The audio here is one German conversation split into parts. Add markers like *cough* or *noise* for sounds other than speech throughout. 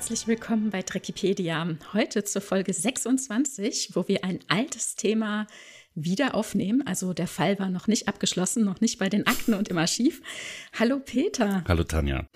herzlich willkommen bei Dreckipedia. Heute zur Folge 26, wo wir ein altes Thema wieder aufnehmen. Also der Fall war noch nicht abgeschlossen, noch nicht bei den Akten und im Archiv. Hallo Peter. Hallo Tanja.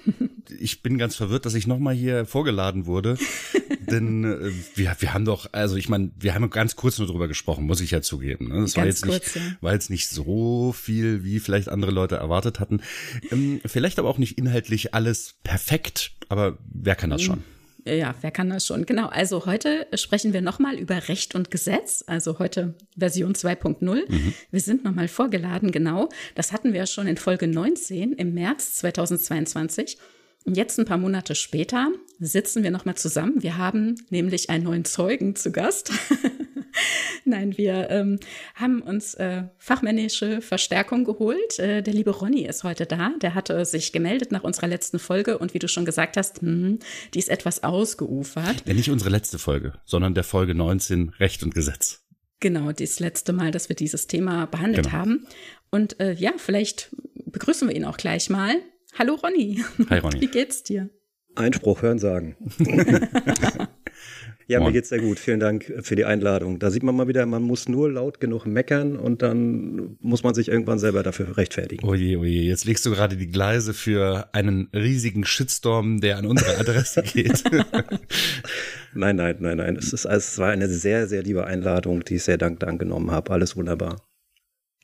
Ich bin ganz verwirrt, dass ich nochmal hier vorgeladen wurde. *laughs* denn äh, wir, wir haben doch, also ich meine, wir haben ganz kurz nur drüber gesprochen, muss ich ja zugeben. Ne? Das war jetzt, kurz, nicht, ja. war jetzt nicht so viel, wie vielleicht andere Leute erwartet hatten. Ähm, vielleicht aber auch nicht inhaltlich alles perfekt, aber wer kann das mhm. schon? Ja, wer kann das schon? Genau, also heute sprechen wir nochmal über Recht und Gesetz, also heute Version 2.0. Mhm. Wir sind nochmal vorgeladen, genau. Das hatten wir ja schon in Folge 19 im März 2022. Und jetzt ein paar Monate später sitzen wir nochmal zusammen. Wir haben nämlich einen neuen Zeugen zu Gast. *laughs* Nein, wir ähm, haben uns äh, fachmännische Verstärkung geholt. Äh, der liebe Ronny ist heute da. Der hatte sich gemeldet nach unserer letzten Folge und wie du schon gesagt hast, hm, die ist etwas ausgeufert. Ja, nicht unsere letzte Folge, sondern der Folge 19 Recht und Gesetz. Genau, das letzte Mal, dass wir dieses Thema behandelt genau. haben. Und äh, ja, vielleicht begrüßen wir ihn auch gleich mal. Hallo Ronny. Hi Ronny. *laughs* Wie geht's dir? Einspruch hören sagen. *laughs* ja, Moin. mir geht's sehr gut. Vielen Dank für die Einladung. Da sieht man mal wieder, man muss nur laut genug meckern und dann muss man sich irgendwann selber dafür rechtfertigen. Oje, oje, jetzt legst du gerade die Gleise für einen riesigen Shitstorm, der an unsere Adresse *laughs* geht. nein, nein, nein, nein. Es, ist, es war eine sehr, sehr liebe Einladung, die ich sehr dankend angenommen habe. Alles wunderbar.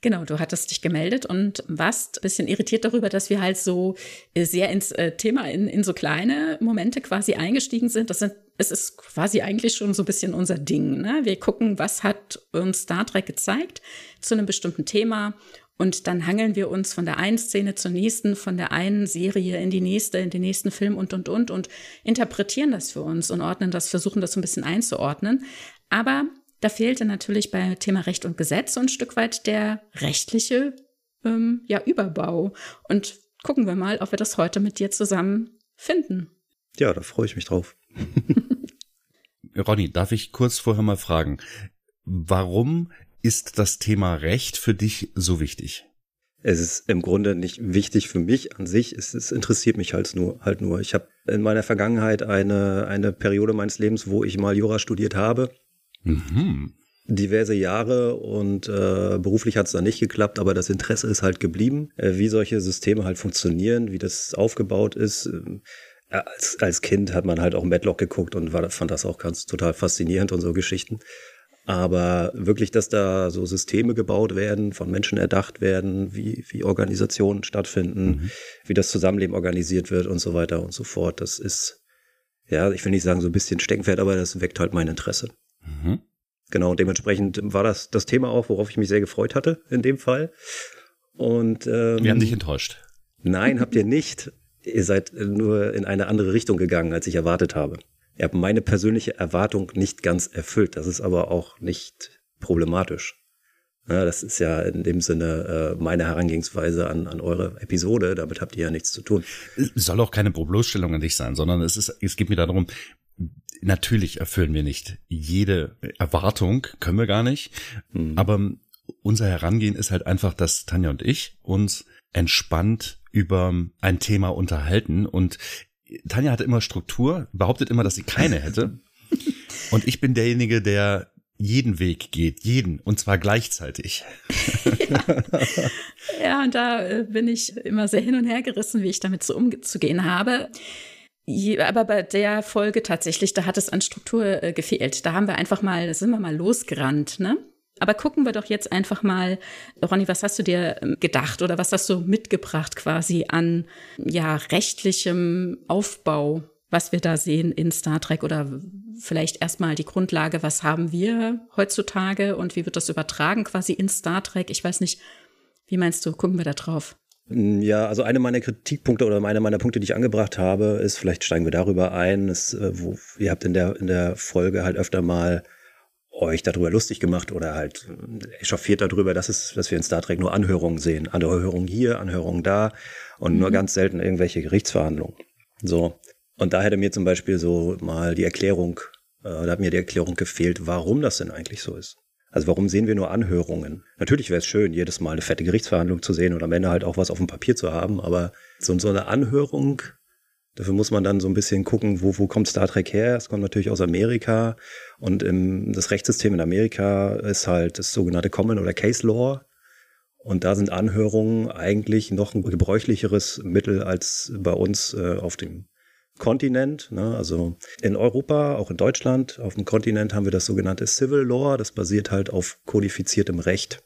Genau, du hattest dich gemeldet und warst ein bisschen irritiert darüber, dass wir halt so äh, sehr ins äh, Thema in, in so kleine Momente quasi eingestiegen sind. Das sind, es ist quasi eigentlich schon so ein bisschen unser Ding. Ne? Wir gucken, was hat uns Star Trek gezeigt zu einem bestimmten Thema und dann hangeln wir uns von der einen Szene zur nächsten, von der einen Serie in die nächste, in den nächsten Film und, und, und und interpretieren das für uns und ordnen das, versuchen das so ein bisschen einzuordnen. Aber da fehlte natürlich bei Thema Recht und Gesetz so ein Stück weit der rechtliche ähm, ja, Überbau. Und gucken wir mal, ob wir das heute mit dir zusammen finden. Ja, da freue ich mich drauf. *laughs* Ronny, darf ich kurz vorher mal fragen, warum ist das Thema Recht für dich so wichtig? Es ist im Grunde nicht wichtig für mich an sich. Es, es interessiert mich halt nur. Halt nur. Ich habe in meiner Vergangenheit eine, eine Periode meines Lebens, wo ich mal Jura studiert habe Mhm. Diverse Jahre und äh, beruflich hat es dann nicht geklappt, aber das Interesse ist halt geblieben, äh, wie solche Systeme halt funktionieren, wie das aufgebaut ist. Äh, als, als Kind hat man halt auch Medlock geguckt und war, fand das auch ganz total faszinierend und so Geschichten. Aber wirklich, dass da so Systeme gebaut werden, von Menschen erdacht werden, wie, wie Organisationen stattfinden, mhm. wie das Zusammenleben organisiert wird und so weiter und so fort, das ist, ja, ich will nicht sagen so ein bisschen Steckenpferd, aber das weckt halt mein Interesse. Mhm. Genau, dementsprechend war das das Thema auch, worauf ich mich sehr gefreut hatte in dem Fall. Und ähm, wir haben dich enttäuscht. Nein, habt ihr nicht. Ihr seid nur in eine andere Richtung gegangen, als ich erwartet habe. Ihr habt meine persönliche Erwartung nicht ganz erfüllt. Das ist aber auch nicht problematisch. Ja, das ist ja in dem Sinne äh, meine Herangehensweise an, an eure Episode. Damit habt ihr ja nichts zu tun. Es soll auch keine Bloßstellung an dich sein, sondern es ist, es geht mir darum, natürlich erfüllen wir nicht jede Erwartung, können wir gar nicht. Mhm. Aber unser Herangehen ist halt einfach, dass Tanja und ich uns entspannt über ein Thema unterhalten und Tanja hatte immer Struktur, behauptet immer, dass sie keine hätte. *laughs* Und ich bin derjenige, der jeden Weg geht, jeden, und zwar gleichzeitig. *laughs* ja. ja, und da äh, bin ich immer sehr hin und her gerissen, wie ich damit so umzugehen habe. Aber bei der Folge tatsächlich, da hat es an Struktur äh, gefehlt. Da haben wir einfach mal, da sind wir mal losgerannt, ne? Aber gucken wir doch jetzt einfach mal, Ronny, was hast du dir ähm, gedacht oder was hast du mitgebracht quasi an ja rechtlichem Aufbau, was wir da sehen in Star Trek oder vielleicht erstmal die Grundlage, was haben wir heutzutage und wie wird das übertragen quasi in Star Trek? Ich weiß nicht, wie meinst du, gucken wir da drauf? Mm, ja, also eine meiner Kritikpunkte oder eine meiner Punkte, die ich angebracht habe, ist, vielleicht steigen wir darüber ein, ist, äh, wo, ihr habt in der, in der Folge halt öfter mal euch darüber lustig gemacht oder halt äh, echauffiert darüber, dass, es, dass wir in Star Trek nur Anhörungen sehen. Anhörungen hier, Anhörungen da und mhm. nur ganz selten irgendwelche Gerichtsverhandlungen. So. Und da hätte mir zum Beispiel so mal die Erklärung, äh, da hat mir die Erklärung gefehlt, warum das denn eigentlich so ist. Also warum sehen wir nur Anhörungen? Natürlich wäre es schön, jedes Mal eine fette Gerichtsverhandlung zu sehen und am Ende halt auch was auf dem Papier zu haben, aber so, so eine Anhörung Dafür muss man dann so ein bisschen gucken, wo, wo kommt Star Trek her? Es kommt natürlich aus Amerika und im, das Rechtssystem in Amerika ist halt das sogenannte Common oder Case Law. Und da sind Anhörungen eigentlich noch ein gebräuchlicheres Mittel als bei uns äh, auf dem Kontinent. Ne? Also in Europa, auch in Deutschland, auf dem Kontinent haben wir das sogenannte Civil Law. Das basiert halt auf kodifiziertem Recht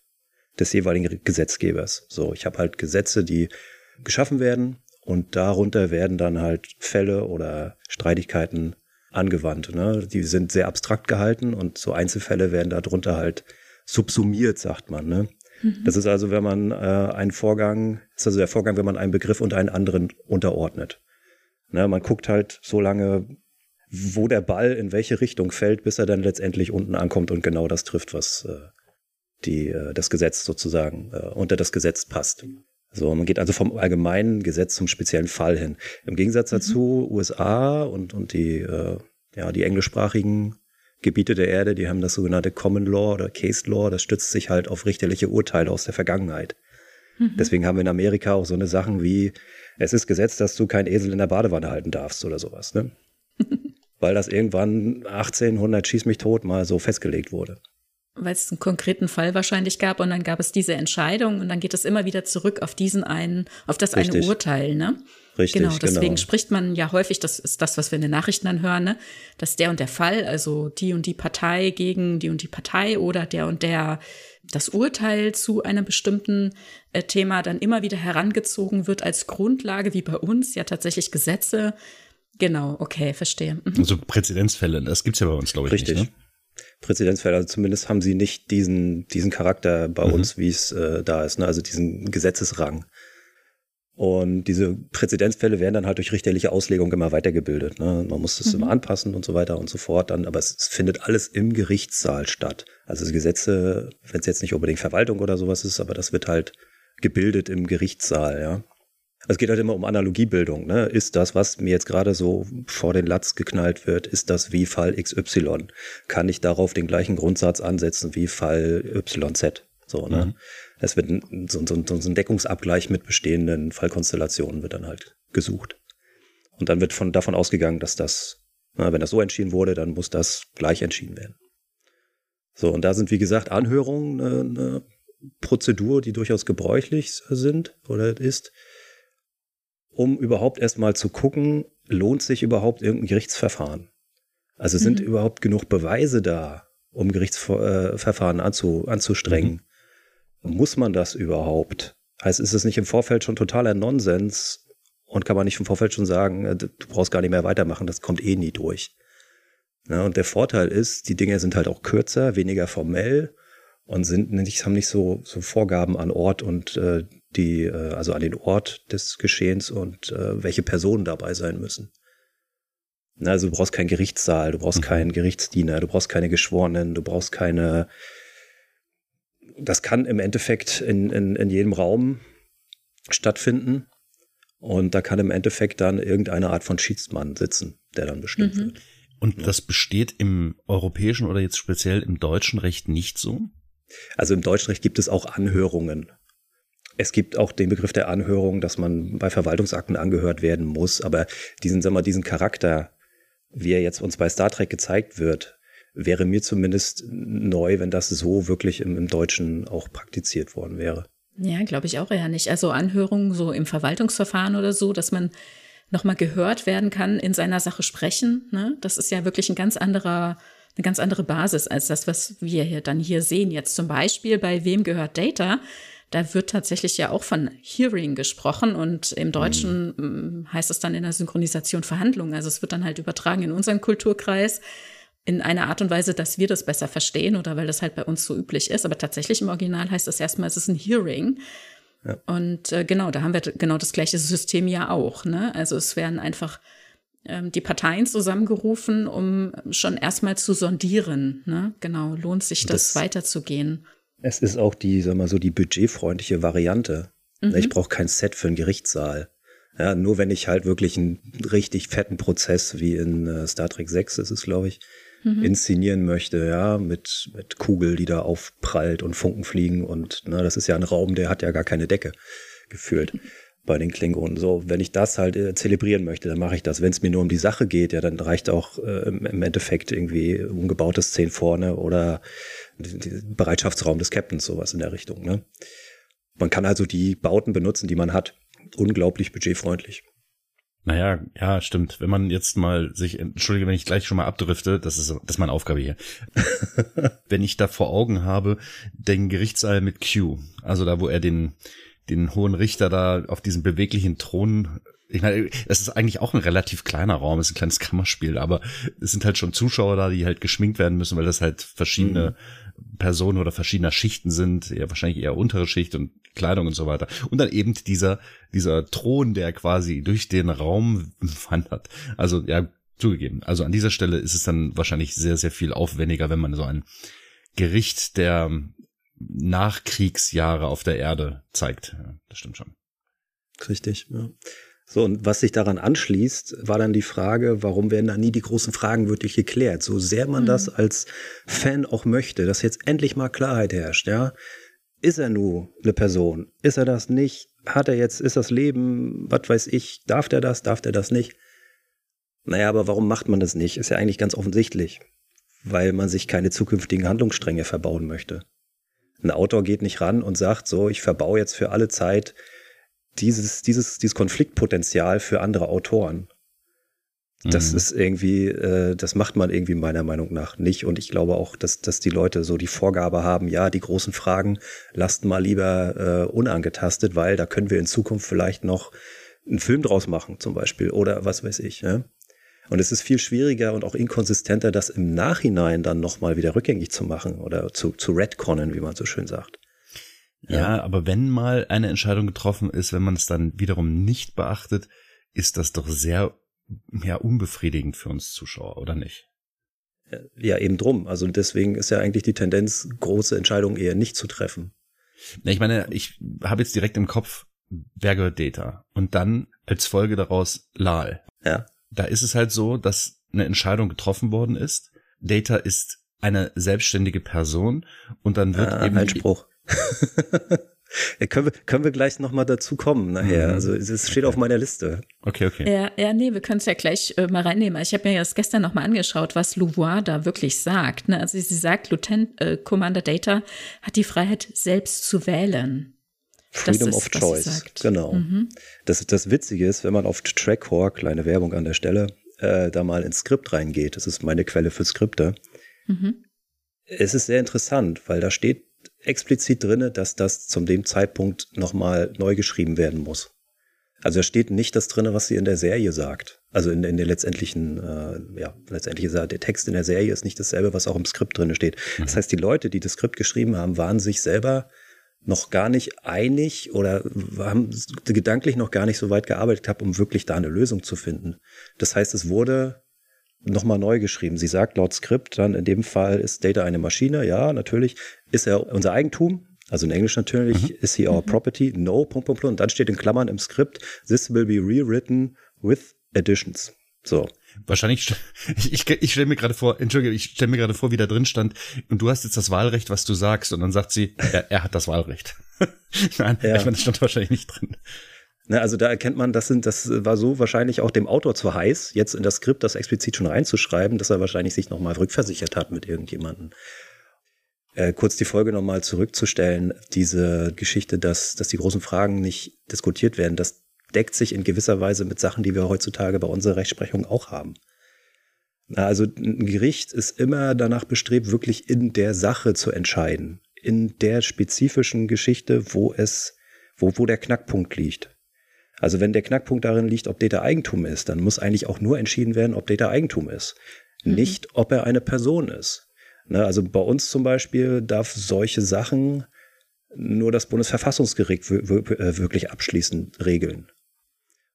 des jeweiligen Gesetzgebers. So, ich habe halt Gesetze, die geschaffen werden und darunter werden dann halt Fälle oder Streitigkeiten angewandt. Ne? Die sind sehr abstrakt gehalten und so Einzelfälle werden darunter halt subsumiert, sagt man. Ne? Mhm. Das ist also, wenn man äh, einen Vorgang, das ist also der Vorgang, wenn man einen Begriff unter einen anderen unterordnet. Ne? Man guckt halt so lange, wo der Ball in welche Richtung fällt, bis er dann letztendlich unten ankommt und genau das trifft, was äh, die, äh, das Gesetz sozusagen äh, unter das Gesetz passt. So, man geht also vom allgemeinen Gesetz zum speziellen Fall hin. Im Gegensatz mhm. dazu. USA und, und die, äh, ja, die englischsprachigen Gebiete der Erde, die haben das sogenannte Common Law oder Case Law, das stützt sich halt auf richterliche Urteile aus der Vergangenheit. Mhm. Deswegen haben wir in Amerika auch so eine Sachen wie, es ist Gesetz, dass du kein Esel in der Badewanne halten darfst oder sowas, ne? *laughs* Weil das irgendwann 1800 schieß mich tot mal so festgelegt wurde weil es einen konkreten Fall wahrscheinlich gab und dann gab es diese Entscheidung und dann geht es immer wieder zurück auf diesen einen, auf das Richtig. eine Urteil, ne? Richtig, genau. Deswegen genau. spricht man ja häufig, das ist das, was wir in den Nachrichten dann hören, ne? dass der und der Fall, also die und die Partei gegen die und die Partei oder der und der das Urteil zu einem bestimmten äh, Thema dann immer wieder herangezogen wird als Grundlage, wie bei uns ja tatsächlich Gesetze. Genau, okay, verstehe. Mhm. Also Präzedenzfälle, das gibt's ja bei uns, glaube ich, Richtig. nicht. Ne? Präzedenzfälle. Also zumindest haben sie nicht diesen, diesen Charakter bei mhm. uns, wie es äh, da ist, ne? also diesen Gesetzesrang. Und diese Präzedenzfälle werden dann halt durch richterliche Auslegung immer weitergebildet. Ne? Man muss das mhm. immer anpassen und so weiter und so fort. Dann, aber es, es findet alles im Gerichtssaal statt. Also Gesetze, wenn es jetzt nicht unbedingt Verwaltung oder sowas ist, aber das wird halt gebildet im Gerichtssaal, ja. Es geht halt immer um Analogiebildung. Ne? Ist das, was mir jetzt gerade so vor den Latz geknallt wird, ist das wie Fall XY? Kann ich darauf den gleichen Grundsatz ansetzen wie Fall YZ? So, ne? Mhm. Es wird so, so, so ein Deckungsabgleich mit bestehenden Fallkonstellationen wird dann halt gesucht. Und dann wird von, davon ausgegangen, dass das, na, wenn das so entschieden wurde, dann muss das gleich entschieden werden. So, und da sind, wie gesagt, Anhörungen eine, eine Prozedur, die durchaus gebräuchlich sind oder ist um überhaupt erstmal zu gucken, lohnt sich überhaupt irgendein Gerichtsverfahren? Also sind mhm. überhaupt genug Beweise da, um Gerichtsverfahren anzu, anzustrengen? Mhm. Muss man das überhaupt? Heißt, ist es nicht im Vorfeld schon totaler Nonsens und kann man nicht im Vorfeld schon sagen, äh, du brauchst gar nicht mehr weitermachen, das kommt eh nie durch. Ja, und der Vorteil ist, die Dinge sind halt auch kürzer, weniger formell und sind nicht, haben nicht so, so Vorgaben an Ort und äh, die, äh, also an den Ort des Geschehens und äh, welche Personen dabei sein müssen. Also du brauchst keinen Gerichtssaal, du brauchst mhm. keinen Gerichtsdiener, du brauchst keine Geschworenen, du brauchst keine. Das kann im Endeffekt in, in, in jedem Raum stattfinden. Und da kann im Endeffekt dann irgendeine Art von Schiedsmann sitzen, der dann bestimmt mhm. wird. Und das besteht im europäischen oder jetzt speziell im deutschen Recht nicht so? Also im deutschen Recht gibt es auch Anhörungen. Es gibt auch den Begriff der Anhörung, dass man bei Verwaltungsakten angehört werden muss, aber diesen, sag mal, diesen Charakter, wie er jetzt uns bei Star Trek gezeigt wird, wäre mir zumindest neu, wenn das so wirklich im, im Deutschen auch praktiziert worden wäre. Ja, glaube ich auch eher nicht. Also Anhörungen so im Verwaltungsverfahren oder so, dass man nochmal gehört werden kann, in seiner Sache sprechen. Ne? Das ist ja wirklich ein ganz anderer, eine ganz andere Basis als das, was wir hier dann hier sehen. Jetzt zum Beispiel bei Wem gehört Data? da wird tatsächlich ja auch von Hearing gesprochen und im Deutschen mhm. heißt es dann in der Synchronisation Verhandlungen. Also es wird dann halt übertragen in unseren Kulturkreis in einer Art und Weise, dass wir das besser verstehen oder weil das halt bei uns so üblich ist. Aber tatsächlich im Original heißt das erstmal, es ist ein Hearing. Ja. Und äh, genau, da haben wir genau das gleiche System ja auch. Ne? Also es werden einfach ähm, die Parteien zusammengerufen, um schon erstmal zu sondieren. Ne? Genau, lohnt sich das, das weiterzugehen. Es ist auch die, sag mal so, die budgetfreundliche Variante. Mhm. Ich brauche kein Set für einen Gerichtssaal. Ja, nur wenn ich halt wirklich einen richtig fetten Prozess wie in äh, Star Trek 6 ist es, glaube ich, mhm. inszenieren möchte, ja, mit, mit Kugel, die da aufprallt und Funken fliegen und ne, das ist ja ein Raum, der hat ja gar keine Decke gefühlt. bei den Klingonen. So, wenn ich das halt äh, zelebrieren möchte, dann mache ich das. Wenn es mir nur um die Sache geht, ja, dann reicht auch äh, im Endeffekt irgendwie umgebaute Szenen vorne oder Bereitschaftsraum des Captains, sowas in der Richtung. Ne? Man kann also die Bauten benutzen, die man hat. Unglaublich budgetfreundlich. Naja, ja, stimmt. Wenn man jetzt mal sich, entschuldige, wenn ich gleich schon mal abdrifte, das ist, das ist meine Aufgabe hier. *laughs* wenn ich da vor Augen habe, den Gerichtssaal mit Q, also da, wo er den, den hohen Richter da auf diesem beweglichen Thron ich meine, es ist eigentlich auch ein relativ kleiner Raum, es ist ein kleines Kammerspiel, aber es sind halt schon Zuschauer da, die halt geschminkt werden müssen, weil das halt verschiedene mhm. Personen oder verschiedener Schichten sind, ja wahrscheinlich eher untere Schicht und Kleidung und so weiter. Und dann eben dieser, dieser Thron, der quasi durch den Raum *laughs* wandert. Also ja, zugegeben. Also an dieser Stelle ist es dann wahrscheinlich sehr, sehr viel aufwendiger, wenn man so ein Gericht der Nachkriegsjahre auf der Erde zeigt. Ja, das stimmt schon. Richtig, ja. So, und was sich daran anschließt, war dann die Frage, warum werden da nie die großen Fragen wirklich geklärt? So sehr man mhm. das als Fan auch möchte, dass jetzt endlich mal Klarheit herrscht, ja. Ist er nur eine Person? Ist er das nicht? Hat er jetzt, ist das Leben, was weiß ich, darf der das, darf der das nicht? Naja, aber warum macht man das nicht? Ist ja eigentlich ganz offensichtlich. Weil man sich keine zukünftigen Handlungsstränge verbauen möchte. Ein Autor geht nicht ran und sagt so, ich verbaue jetzt für alle Zeit dieses, dieses, dieses Konfliktpotenzial für andere Autoren. Das mhm. ist irgendwie, äh, das macht man irgendwie meiner Meinung nach nicht. Und ich glaube auch, dass, dass die Leute so die Vorgabe haben, ja, die großen Fragen lasst mal lieber äh, unangetastet, weil da können wir in Zukunft vielleicht noch einen Film draus machen, zum Beispiel, oder was weiß ich. Ja? Und es ist viel schwieriger und auch inkonsistenter, das im Nachhinein dann nochmal wieder rückgängig zu machen oder zu, zu retconnen, wie man so schön sagt. Ja, ja, aber wenn mal eine Entscheidung getroffen ist, wenn man es dann wiederum nicht beachtet, ist das doch sehr ja, unbefriedigend für uns Zuschauer, oder nicht? Ja, eben drum. Also deswegen ist ja eigentlich die Tendenz, große Entscheidungen eher nicht zu treffen. Ich meine, ich habe jetzt direkt im Kopf, wer gehört Data? Und dann als Folge daraus Lal. Ja. Da ist es halt so, dass eine Entscheidung getroffen worden ist. Data ist eine selbstständige Person und dann wird ah, eben Einspruch. *laughs* Ja, können, wir, können wir gleich nochmal dazu kommen nachher. Mhm. Also es steht okay. auf meiner Liste. Okay, okay. Ja, ja nee, wir können es ja gleich äh, mal reinnehmen. Ich habe mir das gestern nochmal angeschaut, was Louvois da wirklich sagt. Ne? Also sie sagt, Lieutenant äh, Commander Data hat die Freiheit, selbst zu wählen. Freedom ist, of Choice. Genau. Mhm. Das, das Witzige ist, wenn man auf Trackcore, kleine Werbung an der Stelle, äh, da mal ins Skript reingeht, das ist meine Quelle für Skripte, mhm. es ist sehr interessant, weil da steht explizit drinne, dass das zum dem Zeitpunkt nochmal neu geschrieben werden muss. Also da steht nicht das drinne, was sie in der Serie sagt. Also in, in der letztendlichen, äh, ja, letztendlich ist der Text in der Serie ist nicht dasselbe, was auch im Skript drinne steht. Mhm. Das heißt, die Leute, die das Skript geschrieben haben, waren sich selber noch gar nicht einig oder haben gedanklich noch gar nicht so weit gearbeitet gehabt, um wirklich da eine Lösung zu finden. Das heißt, es wurde nochmal neu geschrieben. Sie sagt laut Skript dann in dem Fall ist Data eine Maschine. Ja, natürlich. Ist er unser Eigentum? Also in Englisch natürlich, mhm. ist he our mhm. property? No, Punkt, Punkt, Punkt. Und dann steht in Klammern im Skript, this will be rewritten with additions. So. Wahrscheinlich, *laughs* ich, ich stelle mir gerade vor, entschuldige, ich stelle mir gerade vor, wie da drin stand, und du hast jetzt das Wahlrecht, was du sagst, und dann sagt sie, er, er hat das Wahlrecht. *laughs* Nein, ja. ich meine, das stand wahrscheinlich nicht drin. Ne, also da erkennt man, das, sind, das war so wahrscheinlich auch dem Autor zu heiß, jetzt in das Skript das explizit schon reinzuschreiben, dass er wahrscheinlich sich nochmal rückversichert hat mit irgendjemandem. Äh, kurz die Folge nochmal zurückzustellen, diese Geschichte, dass, dass die großen Fragen nicht diskutiert werden, das deckt sich in gewisser Weise mit Sachen, die wir heutzutage bei unserer Rechtsprechung auch haben. Also ein Gericht ist immer danach bestrebt, wirklich in der Sache zu entscheiden, in der spezifischen Geschichte, wo es, wo, wo der Knackpunkt liegt. Also wenn der Knackpunkt darin liegt, ob Data Eigentum ist, dann muss eigentlich auch nur entschieden werden, ob Data Eigentum ist. Mhm. Nicht, ob er eine Person ist. Ne, also bei uns zum Beispiel darf solche Sachen nur das Bundesverfassungsgericht äh, wirklich abschließend regeln.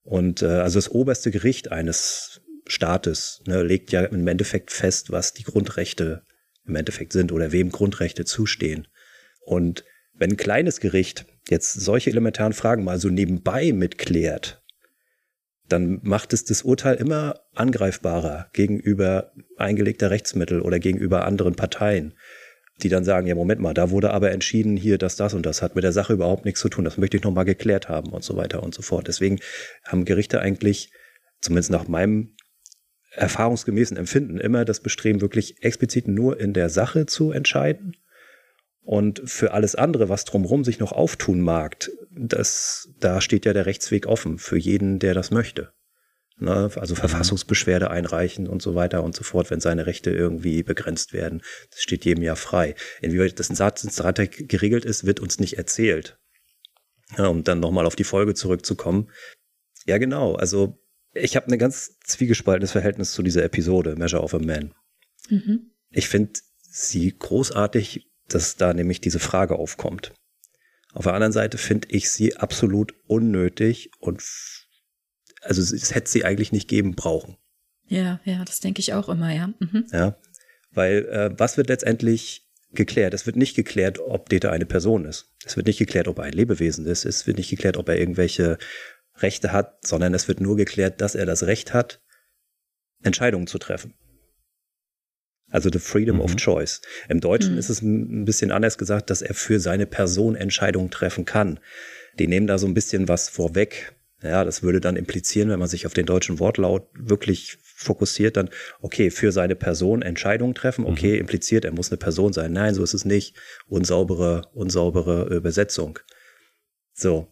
Und äh, also das oberste Gericht eines Staates ne, legt ja im Endeffekt fest, was die Grundrechte im Endeffekt sind oder wem Grundrechte zustehen. Und wenn ein kleines Gericht jetzt solche elementaren Fragen mal so nebenbei mitklärt, dann macht es das Urteil immer angreifbarer gegenüber eingelegter Rechtsmittel oder gegenüber anderen Parteien. die dann sagen, ja, Moment mal, da wurde aber entschieden, hier, dass das und das hat mit der Sache überhaupt nichts zu tun. Das möchte ich nochmal geklärt haben und so weiter und so fort. Deswegen haben Gerichte eigentlich, zumindest nach meinem erfahrungsgemäßen Empfinden, immer das Bestreben, wirklich explizit nur in der Sache zu entscheiden. Und für alles andere, was drumherum sich noch auftun mag, das, da steht ja der Rechtsweg offen für jeden, der das möchte. Ne? Also Verfassungsbeschwerde einreichen und so weiter und so fort, wenn seine Rechte irgendwie begrenzt werden. Das steht jedem ja frei. Inwieweit das in Strateg geregelt ist, wird uns nicht erzählt. Ja, um dann nochmal auf die Folge zurückzukommen. Ja, genau. Also ich habe ein ganz zwiegespaltenes Verhältnis zu dieser Episode, Measure of a Man. Mhm. Ich finde sie großartig, dass da nämlich diese Frage aufkommt. Auf der anderen Seite finde ich sie absolut unnötig und also es hätte sie eigentlich nicht geben brauchen. Ja, ja, das denke ich auch immer, ja. Mhm. Ja, weil äh, was wird letztendlich geklärt? Es wird nicht geklärt, ob Data eine Person ist. Es wird nicht geklärt, ob er ein Lebewesen ist. Es wird nicht geklärt, ob er irgendwelche Rechte hat, sondern es wird nur geklärt, dass er das Recht hat, Entscheidungen zu treffen. Also the freedom mhm. of choice. Im Deutschen mhm. ist es ein bisschen anders gesagt, dass er für seine Person Entscheidungen treffen kann. Die nehmen da so ein bisschen was vorweg. Ja, das würde dann implizieren, wenn man sich auf den deutschen Wortlaut wirklich fokussiert, dann, okay, für seine Person Entscheidungen treffen, okay, mhm. impliziert, er muss eine Person sein. Nein, so ist es nicht. Unsaubere, unsaubere Übersetzung. So.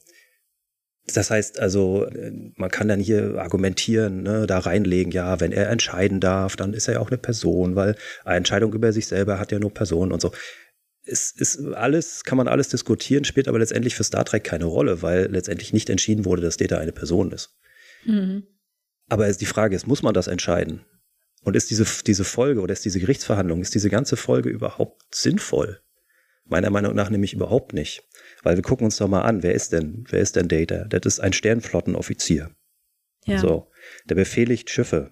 Das heißt also, man kann dann hier argumentieren, ne, da reinlegen, ja, wenn er entscheiden darf, dann ist er ja auch eine Person, weil eine Entscheidung über sich selber hat ja nur Personen und so es ist alles, kann man alles diskutieren, spielt aber letztendlich für Star Trek keine Rolle, weil letztendlich nicht entschieden wurde, dass Data eine Person ist. Mhm. Aber die Frage ist, muss man das entscheiden? Und ist diese, diese Folge oder ist diese Gerichtsverhandlung, ist diese ganze Folge überhaupt sinnvoll? Meiner Meinung nach nämlich überhaupt nicht. Weil wir gucken uns doch mal an, wer ist denn, wer ist denn Data? Das ist ein Sternflottenoffizier. Ja. So. Der befehligt Schiffe.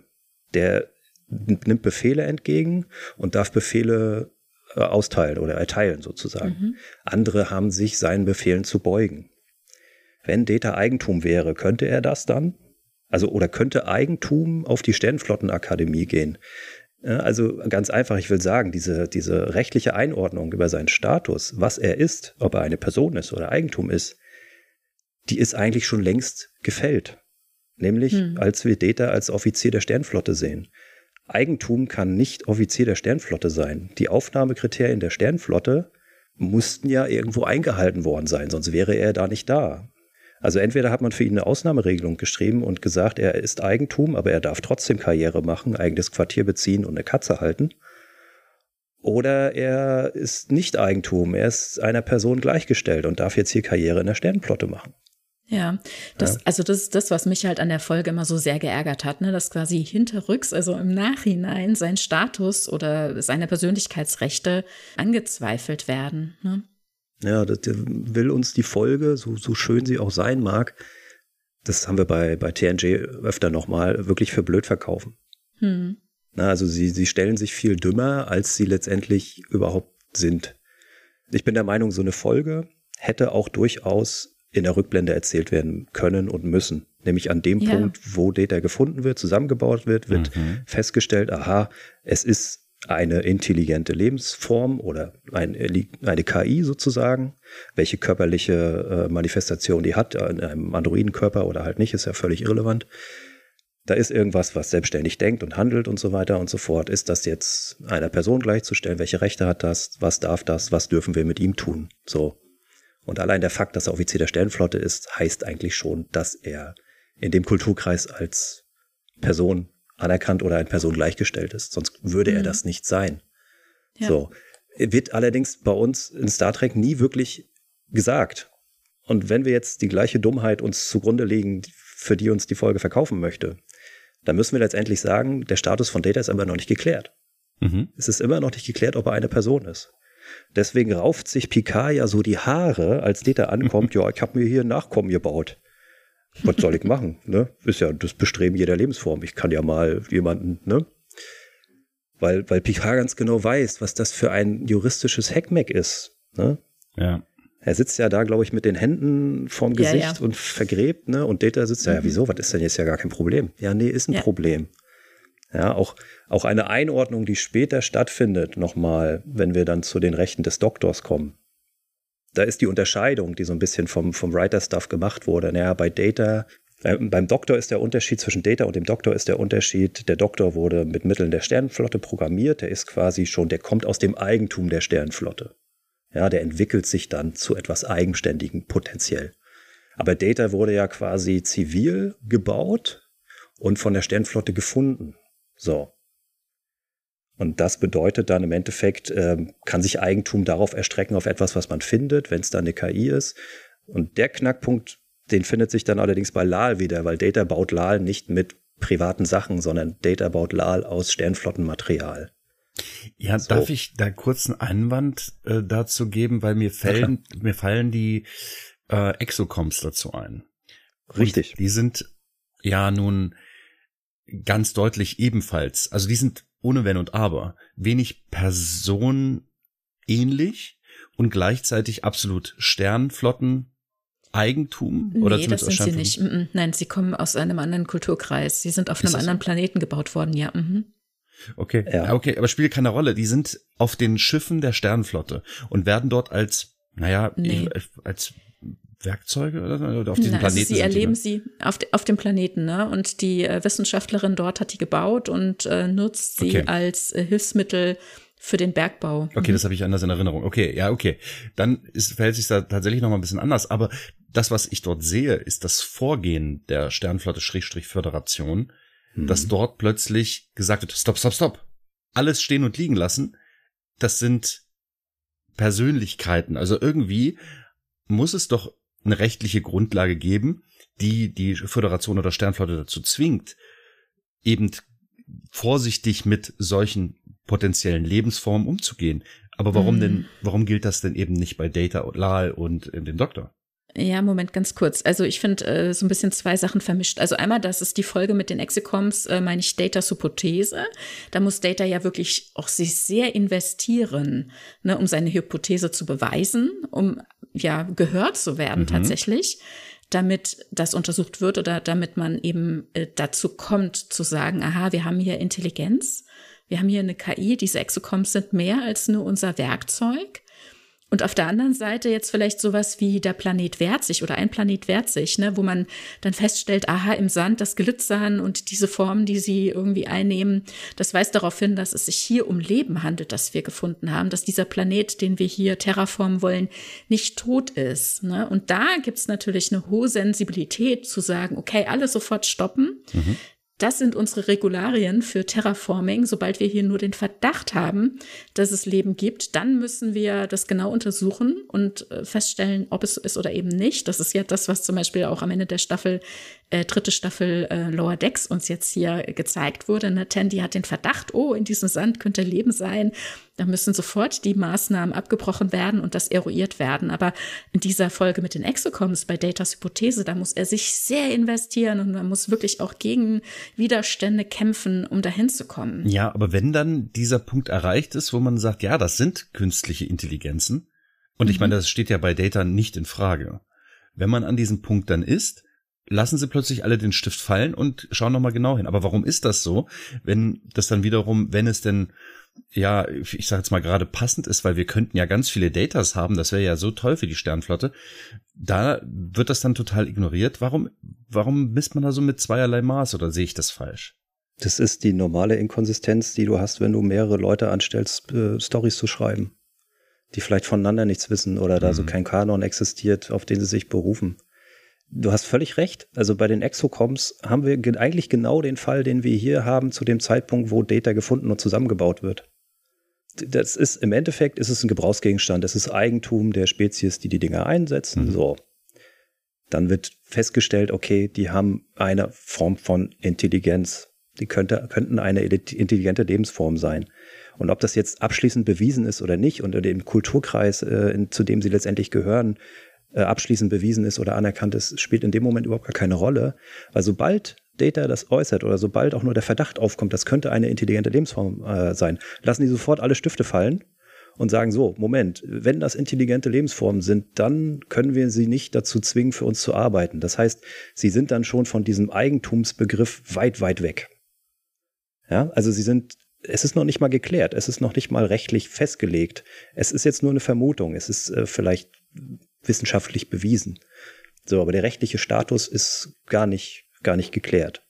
Der nimmt Befehle entgegen und darf Befehle äh, austeilen oder erteilen sozusagen. Mhm. Andere haben sich seinen Befehlen zu beugen. Wenn Data Eigentum wäre, könnte er das dann? Also, oder könnte Eigentum auf die Sternflottenakademie gehen? Also ganz einfach, ich will sagen, diese, diese rechtliche Einordnung über seinen Status, was er ist, ob er eine Person ist oder Eigentum ist, die ist eigentlich schon längst gefällt. Nämlich, hm. als wir Data als Offizier der Sternflotte sehen. Eigentum kann nicht Offizier der Sternflotte sein. Die Aufnahmekriterien der Sternflotte mussten ja irgendwo eingehalten worden sein, sonst wäre er da nicht da. Also entweder hat man für ihn eine Ausnahmeregelung geschrieben und gesagt, er ist Eigentum, aber er darf trotzdem Karriere machen, eigenes Quartier beziehen und eine Katze halten. Oder er ist nicht Eigentum, er ist einer Person gleichgestellt und darf jetzt hier Karriere in der Sternflotte machen. Ja, das, ja. also das ist das, was mich halt an der Folge immer so sehr geärgert hat, ne, dass quasi hinterrücks, also im Nachhinein sein Status oder seine Persönlichkeitsrechte angezweifelt werden. Ne? Ja, das will uns die Folge, so, so schön sie auch sein mag, das haben wir bei, bei TNG öfter nochmal, wirklich für blöd verkaufen. Hm. Na, also sie, sie stellen sich viel dümmer, als sie letztendlich überhaupt sind. Ich bin der Meinung, so eine Folge hätte auch durchaus in der Rückblende erzählt werden können und müssen. Nämlich an dem ja. Punkt, wo Data gefunden wird, zusammengebaut wird, wird mhm. festgestellt, aha, es ist eine intelligente Lebensform oder ein, eine KI sozusagen. Welche körperliche äh, Manifestation die hat, in einem Androidenkörper oder halt nicht, ist ja völlig irrelevant. Da ist irgendwas, was selbstständig denkt und handelt und so weiter und so fort. Ist das jetzt einer Person gleichzustellen? Welche Rechte hat das? Was darf das? Was dürfen wir mit ihm tun? So. Und allein der Fakt, dass er Offizier der Sternflotte ist, heißt eigentlich schon, dass er in dem Kulturkreis als Person anerkannt oder eine Person gleichgestellt ist. Sonst würde mhm. er das nicht sein. Ja. So. Wird allerdings bei uns in Star Trek nie wirklich gesagt. Und wenn wir jetzt die gleiche Dummheit uns zugrunde legen, für die uns die Folge verkaufen möchte, dann müssen wir letztendlich sagen, der Status von Data ist aber noch nicht geklärt. Mhm. Es ist immer noch nicht geklärt, ob er eine Person ist. Deswegen rauft sich Picard ja so die Haare, als Data ankommt, *laughs* ja, ich habe mir hier ein Nachkommen gebaut. Was soll ich machen? Ne? Ist ja das Bestreben jeder Lebensform. Ich kann ja mal jemanden, ne? Weil, weil Picard ganz genau weiß, was das für ein juristisches Heckmeck ist. Ne? Ja. Er sitzt ja da, glaube ich, mit den Händen vorm Gesicht ja, ja. und vergräbt, ne? Und Data sitzt mhm. ja, wieso? Was ist denn jetzt ja gar kein Problem? Ja, nee, ist ein ja. Problem. Ja, auch, auch eine Einordnung, die später stattfindet, nochmal, wenn wir dann zu den Rechten des Doktors kommen. Da ist die Unterscheidung, die so ein bisschen vom, vom Writer-Stuff gemacht wurde. Naja, bei Data, äh, beim Doktor ist der Unterschied zwischen Data und dem Doktor ist der Unterschied, der Doktor wurde mit Mitteln der Sternenflotte programmiert, der ist quasi schon, der kommt aus dem Eigentum der Sternenflotte. Ja, der entwickelt sich dann zu etwas Eigenständigen potenziell. Aber Data wurde ja quasi zivil gebaut und von der Sternflotte gefunden. So. Und das bedeutet dann im Endeffekt, äh, kann sich Eigentum darauf erstrecken, auf etwas, was man findet, wenn es dann eine KI ist. Und der Knackpunkt, den findet sich dann allerdings bei Lal wieder, weil Data baut Lal nicht mit privaten Sachen, sondern Data baut Lal aus Sternflottenmaterial. Ja, so. darf ich da kurz einen Einwand äh, dazu geben, weil mir fallen, mir fallen die äh, Exocoms dazu ein. Richtig. Und die sind ja nun ganz deutlich ebenfalls, also die sind ohne Wenn und Aber, wenig personähnlich und gleichzeitig absolut Sternflotten Eigentum? Oder nee, das sind sie nicht. Nein, sie kommen aus einem anderen Kulturkreis. Sie sind auf einem anderen so? Planeten gebaut worden, ja. Mhm. Okay, ja. okay, aber spielt keine Rolle. Die sind auf den Schiffen der Sternflotte und werden dort als, naja, nee. als Werkzeuge oder, oder auf diesem Na, Planeten? Also sie erleben die, ne? sie auf, auf dem Planeten, ne? Und die äh, Wissenschaftlerin dort hat die gebaut und äh, nutzt sie okay. als äh, Hilfsmittel für den Bergbau. Okay, mhm. das habe ich anders in Erinnerung. Okay, ja, okay. Dann ist, verhält sich da tatsächlich noch mal ein bisschen anders. Aber das, was ich dort sehe, ist das Vorgehen der Sternflotte-Föderation, mhm. dass dort plötzlich gesagt wird, stopp, stopp, stopp. Alles stehen und liegen lassen. Das sind Persönlichkeiten. Also irgendwie muss es doch eine rechtliche Grundlage geben, die die Föderation oder Sternflotte dazu zwingt, eben vorsichtig mit solchen potenziellen Lebensformen umzugehen. Aber warum mhm. denn, warum gilt das denn eben nicht bei Data und Lal und äh, dem Doktor? Ja, Moment, ganz kurz. Also ich finde äh, so ein bisschen zwei Sachen vermischt. Also einmal, das ist die Folge mit den Exicoms, äh, meine ich Datas Hypothese. Da muss Data ja wirklich auch sich sehr investieren, ne, um seine Hypothese zu beweisen, um ja gehört zu werden mhm. tatsächlich, damit das untersucht wird oder damit man eben äh, dazu kommt zu sagen, aha, wir haben hier Intelligenz, wir haben hier eine KI, diese Exocoms sind mehr als nur unser Werkzeug. Und auf der anderen Seite jetzt vielleicht sowas wie der Planet wehrt sich oder ein Planet wehrt sich, ne, wo man dann feststellt, aha, im Sand das Glitzern und diese Formen, die sie irgendwie einnehmen, das weist darauf hin, dass es sich hier um Leben handelt, das wir gefunden haben, dass dieser Planet, den wir hier terraformen wollen, nicht tot ist. Ne? Und da gibt's natürlich eine hohe Sensibilität zu sagen, okay, alle sofort stoppen. Mhm. Das sind unsere Regularien für Terraforming. Sobald wir hier nur den Verdacht haben, dass es Leben gibt, dann müssen wir das genau untersuchen und äh, feststellen, ob es ist oder eben nicht. Das ist ja das, was zum Beispiel auch am Ende der Staffel, äh, dritte Staffel äh, Lower Decks uns jetzt hier gezeigt wurde. Ne? Tandy hat den Verdacht, oh, in diesem Sand könnte Leben sein. Da müssen sofort die Maßnahmen abgebrochen werden und das eruiert werden. Aber in dieser Folge mit den Exocoms bei Datas Hypothese, da muss er sich sehr investieren und man muss wirklich auch gegen Widerstände kämpfen, um dahin zu kommen. Ja, aber wenn dann dieser Punkt erreicht ist, wo man sagt, ja, das sind künstliche Intelligenzen, und ich mhm. meine, das steht ja bei Data nicht in Frage. Wenn man an diesem Punkt dann ist, lassen sie plötzlich alle den Stift fallen und schauen nochmal genau hin. Aber warum ist das so, wenn das dann wiederum, wenn es denn ja, ich sage jetzt mal gerade passend ist, weil wir könnten ja ganz viele Datas haben, das wäre ja so toll für die Sternflotte. Da wird das dann total ignoriert. Warum, warum misst man da so mit zweierlei Maß oder sehe ich das falsch? Das ist die normale Inkonsistenz, die du hast, wenn du mehrere Leute anstellst, äh, Stories zu schreiben, die vielleicht voneinander nichts wissen oder da mhm. so kein Kanon existiert, auf den sie sich berufen. Du hast völlig recht. Also bei den Exocoms haben wir eigentlich genau den Fall, den wir hier haben, zu dem Zeitpunkt, wo Data gefunden und zusammengebaut wird. Das ist im Endeffekt ist es ein Gebrauchsgegenstand. Es ist Eigentum der Spezies, die die Dinger einsetzen. Mhm. So. Dann wird festgestellt, okay, die haben eine Form von Intelligenz. Die könnte, könnten eine intelligente Lebensform sein. Und ob das jetzt abschließend bewiesen ist oder nicht, unter dem Kulturkreis, äh, in, zu dem sie letztendlich gehören, abschließend bewiesen ist oder anerkannt ist, spielt in dem Moment überhaupt gar keine Rolle. Weil sobald Data das äußert oder sobald auch nur der Verdacht aufkommt, das könnte eine intelligente Lebensform äh, sein, lassen die sofort alle Stifte fallen und sagen so, Moment, wenn das intelligente Lebensformen sind, dann können wir sie nicht dazu zwingen, für uns zu arbeiten. Das heißt, sie sind dann schon von diesem Eigentumsbegriff weit, weit weg. Ja, also sie sind, es ist noch nicht mal geklärt, es ist noch nicht mal rechtlich festgelegt. Es ist jetzt nur eine Vermutung, es ist äh, vielleicht wissenschaftlich bewiesen. So, aber der rechtliche Status ist gar nicht, gar nicht geklärt.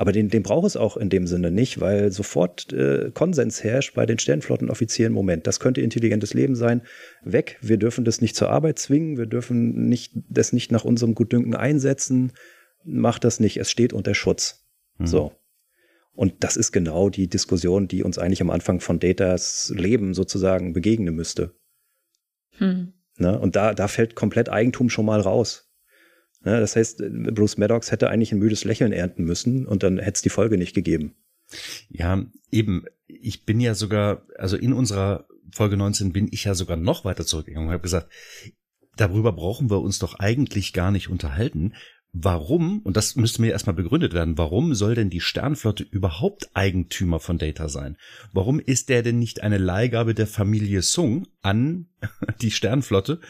Aber den, den braucht es auch in dem Sinne nicht, weil sofort äh, Konsens herrscht bei den Sternflottenoffizieren. Moment, das könnte intelligentes Leben sein. Weg. Wir dürfen das nicht zur Arbeit zwingen. Wir dürfen nicht, das nicht nach unserem Gutdünken einsetzen. Macht das nicht. Es steht unter Schutz. Mhm. So. Und das ist genau die Diskussion, die uns eigentlich am Anfang von Datas Leben sozusagen begegnen müsste. Hm. Ne? Und da, da fällt komplett Eigentum schon mal raus. Ja, das heißt, Bruce Maddox hätte eigentlich ein müdes Lächeln ernten müssen und dann hätte es die Folge nicht gegeben. Ja, eben. Ich bin ja sogar, also in unserer Folge 19 bin ich ja sogar noch weiter zurückgegangen und habe gesagt, darüber brauchen wir uns doch eigentlich gar nicht unterhalten. Warum, und das müsste mir erstmal begründet werden, warum soll denn die Sternflotte überhaupt Eigentümer von Data sein? Warum ist der denn nicht eine Leihgabe der Familie Sung an *laughs* die Sternflotte,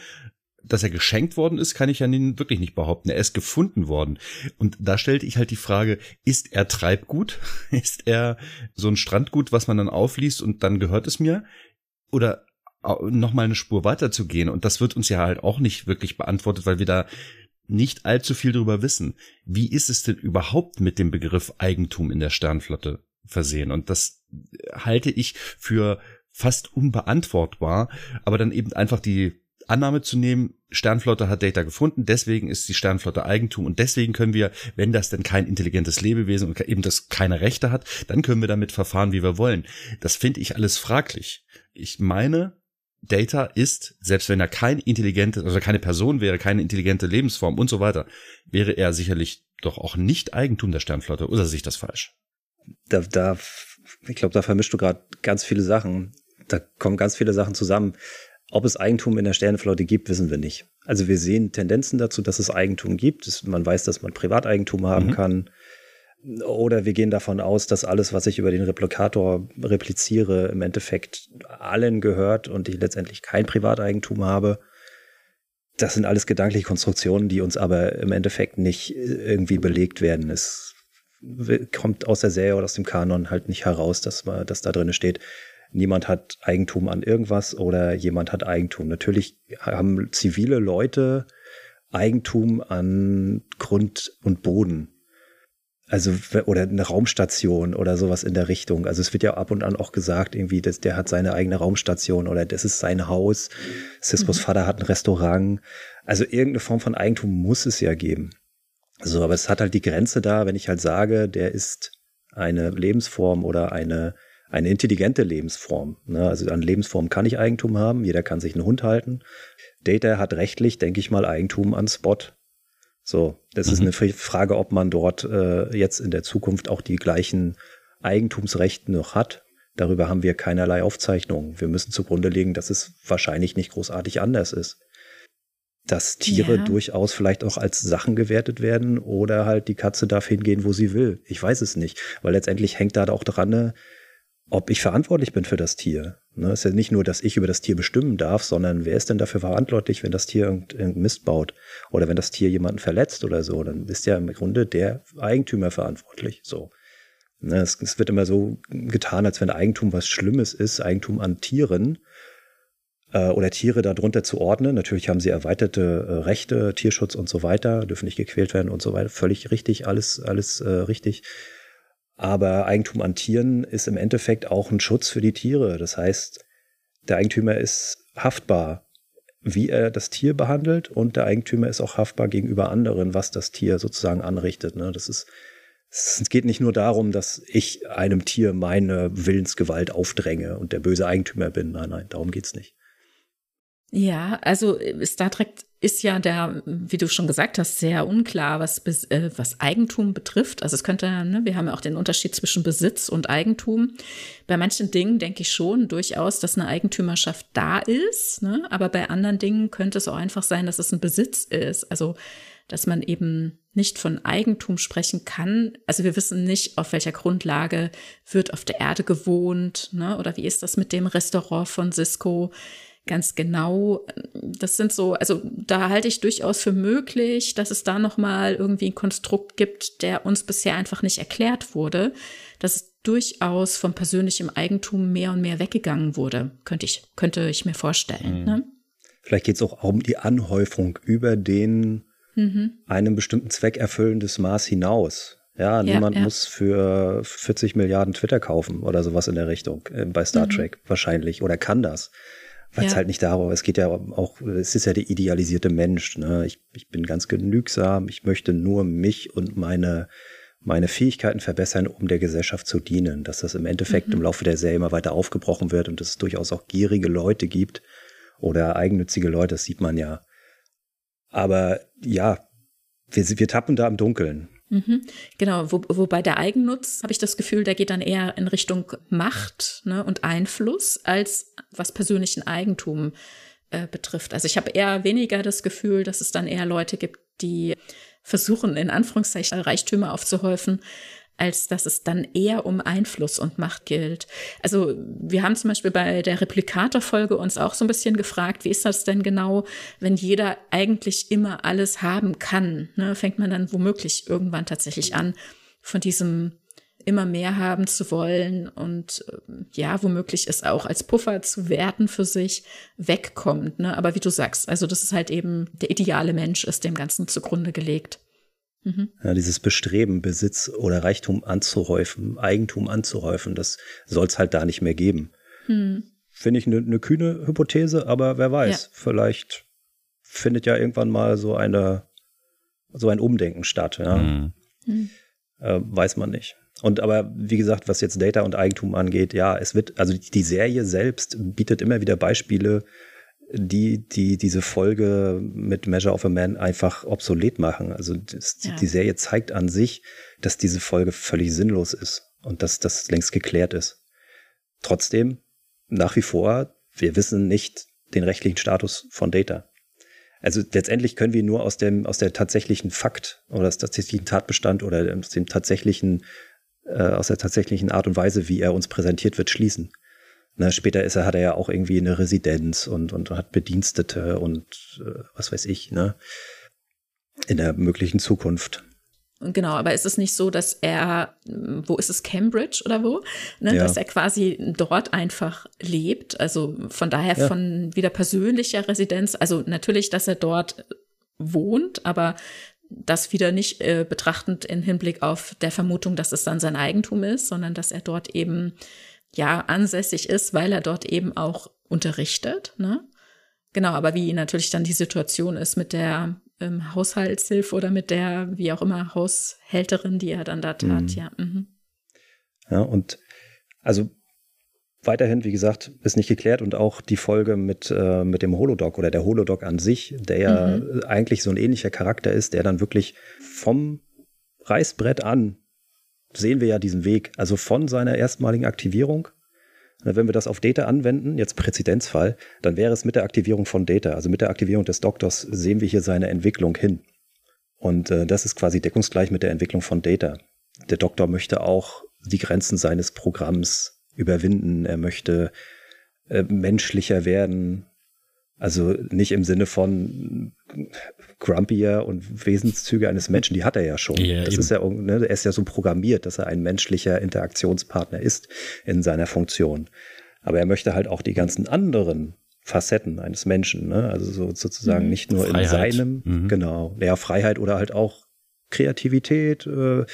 dass er geschenkt worden ist, kann ich ja wirklich nicht behaupten. Er ist gefunden worden. Und da stellte ich halt die Frage, ist er Treibgut? *laughs* Ist er so ein Strandgut, was man dann aufliest und dann gehört es mir? Oder noch mal eine Spur weiter zu gehen? Und das wird uns ja halt auch nicht wirklich beantwortet, weil wir da nicht allzu viel darüber wissen. Wie ist es denn überhaupt mit dem Begriff Eigentum in der Sternflotte versehen? Und das halte ich für fast unbeantwortbar, aber dann eben einfach die Annahme zu nehmen, Sternflotte hat Data gefunden, deswegen ist die Sternflotte Eigentum und deswegen können wir, wenn das denn kein intelligentes Lebewesen und eben das keine Rechte hat, dann können wir damit verfahren, wie wir wollen. Das finde ich alles fraglich. Ich meine, Data ist, selbst wenn er kein intelligentes, also keine Person wäre, keine intelligente Lebensform und so weiter, wäre er sicherlich doch auch nicht Eigentum der Sternflotte. Oder sehe ich das falsch? Da, da, ich glaube, da vermischst du gerade ganz viele Sachen. Da kommen ganz viele Sachen zusammen. Ob es Eigentum in der Sternenflotte gibt, wissen wir nicht. Also wir sehen Tendenzen dazu, dass es Eigentum gibt. Man weiß, dass man Privateigentum haben mhm. kann. Oder wir gehen davon aus, dass alles, was ich über den Replikator repliziere, im Endeffekt allen gehört und ich letztendlich kein Privateigentum habe. Das sind alles gedankliche Konstruktionen, die uns aber im Endeffekt nicht irgendwie belegt werden. Es kommt aus der Serie oder aus dem Kanon halt nicht heraus, dass, man, dass da drin steht, niemand hat Eigentum an irgendwas oder jemand hat Eigentum. Natürlich haben zivile Leute Eigentum an Grund und Boden. Also, oder eine Raumstation oder sowas in der Richtung. Also es wird ja ab und an auch gesagt, irgendwie, dass der hat seine eigene Raumstation oder das ist sein Haus. Siskos mhm. Vater hat ein Restaurant. Also irgendeine Form von Eigentum muss es ja geben. So, aber es hat halt die Grenze da, wenn ich halt sage, der ist eine Lebensform oder eine eine intelligente Lebensform. Ne? Also an Lebensform kann ich Eigentum haben, jeder kann sich einen Hund halten. Data hat rechtlich, denke ich mal, Eigentum an Spot. So, das mhm. ist eine Frage, ob man dort äh, jetzt in der Zukunft auch die gleichen Eigentumsrechte noch hat. Darüber haben wir keinerlei Aufzeichnungen. Wir müssen zugrunde legen, dass es wahrscheinlich nicht großartig anders ist. Dass Tiere ja. durchaus vielleicht auch als Sachen gewertet werden oder halt die Katze darf hingehen, wo sie will. Ich weiß es nicht, weil letztendlich hängt da auch dran, ne, ob ich verantwortlich bin für das Tier. Ne, es ist ja nicht nur, dass ich über das Tier bestimmen darf, sondern wer ist denn dafür verantwortlich, wenn das Tier irgendeinen Mist baut oder wenn das Tier jemanden verletzt oder so, dann ist ja im Grunde der Eigentümer verantwortlich. So. Ne, es, es wird immer so getan, als wenn Eigentum was Schlimmes ist, Eigentum an Tieren äh, oder Tiere darunter zu ordnen. Natürlich haben sie erweiterte äh, Rechte, Tierschutz und so weiter, dürfen nicht gequält werden und so weiter. Völlig richtig, alles, alles äh, richtig. Aber Eigentum an Tieren ist im Endeffekt auch ein Schutz für die Tiere. Das heißt, der Eigentümer ist haftbar, wie er das Tier behandelt und der Eigentümer ist auch haftbar gegenüber anderen, was das Tier sozusagen anrichtet. Ne? Das ist, es geht nicht nur darum, dass ich einem Tier meine Willensgewalt aufdränge und der böse Eigentümer bin. Nein, nein, darum geht's nicht. Ja, also äh, Star Trek ist ja der, wie du schon gesagt hast, sehr unklar, was, äh, was Eigentum betrifft. Also es könnte, ne, wir haben ja auch den Unterschied zwischen Besitz und Eigentum. Bei manchen Dingen denke ich schon durchaus, dass eine Eigentümerschaft da ist, ne? aber bei anderen Dingen könnte es auch einfach sein, dass es ein Besitz ist. Also dass man eben nicht von Eigentum sprechen kann. Also wir wissen nicht, auf welcher Grundlage wird auf der Erde gewohnt, ne? oder wie ist das mit dem Restaurant von Cisco ganz genau. Das sind so, also da halte ich durchaus für möglich, dass es da noch mal irgendwie ein Konstrukt gibt, der uns bisher einfach nicht erklärt wurde. Das durchaus vom persönlichen Eigentum mehr und mehr weggegangen wurde, könnte ich, könnte ich mir vorstellen. Mhm. Ne? Vielleicht geht es auch um die Anhäufung über den mhm. einem bestimmten Zweck erfüllendes Maß hinaus. Ja, ja niemand ja. muss für 40 Milliarden Twitter kaufen oder sowas in der Richtung äh, bei Star mhm. Trek wahrscheinlich oder kann das. Weil es ja. halt nicht darum, es geht ja auch, es ist ja der idealisierte Mensch. Ne? Ich, ich bin ganz genügsam, ich möchte nur mich und meine, meine Fähigkeiten verbessern, um der Gesellschaft zu dienen. Dass das im Endeffekt mhm. im Laufe der Serie immer weiter aufgebrochen wird und dass es durchaus auch gierige Leute gibt oder eigennützige Leute, das sieht man ja. Aber ja, wir, wir tappen da im Dunkeln. Mhm. Genau, wo, wobei der Eigennutz, habe ich das Gefühl, der geht dann eher in Richtung Macht ne, und Einfluss, als was persönlichen Eigentum äh, betrifft. Also ich habe eher weniger das Gefühl, dass es dann eher Leute gibt, die versuchen, in Anführungszeichen Reichtümer aufzuhäufen, als dass es dann eher um Einfluss und Macht gilt. Also wir haben zum Beispiel bei der Replikator-Folge uns auch so ein bisschen gefragt, wie ist das denn genau, wenn jeder eigentlich immer alles haben kann? Ne? Fängt man dann womöglich irgendwann tatsächlich an, von diesem immer mehr haben zu wollen und ja, womöglich es auch als Puffer zu werten für sich wegkommt. Ne? Aber wie du sagst, also das ist halt eben der ideale Mensch ist dem Ganzen zugrunde gelegt. Mhm. Ja, dieses Bestreben, Besitz oder Reichtum anzuhäufen, Eigentum anzuhäufen, das soll es halt da nicht mehr geben. Mhm. Finde ich eine ne kühne Hypothese, aber wer weiß, ja. vielleicht findet ja irgendwann mal so eine so ein Umdenken statt. Ja? Mhm. Äh, weiß man nicht. Und aber wie gesagt, was jetzt Data und Eigentum angeht, ja, es wird, also die Serie selbst bietet immer wieder Beispiele, die, die diese Folge mit Measure of a Man einfach obsolet machen. Also das, ja. die Serie zeigt an sich, dass diese Folge völlig sinnlos ist und dass das längst geklärt ist. Trotzdem, nach wie vor, wir wissen nicht den rechtlichen Status von Data. Also letztendlich können wir nur aus dem, aus der tatsächlichen Fakt oder aus tatsächlichen Tatbestand oder aus dem tatsächlichen, äh, aus der tatsächlichen Art und Weise, wie er uns präsentiert wird, schließen. Ne, später ist er, hat er ja auch irgendwie eine Residenz und, und hat Bedienstete und äh, was weiß ich, ne? In der möglichen Zukunft. Genau, aber ist es nicht so, dass er, wo ist es, Cambridge oder wo? Ne, ja. Dass er quasi dort einfach lebt. Also von daher ja. von wieder persönlicher Residenz. Also natürlich, dass er dort wohnt, aber das wieder nicht äh, betrachtend in Hinblick auf der Vermutung, dass es dann sein Eigentum ist, sondern dass er dort eben ja ansässig ist, weil er dort eben auch unterrichtet. Ne? Genau, aber wie natürlich dann die Situation ist mit der ähm, Haushaltshilfe oder mit der, wie auch immer, Haushälterin, die er dann da tat, mhm. ja. Mhm. Ja, und also weiterhin, wie gesagt, ist nicht geklärt und auch die Folge mit, äh, mit dem Holodoc oder der Holodoc an sich, der ja mhm. eigentlich so ein ähnlicher Charakter ist, der dann wirklich vom Reißbrett an sehen wir ja diesen Weg, also von seiner erstmaligen Aktivierung. Wenn wir das auf Data anwenden, jetzt Präzedenzfall, dann wäre es mit der Aktivierung von Data, also mit der Aktivierung des Doktors, sehen wir hier seine Entwicklung hin. Und äh, das ist quasi deckungsgleich mit der Entwicklung von Data. Der Doktor möchte auch die Grenzen seines Programms überwinden. Er möchte äh, menschlicher werden. Also nicht im Sinne von grumpier und Wesenszüge eines Menschen, die hat er ja schon. Ja, das eben. ist ja, ne, er ist ja so programmiert, dass er ein menschlicher Interaktionspartner ist in seiner Funktion. Aber er möchte halt auch die ganzen anderen Facetten eines Menschen, ne? also so, sozusagen mhm. nicht nur Freiheit. in seinem, mhm. genau, ja, Freiheit oder halt auch Kreativität, äh, mhm.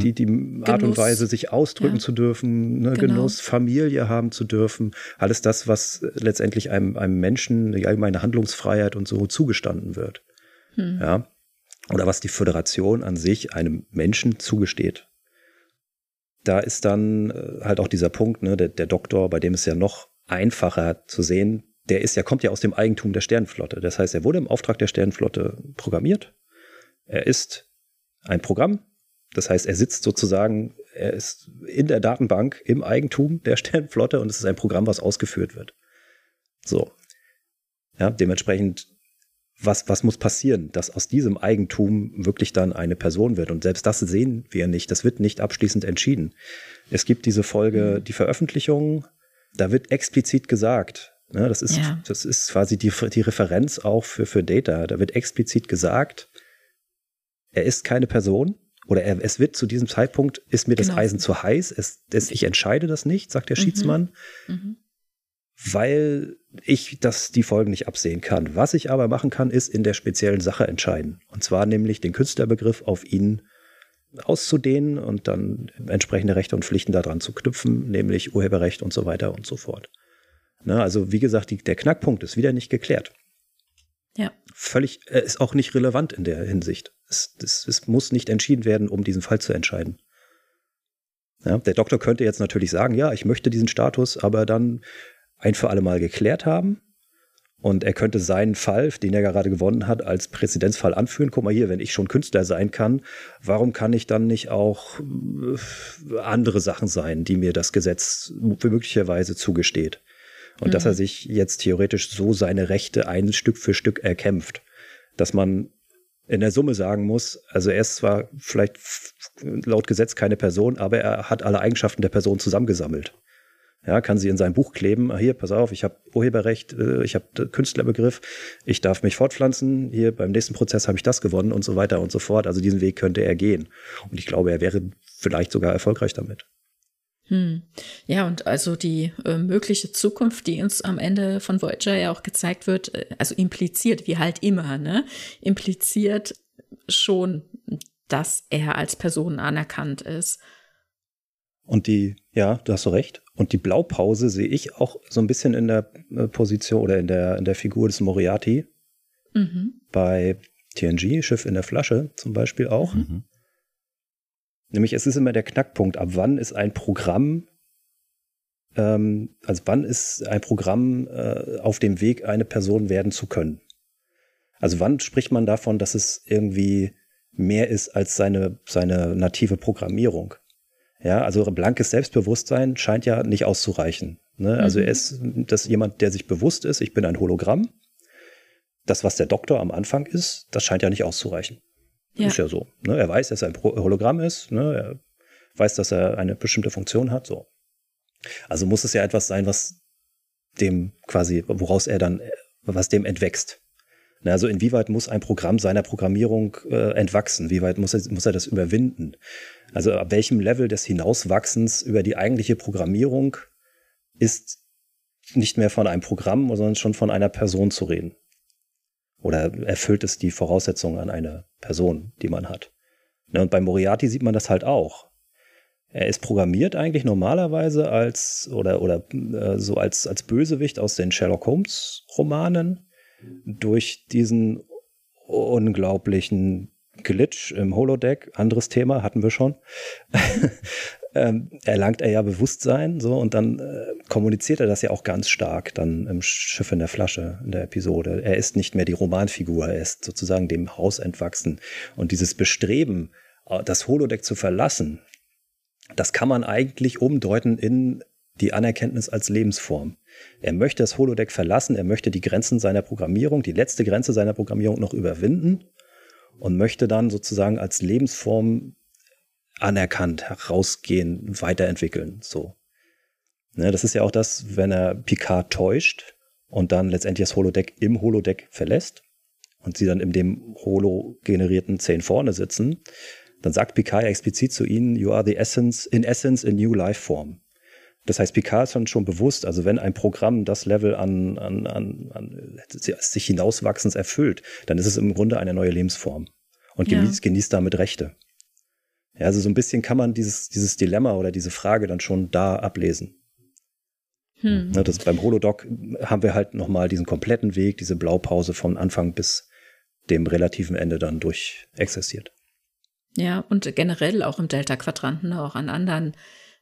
die, die Genuss. Art und Weise, sich ausdrücken ja. zu dürfen, ne, genau. Genuss, Familie haben zu dürfen, alles das, was letztendlich einem, einem Menschen, die allgemeine Handlungsfreiheit und so zugestanden wird. Hm. Ja. Oder was die Föderation an sich einem Menschen zugesteht. Da ist dann äh, halt auch dieser Punkt, ne, der, der Doktor, bei dem es ja noch einfacher zu sehen, der ist ja, kommt ja aus dem Eigentum der Sternenflotte. Das heißt, er wurde im Auftrag der Sternenflotte programmiert. Er ist ein Programm. Das heißt, er sitzt sozusagen, er ist in der Datenbank im Eigentum der *laughs* Sternenflotte und es ist ein Programm, was ausgeführt wird. So. Ja, dementsprechend was, was muss passieren, dass aus diesem Eigentum wirklich dann eine Person wird? Und selbst das sehen wir nicht. Das wird nicht abschließend entschieden. Es gibt diese Folge, mhm. die Veröffentlichung, da wird explizit gesagt, ne, das ist, ja. das ist quasi die, die Referenz auch für, für Data. Da wird explizit gesagt, er ist keine Person oder er, es wird zu diesem Zeitpunkt, ist mir das genau. Eisen zu heiß, es, es, ich entscheide das nicht, sagt der mhm. Schiedsmann, mhm. weil ich das die Folgen nicht absehen kann. Was ich aber machen kann, ist in der speziellen Sache entscheiden. Und zwar nämlich den Künstlerbegriff auf ihn auszudehnen und dann entsprechende Rechte und Pflichten daran zu knüpfen, nämlich Urheberrecht und so weiter und so fort. Na, also wie gesagt, die, der Knackpunkt ist wieder nicht geklärt. Ja. Völlig, äh, ist auch nicht relevant in der Hinsicht. Es, es, es muss nicht entschieden werden, um diesen Fall zu entscheiden. Ja, der Doktor könnte jetzt natürlich sagen, ja, ich möchte diesen Status, aber dann ein für alle Mal geklärt haben. Und er könnte seinen Fall, den er gerade gewonnen hat, als Präzedenzfall anführen. Guck mal hier, wenn ich schon Künstler sein kann, warum kann ich dann nicht auch äh, andere Sachen sein, die mir das Gesetz möglicherweise zugesteht? Und mhm. dass er sich jetzt theoretisch so seine Rechte ein Stück für Stück erkämpft. Dass man in der Summe sagen muss, also er ist zwar vielleicht laut Gesetz keine Person, aber er hat alle Eigenschaften der Person zusammengesammelt. Ja, kann sie in sein Buch kleben. Ah, hier, pass auf, ich habe Urheberrecht, äh, ich habe Künstlerbegriff, ich darf mich fortpflanzen. Hier beim nächsten Prozess habe ich das gewonnen und so weiter und so fort. Also diesen Weg könnte er gehen. Und ich glaube, er wäre vielleicht sogar erfolgreich damit. Hm. Ja, und also die äh, mögliche Zukunft, die uns am Ende von Voyager ja auch gezeigt wird, äh, also impliziert, wie halt immer, ne, impliziert schon, dass er als Person anerkannt ist. Und die, ja, du hast so recht. Und die Blaupause sehe ich auch so ein bisschen in der äh, Position oder in der, in der Figur des Moriarty. Mhm. Bei TNG, Schiff in der Flasche zum Beispiel auch. Mhm. Nämlich es ist immer der Knackpunkt, ab wann ist ein Programm, ähm, also wann ist ein Programm äh, auf dem Weg, eine Person werden zu können. Also wann spricht man davon, dass es irgendwie mehr ist als seine, seine native Programmierung? Ja, also blankes Selbstbewusstsein scheint ja nicht auszureichen. Ne? Also mhm. er ist das jemand, der sich bewusst ist, ich bin ein Hologramm. Das, was der Doktor am Anfang ist, das scheint ja nicht auszureichen. Ja. Ist ja so. Ne? Er weiß, dass er ein Hologramm ist. Ne? Er weiß, dass er eine bestimmte Funktion hat. So. Also muss es ja etwas sein, was dem quasi, woraus er dann, was dem entwächst. Ne? Also inwieweit muss ein Programm seiner Programmierung äh, entwachsen? Wie weit muss er, muss er das überwinden? Also ab welchem Level des Hinauswachsens über die eigentliche Programmierung ist nicht mehr von einem Programm, sondern schon von einer Person zu reden. Oder erfüllt es die Voraussetzungen an eine Person, die man hat. Ne, und bei Moriarty sieht man das halt auch. Er ist programmiert eigentlich normalerweise als oder oder äh, so als als Bösewicht aus den Sherlock Holmes Romanen durch diesen unglaublichen Glitch im Holodeck, anderes Thema, hatten wir schon, *laughs* ähm, erlangt er ja Bewusstsein, so, und dann äh, kommuniziert er das ja auch ganz stark dann im Schiff in der Flasche in der Episode. Er ist nicht mehr die Romanfigur, er ist sozusagen dem Haus entwachsen. Und dieses Bestreben, äh, das Holodeck zu verlassen, das kann man eigentlich umdeuten in die Anerkenntnis als Lebensform. Er möchte das Holodeck verlassen, er möchte die Grenzen seiner Programmierung, die letzte Grenze seiner Programmierung noch überwinden und möchte dann sozusagen als Lebensform anerkannt herausgehen, weiterentwickeln. So. Ne, das ist ja auch das, wenn er Picard täuscht und dann letztendlich das Holodeck im Holodeck verlässt und sie dann in dem holo-generierten Zehn vorne sitzen, dann sagt Picard ja explizit zu ihnen, you are the essence, in essence a new life form. Das heißt, Picard ist dann schon bewusst, also wenn ein Programm das Level an, an, an, an sich hinauswachsens erfüllt, dann ist es im Grunde eine neue Lebensform und genießt, ja. genießt damit Rechte. Ja, also so ein bisschen kann man dieses, dieses Dilemma oder diese Frage dann schon da ablesen. Hm. Das, beim Holodoc haben wir halt nochmal diesen kompletten Weg, diese Blaupause von Anfang bis dem relativen Ende dann durchexerziert. Ja, und generell auch im Delta-Quadranten, auch an anderen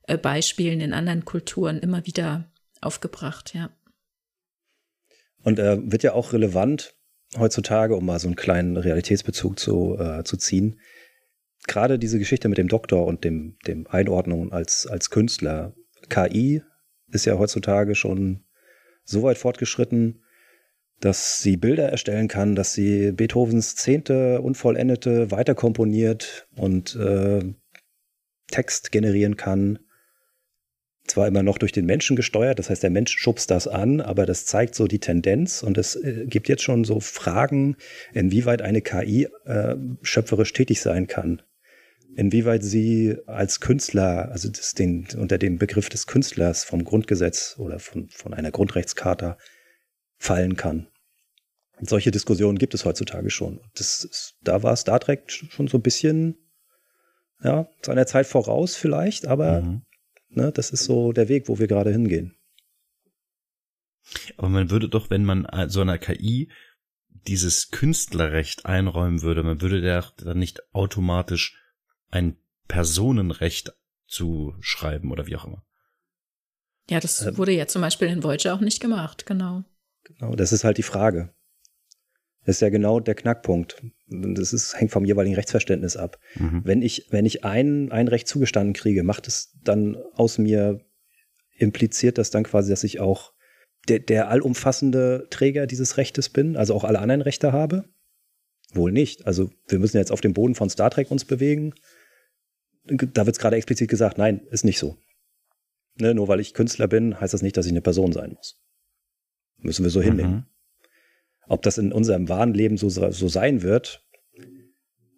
äh, Beispielen in anderen Kulturen immer wieder aufgebracht, ja. Und äh, wird ja auch relevant heutzutage, um mal so einen kleinen Realitätsbezug zu, äh, zu ziehen. Gerade diese Geschichte mit dem Doktor und dem, dem Einordnung als, als Künstler. KI ist ja heutzutage schon so weit fortgeschritten, dass sie Bilder erstellen kann, dass sie Beethovens Zehnte unvollendete weiterkomponiert und äh, Text generieren kann zwar immer noch durch den Menschen gesteuert, das heißt, der Mensch schubst das an, aber das zeigt so die Tendenz und es äh, gibt jetzt schon so Fragen, inwieweit eine KI äh, schöpferisch tätig sein kann. Inwieweit sie als Künstler, also das den, unter dem Begriff des Künstlers vom Grundgesetz oder von, von einer Grundrechtscharta fallen kann. Und solche Diskussionen gibt es heutzutage schon. Das ist, da war Star Trek schon so ein bisschen, ja, seiner Zeit voraus vielleicht, aber mhm. ne, das ist so der Weg, wo wir gerade hingehen. Aber man würde doch, wenn man so einer KI dieses Künstlerrecht einräumen würde, man würde der dann nicht automatisch ein Personenrecht zu schreiben oder wie auch immer. Ja, das ähm, wurde ja zum Beispiel in Voyager auch nicht gemacht, genau. Genau, das ist halt die Frage. Das ist ja genau der Knackpunkt. Das ist, hängt vom jeweiligen Rechtsverständnis ab. Mhm. Wenn ich, wenn ich ein, ein Recht zugestanden kriege, macht es dann aus mir, impliziert das dann quasi, dass ich auch der, der allumfassende Träger dieses Rechtes bin, also auch alle anderen Rechte habe? Wohl nicht. Also wir müssen jetzt auf dem Boden von Star Trek uns bewegen. Da wird es gerade explizit gesagt, nein, ist nicht so. Ne, nur weil ich Künstler bin, heißt das nicht, dass ich eine Person sein muss. Müssen wir so mhm. hinnehmen. Ob das in unserem wahren Leben so, so sein wird,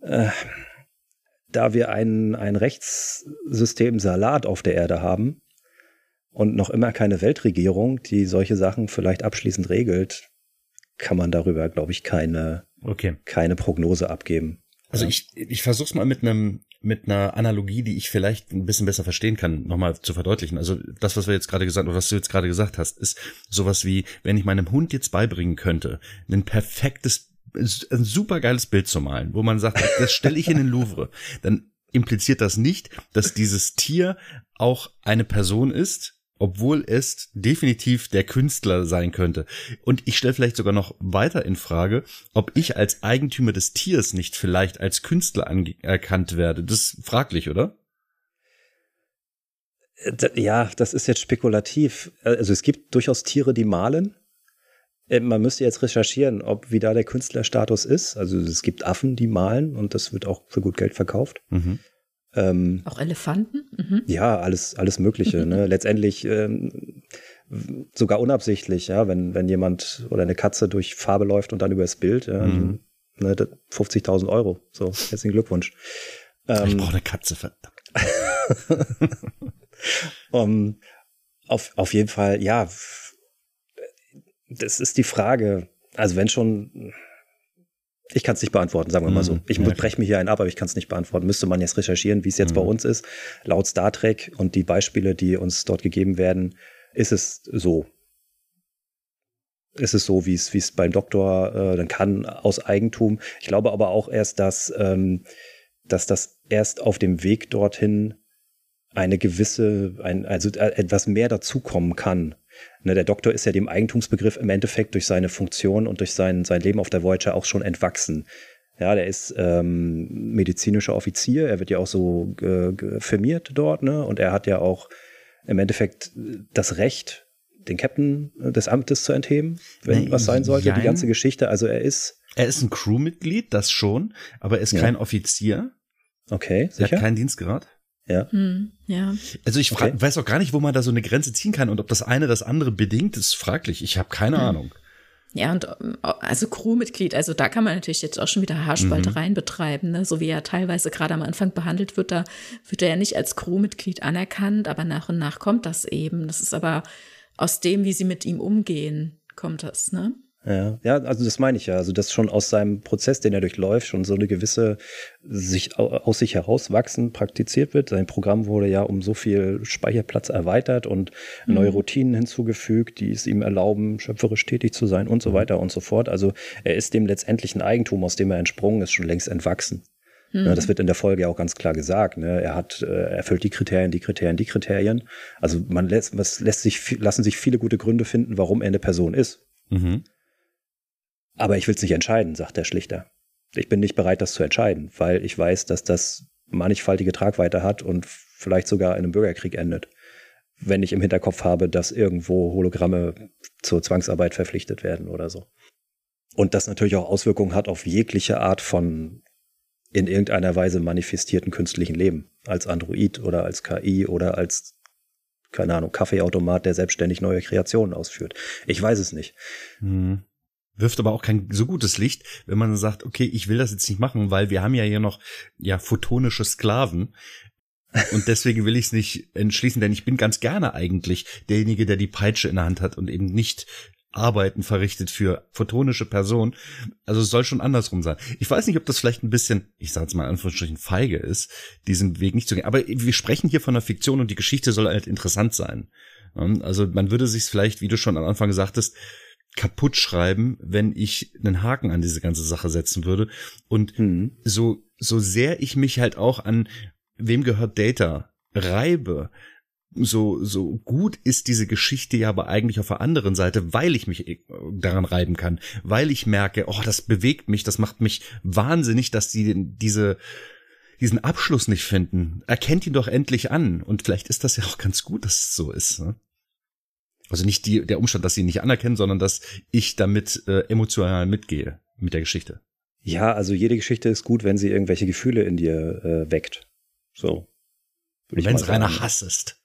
äh, da wir ein, ein Rechtssystem Salat auf der Erde haben und noch immer keine Weltregierung, die solche Sachen vielleicht abschließend regelt, kann man darüber, glaube ich, keine, okay. keine Prognose abgeben. Also ich, ich versuche es mal mit einem mit einer Analogie, die ich vielleicht ein bisschen besser verstehen kann, nochmal zu verdeutlichen. Also das, was wir jetzt gerade gesagt oder was du jetzt gerade gesagt hast, ist sowas wie, wenn ich meinem Hund jetzt beibringen könnte, ein perfektes, ein supergeiles Bild zu malen, wo man sagt, das stelle ich in den Louvre, dann impliziert das nicht, dass dieses Tier auch eine Person ist, obwohl es definitiv der Künstler sein könnte. Und ich stelle vielleicht sogar noch weiter in Frage, ob ich als Eigentümer des Tiers nicht vielleicht als Künstler erkannt werde. Das ist fraglich, oder? Äh, ja, das ist jetzt spekulativ. Also es gibt durchaus Tiere, die malen. Äh, man müsste jetzt recherchieren, ob wie da der Künstlerstatus ist. Also es gibt Affen, die malen und das wird auch für gut Geld verkauft. Mhm. Ähm, Auch Elefanten? Mhm. Ja, alles, alles Mögliche. ne? *laughs* Letztendlich ähm, sogar unabsichtlich, ja, wenn, wenn jemand oder eine Katze durch Farbe läuft und dann über das Bild, ja, mhm. ne, 50.000 Euro. So, herzlichen Glückwunsch. Ähm, ich brauche eine Katze, verdammt. *laughs* um, auf, auf jeden Fall, ja, das ist die Frage. Also wenn schon ich kann es nicht beantworten, sagen wir mal so. Mhm. Ich ja, breche mir hier einen ab, aber ich kann es nicht beantworten. Müsste man jetzt recherchieren, wie es jetzt mhm. bei uns ist. Laut Star Trek und die Beispiele, die uns dort gegeben werden, ist es so. Ist es so, wie es wie es beim Doktor äh, dann kann aus Eigentum. Ich glaube aber auch erst, dass ähm, dass das erst auf dem Weg dorthin eine gewisse, ein, also äh, etwas mehr dazukommen kann. Ne, der Doktor ist ja dem Eigentumsbegriff im Endeffekt durch seine Funktion und durch sein, sein Leben auf der Voyager auch schon entwachsen. Ja, der ist ähm, medizinischer Offizier, er wird ja auch so äh, firmiert dort, ne? Und er hat ja auch im Endeffekt das Recht, den Captain des Amtes zu entheben, wenn nee, was sein sollte, jein. die ganze Geschichte. Also er ist. Er ist ein Crewmitglied, das schon, aber er ist ja. kein Offizier. Okay, sicher. Er hat keinen Dienstgrad. Ja. Hm, ja. Also ich okay. weiß auch gar nicht, wo man da so eine Grenze ziehen kann und ob das eine das andere bedingt, ist fraglich. Ich habe keine hm. Ahnung. Ja, und also Crewmitglied, also da kann man natürlich jetzt auch schon wieder Haarspaltereien mhm. betreiben, ne? so wie er teilweise gerade am Anfang behandelt wird, da wird er ja nicht als Crewmitglied anerkannt, aber nach und nach kommt das eben. Das ist aber aus dem, wie sie mit ihm umgehen, kommt das, ne? Ja, ja, also das meine ich ja. Also, dass schon aus seinem Prozess, den er durchläuft, schon so eine gewisse sich aus sich herauswachsen praktiziert wird. Sein Programm wurde ja um so viel Speicherplatz erweitert und mhm. neue Routinen hinzugefügt, die es ihm erlauben, schöpferisch tätig zu sein und so weiter und so fort. Also, er ist dem letztendlichen Eigentum, aus dem er entsprungen ist, schon längst entwachsen. Mhm. Ja, das wird in der Folge auch ganz klar gesagt. Ne? Er hat äh, erfüllt die Kriterien, die Kriterien, die Kriterien. Also man lässt, was lässt sich, lassen sich viele gute Gründe finden, warum er eine Person ist. Mhm. Aber ich will es nicht entscheiden, sagt der Schlichter. Ich bin nicht bereit, das zu entscheiden, weil ich weiß, dass das mannigfaltige Tragweite hat und vielleicht sogar in einem Bürgerkrieg endet, wenn ich im Hinterkopf habe, dass irgendwo Hologramme zur Zwangsarbeit verpflichtet werden oder so. Und das natürlich auch Auswirkungen hat auf jegliche Art von in irgendeiner Weise manifestierten künstlichen Leben, als Android oder als KI oder als, keine Ahnung, Kaffeeautomat, der selbstständig neue Kreationen ausführt. Ich weiß es nicht. Mhm. Wirft aber auch kein so gutes Licht, wenn man sagt, okay, ich will das jetzt nicht machen, weil wir haben ja hier noch ja photonische Sklaven. Und deswegen will ich es nicht entschließen, denn ich bin ganz gerne eigentlich derjenige, der die Peitsche in der Hand hat und eben nicht Arbeiten verrichtet für photonische Personen. Also es soll schon andersrum sein. Ich weiß nicht, ob das vielleicht ein bisschen, ich sage jetzt mal in Anführungsstrichen, feige ist, diesen Weg nicht zu gehen. Aber wir sprechen hier von einer Fiktion und die Geschichte soll halt interessant sein. Also man würde sich vielleicht, wie du schon am Anfang gesagt hast, kaputt schreiben, wenn ich einen Haken an diese ganze Sache setzen würde. Und mhm. so, so sehr ich mich halt auch an wem gehört Data reibe, so, so gut ist diese Geschichte ja aber eigentlich auf der anderen Seite, weil ich mich äh, daran reiben kann, weil ich merke, oh, das bewegt mich, das macht mich wahnsinnig, dass die diese, diesen Abschluss nicht finden. Erkennt ihn doch endlich an. Und vielleicht ist das ja auch ganz gut, dass es so ist. Ne? Also nicht die, der Umstand, dass sie ihn nicht anerkennen, sondern dass ich damit äh, emotional mitgehe mit der Geschichte. Ja, also jede Geschichte ist gut, wenn sie irgendwelche Gefühle in dir äh, weckt. So. Wenn es reiner Hass ist.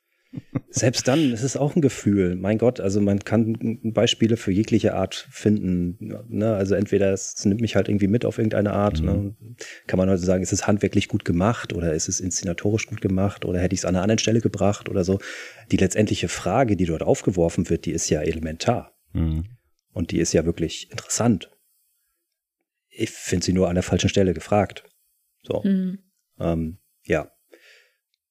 Selbst dann, es ist auch ein Gefühl. Mein Gott, also man kann Beispiele für jegliche Art finden. Ne? Also entweder es, es, nimmt mich halt irgendwie mit auf irgendeine Art. Mhm. Ne? Kann man heute sagen, ist es handwerklich gut gemacht oder ist es inszenatorisch gut gemacht oder hätte ich es an einer anderen Stelle gebracht oder so. Die letztendliche Frage, die dort aufgeworfen wird, die ist ja elementar. Mhm. Und die ist ja wirklich interessant. Ich finde sie nur an der falschen Stelle gefragt. So. Mhm. Ähm, ja.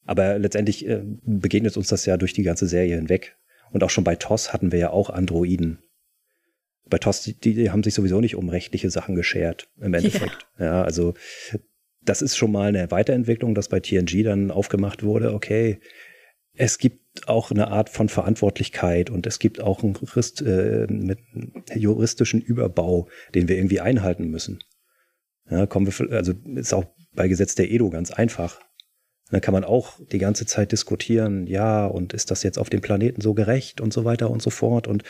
Aber letztendlich äh, begegnet uns das ja durch die ganze Serie hinweg. Und auch schon bei TOS hatten wir ja auch Androiden. Bei TOS, die, die haben sich sowieso nicht um rechtliche Sachen geschert, im Endeffekt. Ja. ja, also das ist schon mal eine Weiterentwicklung, dass bei TNG dann aufgemacht wurde, okay, es gibt auch eine Art von Verantwortlichkeit und es gibt auch einen Jurist, äh, mit juristischen Überbau, den wir irgendwie einhalten müssen. Ja, kommen wir, also ist auch bei Gesetz der Edo ganz einfach. Dann kann man auch die ganze Zeit diskutieren, ja, und ist das jetzt auf dem Planeten so gerecht und so weiter und so fort und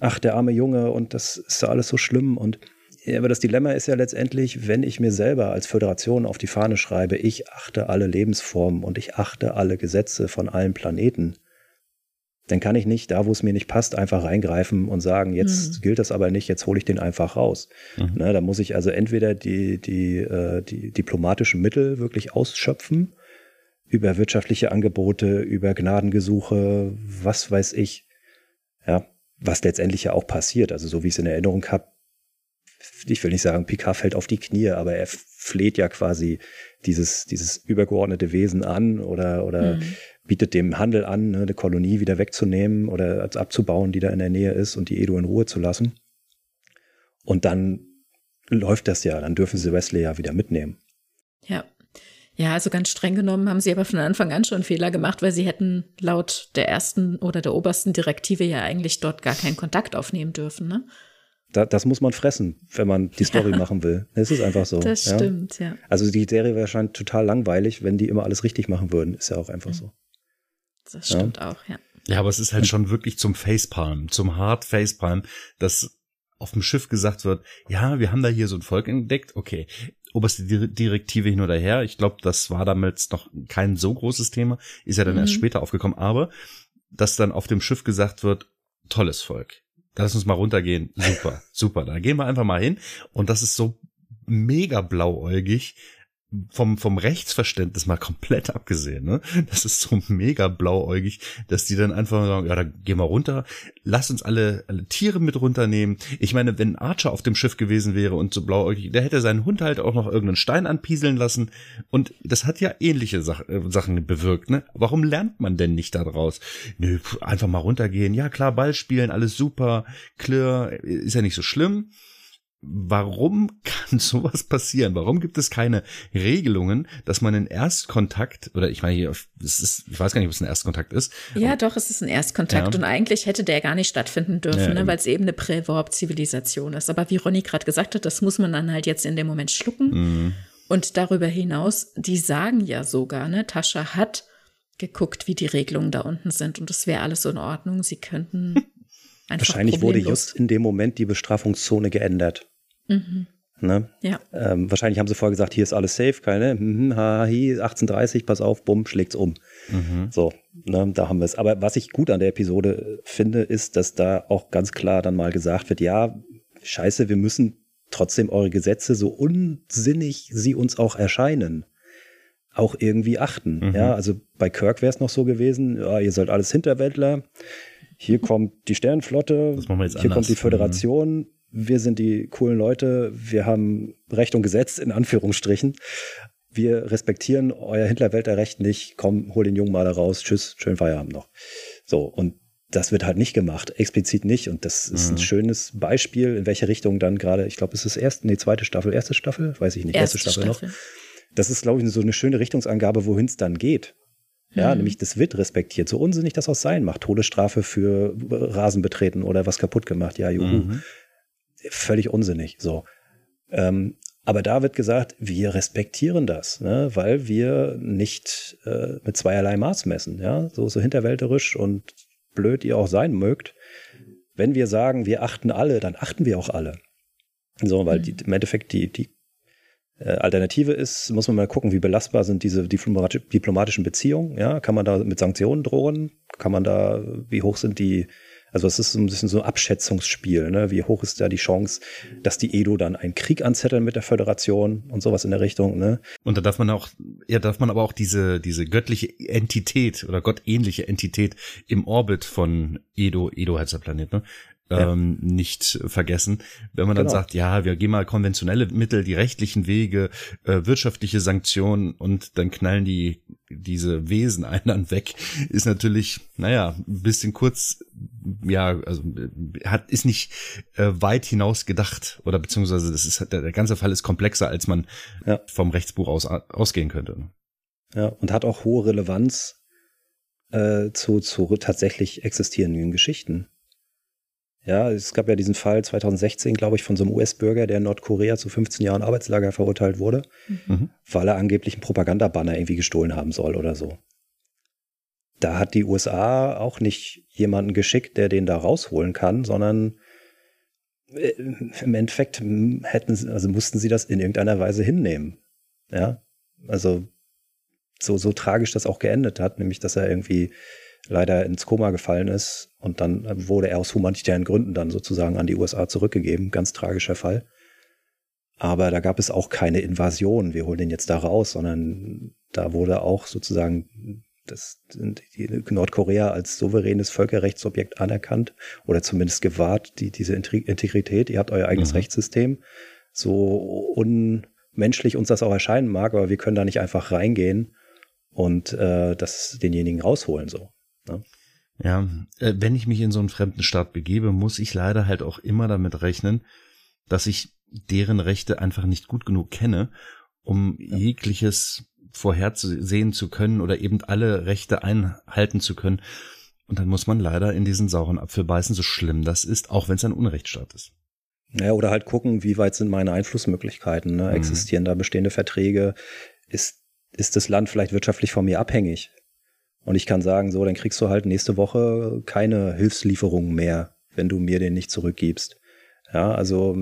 ach, der arme Junge und das ist ja alles so schlimm und aber das Dilemma ist ja letztendlich, wenn ich mir selber als Föderation auf die Fahne schreibe, ich achte alle Lebensformen und ich achte alle Gesetze von allen Planeten, dann kann ich nicht da, wo es mir nicht passt, einfach reingreifen und sagen, jetzt mhm. gilt das aber nicht, jetzt hole ich den einfach raus. Mhm. Ne, da muss ich also entweder die, die, äh, die diplomatischen Mittel wirklich ausschöpfen über wirtschaftliche Angebote, über Gnadengesuche, was weiß ich. Ja, was letztendlich ja auch passiert. Also so wie ich es in Erinnerung habe, ich will nicht sagen, Picard fällt auf die Knie, aber er fleht ja quasi dieses, dieses übergeordnete Wesen an oder, oder mhm. bietet dem Handel an, ne, eine Kolonie wieder wegzunehmen oder abzubauen, die da in der Nähe ist und die Edo in Ruhe zu lassen. Und dann läuft das ja, dann dürfen sie Wesley ja wieder mitnehmen. Ja. Ja, also ganz streng genommen haben sie aber von Anfang an schon Fehler gemacht, weil sie hätten laut der ersten oder der obersten Direktive ja eigentlich dort gar keinen Kontakt aufnehmen dürfen, ne? Da, das muss man fressen, wenn man die Story ja. machen will. Es ist einfach so. Das ja? stimmt, ja. Also die Serie wäre wahrscheinlich total langweilig, wenn die immer alles richtig machen würden. Ist ja auch einfach so. Das stimmt ja? auch, ja. Ja, aber es ist halt schon wirklich zum Facepalm, zum Hard Facepalm, dass auf dem Schiff gesagt wird, ja, wir haben da hier so ein Volk entdeckt, okay, oberste Direktive hin oder her. Ich glaube, das war damals noch kein so großes Thema, ist ja dann mhm. erst später aufgekommen, aber dass dann auf dem Schiff gesagt wird, tolles Volk. Lass uns mal runtergehen. Super, *laughs* super. Da gehen wir einfach mal hin. Und das ist so mega blauäugig, vom, vom Rechtsverständnis mal komplett abgesehen, ne? Das ist so mega blauäugig, dass die dann einfach sagen, ja, da gehen wir runter, lass uns alle, alle Tiere mit runternehmen. Ich meine, wenn Archer auf dem Schiff gewesen wäre und so blauäugig, der hätte seinen Hund halt auch noch irgendeinen Stein anpieseln lassen. Und das hat ja ähnliche Sach äh, Sachen bewirkt, ne? Warum lernt man denn nicht daraus? Nö, einfach mal runtergehen. Ja, klar, Ball spielen, alles super, clear, ist ja nicht so schlimm warum kann *laughs* sowas passieren? Warum gibt es keine Regelungen, dass man in Erstkontakt, oder ich meine, es ist, ich weiß gar nicht, ob es ein Erstkontakt ist. Ja, aber, doch, es ist ein Erstkontakt ja. und eigentlich hätte der gar nicht stattfinden dürfen, ja, ne, weil es eben eine Prävorb-Zivilisation ist. Aber wie Ronny gerade gesagt hat, das muss man dann halt jetzt in dem Moment schlucken. Mhm. Und darüber hinaus, die sagen ja sogar, ne, Tascha hat geguckt, wie die Regelungen da unten sind und es wäre alles so in Ordnung. Sie könnten *laughs* einfach Wahrscheinlich wurde just in dem Moment die Bestrafungszone geändert. Mhm. Ne? Ja. Ähm, wahrscheinlich haben sie vorher gesagt, hier ist alles safe, keine, hm, ha, hi, 1830, pass auf, bumm, schlägt's um. Mhm. So, ne, da haben wir es. Aber was ich gut an der Episode finde, ist, dass da auch ganz klar dann mal gesagt wird, ja, scheiße, wir müssen trotzdem eure Gesetze, so unsinnig sie uns auch erscheinen, auch irgendwie achten. Mhm. Ja, also bei Kirk wäre es noch so gewesen, ja, ihr seid alles Hinterwäldler, hier kommt die Sternenflotte, hier anders. kommt die Föderation, mhm. Wir sind die coolen Leute, wir haben Recht und Gesetz in Anführungsstrichen. Wir respektieren euer Hinterwäldlerrecht nicht, komm, hol den Jungen mal da raus, tschüss, schönen Feierabend noch. So, und das wird halt nicht gemacht, explizit nicht. Und das ist ein mhm. schönes Beispiel, in welche Richtung dann gerade, ich glaube, es ist erst, nee, zweite Staffel, erste Staffel, weiß ich nicht, erste, erste Staffel, Staffel, noch. Das ist, glaube ich, so eine schöne Richtungsangabe, wohin es dann geht. Ja, mhm. nämlich das wird respektiert. So unsinnig das auch sein macht. Todesstrafe für Rasen betreten oder was kaputt gemacht. Ja, juhu. Mhm. Völlig unsinnig. So. Ähm, aber da wird gesagt, wir respektieren das, ne, weil wir nicht äh, mit zweierlei Maß messen, ja, so, so hinterwälterisch und blöd ihr auch sein mögt. Wenn wir sagen, wir achten alle, dann achten wir auch alle. So, weil die, im Endeffekt die, die äh, Alternative ist, muss man mal gucken, wie belastbar sind diese diplomatischen Beziehungen. Ja, kann man da mit Sanktionen drohen? Kann man da, wie hoch sind die, also es ist so ein bisschen so ein Abschätzungsspiel, ne? Wie hoch ist da die Chance, dass die Edo dann einen Krieg anzetteln mit der Föderation und sowas in der Richtung, ne? Und da darf man auch, ja, darf man aber auch diese, diese göttliche Entität oder gottähnliche Entität im Orbit von Edo, Edo heißt der Planet, ne? ja. ähm, nicht vergessen. Wenn man dann genau. sagt, ja, wir gehen mal konventionelle Mittel, die rechtlichen Wege, äh, wirtschaftliche Sanktionen und dann knallen die diese Wesen *laughs* einen dann weg, ist natürlich, naja, ein bisschen kurz, ja, also hat ist nicht äh, weit hinaus gedacht oder beziehungsweise das ist der, der ganze Fall ist komplexer, als man ja. vom Rechtsbuch aus ausgehen könnte. Ja, und hat auch hohe Relevanz äh, zu, zu tatsächlich existierenden Geschichten. Ja, es gab ja diesen Fall 2016, glaube ich, von so einem US-Bürger, der in Nordkorea zu 15 Jahren Arbeitslager verurteilt wurde, mhm. weil er angeblich einen Propagandabanner irgendwie gestohlen haben soll oder so. Da hat die USA auch nicht jemanden geschickt, der den da rausholen kann, sondern äh, im Endeffekt hätten also mussten sie das in irgendeiner Weise hinnehmen. Ja, also so, so tragisch das auch geendet hat, nämlich dass er irgendwie leider ins Koma gefallen ist und dann wurde er aus humanitären Gründen dann sozusagen an die USA zurückgegeben. Ganz tragischer Fall. Aber da gab es auch keine Invasion, wir holen den jetzt da raus, sondern da wurde auch sozusagen das, Nordkorea als souveränes Völkerrechtsobjekt anerkannt oder zumindest gewahrt, die, diese Integrität. Ihr habt euer eigenes mhm. Rechtssystem. So unmenschlich uns das auch erscheinen mag, aber wir können da nicht einfach reingehen und äh, das denjenigen rausholen so. Ne? Ja, äh, wenn ich mich in so einen fremden Staat begebe, muss ich leider halt auch immer damit rechnen, dass ich deren Rechte einfach nicht gut genug kenne, um ja. jegliches vorhersehen zu können oder eben alle Rechte einhalten zu können. Und dann muss man leider in diesen sauren Apfel beißen, so schlimm das ist, auch wenn es ein Unrechtsstaat ist. Ja, oder halt gucken, wie weit sind meine Einflussmöglichkeiten, ne? Mhm. existieren da bestehende Verträge, ist, ist das Land vielleicht wirtschaftlich von mir abhängig? Und ich kann sagen, so, dann kriegst du halt nächste Woche keine Hilfslieferungen mehr, wenn du mir den nicht zurückgibst. Ja, also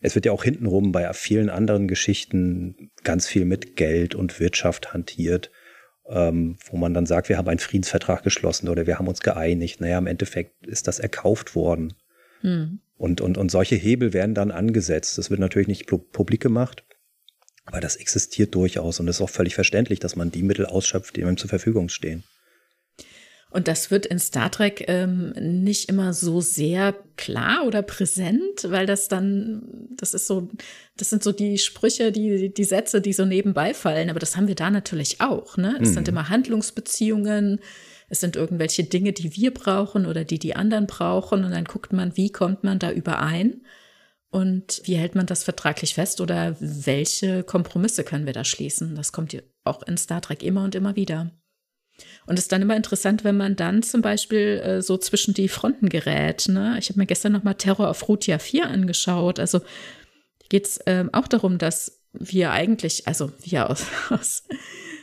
es wird ja auch hintenrum bei vielen anderen Geschichten ganz viel mit Geld und Wirtschaft hantiert, ähm, wo man dann sagt, wir haben einen Friedensvertrag geschlossen oder wir haben uns geeinigt. Naja, im Endeffekt ist das erkauft worden. Hm. Und, und, und solche Hebel werden dann angesetzt. Das wird natürlich nicht publik gemacht. Aber das existiert durchaus und es ist auch völlig verständlich, dass man die Mittel ausschöpft, die einem zur Verfügung stehen. Und das wird in Star Trek ähm, nicht immer so sehr klar oder präsent, weil das dann, das ist so, das sind so die Sprüche, die, die Sätze, die so nebenbei fallen. Aber das haben wir da natürlich auch. Ne? Es mhm. sind immer Handlungsbeziehungen, es sind irgendwelche Dinge, die wir brauchen oder die die anderen brauchen. Und dann guckt man, wie kommt man da überein. Und wie hält man das vertraglich fest oder welche Kompromisse können wir da schließen? Das kommt auch in Star Trek immer und immer wieder. Und es ist dann immer interessant, wenn man dann zum Beispiel äh, so zwischen die Fronten gerät. Ne? Ich habe mir gestern nochmal Terror auf Rutia 4 angeschaut. Also geht es äh, auch darum, dass wir eigentlich, also wir aus, *laughs* aus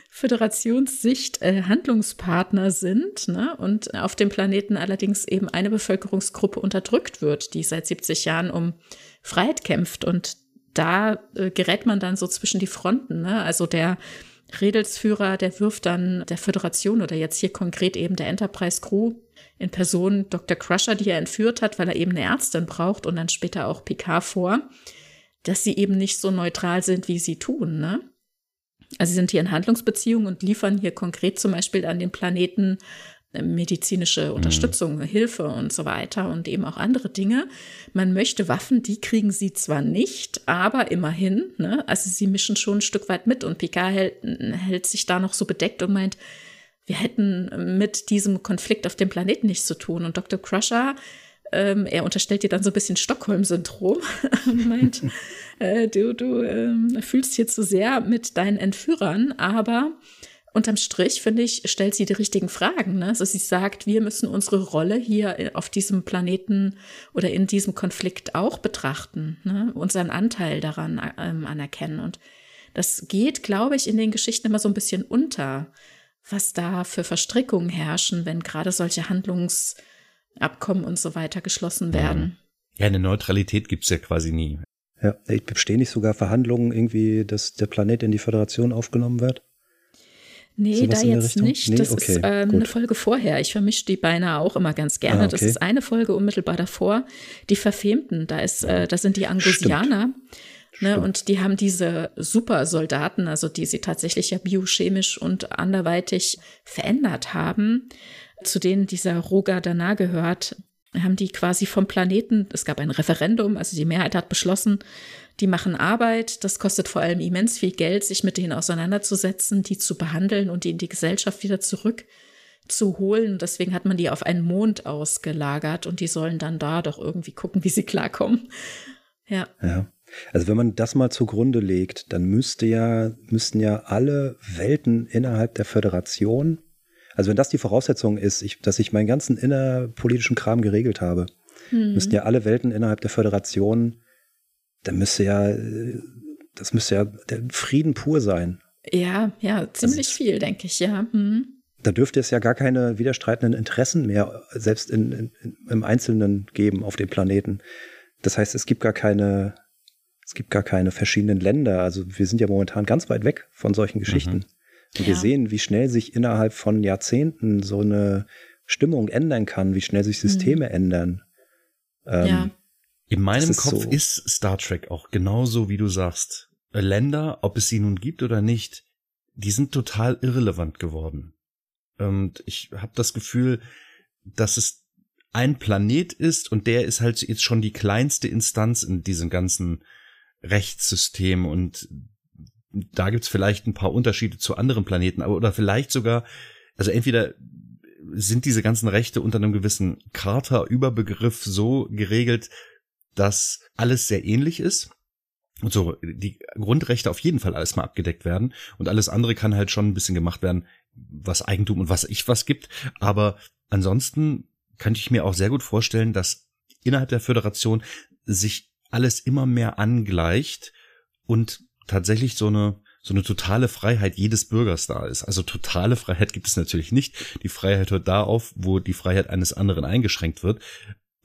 Föderationssicht äh, Handlungspartner sind ne? und auf dem Planeten allerdings eben eine Bevölkerungsgruppe unterdrückt wird, die seit 70 Jahren um Freiheit kämpft. Und da äh, gerät man dann so zwischen die Fronten. Ne? Also der Redelsführer, der wirft dann der Föderation oder jetzt hier konkret eben der Enterprise Crew in Person Dr. Crusher, die er entführt hat, weil er eben eine Ärztin braucht und dann später auch Picard vor, dass sie eben nicht so neutral sind, wie sie tun, ne? Also sie sind hier in Handlungsbeziehungen und liefern hier konkret zum Beispiel an den Planeten medizinische Unterstützung, mhm. Hilfe und so weiter und eben auch andere Dinge. Man möchte Waffen, die kriegen sie zwar nicht, aber immerhin, ne? also sie mischen schon ein Stück weit mit und Picard hält, hält sich da noch so bedeckt und meint, wir hätten mit diesem Konflikt auf dem Planeten nichts zu tun. Und Dr. Crusher, ähm, er unterstellt dir dann so ein bisschen Stockholm-Syndrom *laughs* und meint, *laughs* äh, du, du äh, fühlst hier zu sehr mit deinen Entführern, aber unterm Strich, finde ich, stellt sie die richtigen Fragen. Ne? Also sie sagt, wir müssen unsere Rolle hier auf diesem Planeten oder in diesem Konflikt auch betrachten, ne? unseren Anteil daran ähm, anerkennen. Und das geht, glaube ich, in den Geschichten immer so ein bisschen unter was da für Verstrickungen herrschen, wenn gerade solche Handlungsabkommen und so weiter geschlossen werden. Ja, eine Neutralität gibt's ja quasi nie. Ja, bestehen nicht sogar Verhandlungen irgendwie, dass der Planet in die Föderation aufgenommen wird? Nee, da jetzt nicht. Nee? Das okay, ist ähm, eine Folge vorher. Ich vermische die beinahe auch immer ganz gerne. Ah, okay. Das ist eine Folge unmittelbar davor. Die Verfemten, da ist, äh, da sind die Angosianer. Stimmt. Ne, und die haben diese Supersoldaten, also die sie tatsächlich ja biochemisch und anderweitig verändert haben, zu denen dieser Roga danach gehört, haben die quasi vom Planeten, es gab ein Referendum, also die Mehrheit hat beschlossen, die machen Arbeit, das kostet vor allem immens viel Geld, sich mit denen auseinanderzusetzen, die zu behandeln und die in die Gesellschaft wieder zurück zu holen. Deswegen hat man die auf einen Mond ausgelagert und die sollen dann da doch irgendwie gucken, wie sie klarkommen. Ja. Ja. Also wenn man das mal zugrunde legt, dann müsste ja, müssten ja alle Welten innerhalb der Föderation, also wenn das die Voraussetzung ist, ich, dass ich meinen ganzen innerpolitischen Kram geregelt habe, mhm. müssten ja alle Welten innerhalb der Föderation, dann müsste ja, das müsste ja der Frieden pur sein. Ja, ja, ziemlich also, viel, denke ich, ja. Mhm. Da dürfte es ja gar keine widerstreitenden Interessen mehr, selbst in, in, im Einzelnen geben auf dem Planeten. Das heißt, es gibt gar keine, es gibt gar keine verschiedenen Länder. Also wir sind ja momentan ganz weit weg von solchen Geschichten. Mhm. Und ja. wir sehen, wie schnell sich innerhalb von Jahrzehnten so eine Stimmung ändern kann, wie schnell sich Systeme mhm. ändern. Ähm, ja. In meinem ist Kopf so. ist Star Trek auch genauso, wie du sagst. Länder, ob es sie nun gibt oder nicht, die sind total irrelevant geworden. Und ich habe das Gefühl, dass es ein Planet ist und der ist halt jetzt schon die kleinste Instanz in diesem ganzen Rechtssystem und da gibt's vielleicht ein paar Unterschiede zu anderen Planeten, aber oder vielleicht sogar, also entweder sind diese ganzen Rechte unter einem gewissen Charta-Überbegriff so geregelt, dass alles sehr ähnlich ist und so die Grundrechte auf jeden Fall alles mal abgedeckt werden und alles andere kann halt schon ein bisschen gemacht werden, was Eigentum und was ich was gibt, aber ansonsten könnte ich mir auch sehr gut vorstellen, dass innerhalb der Föderation sich alles immer mehr angleicht und tatsächlich so eine so eine totale Freiheit jedes Bürgers da ist. Also totale Freiheit gibt es natürlich nicht. Die Freiheit hört da auf, wo die Freiheit eines anderen eingeschränkt wird.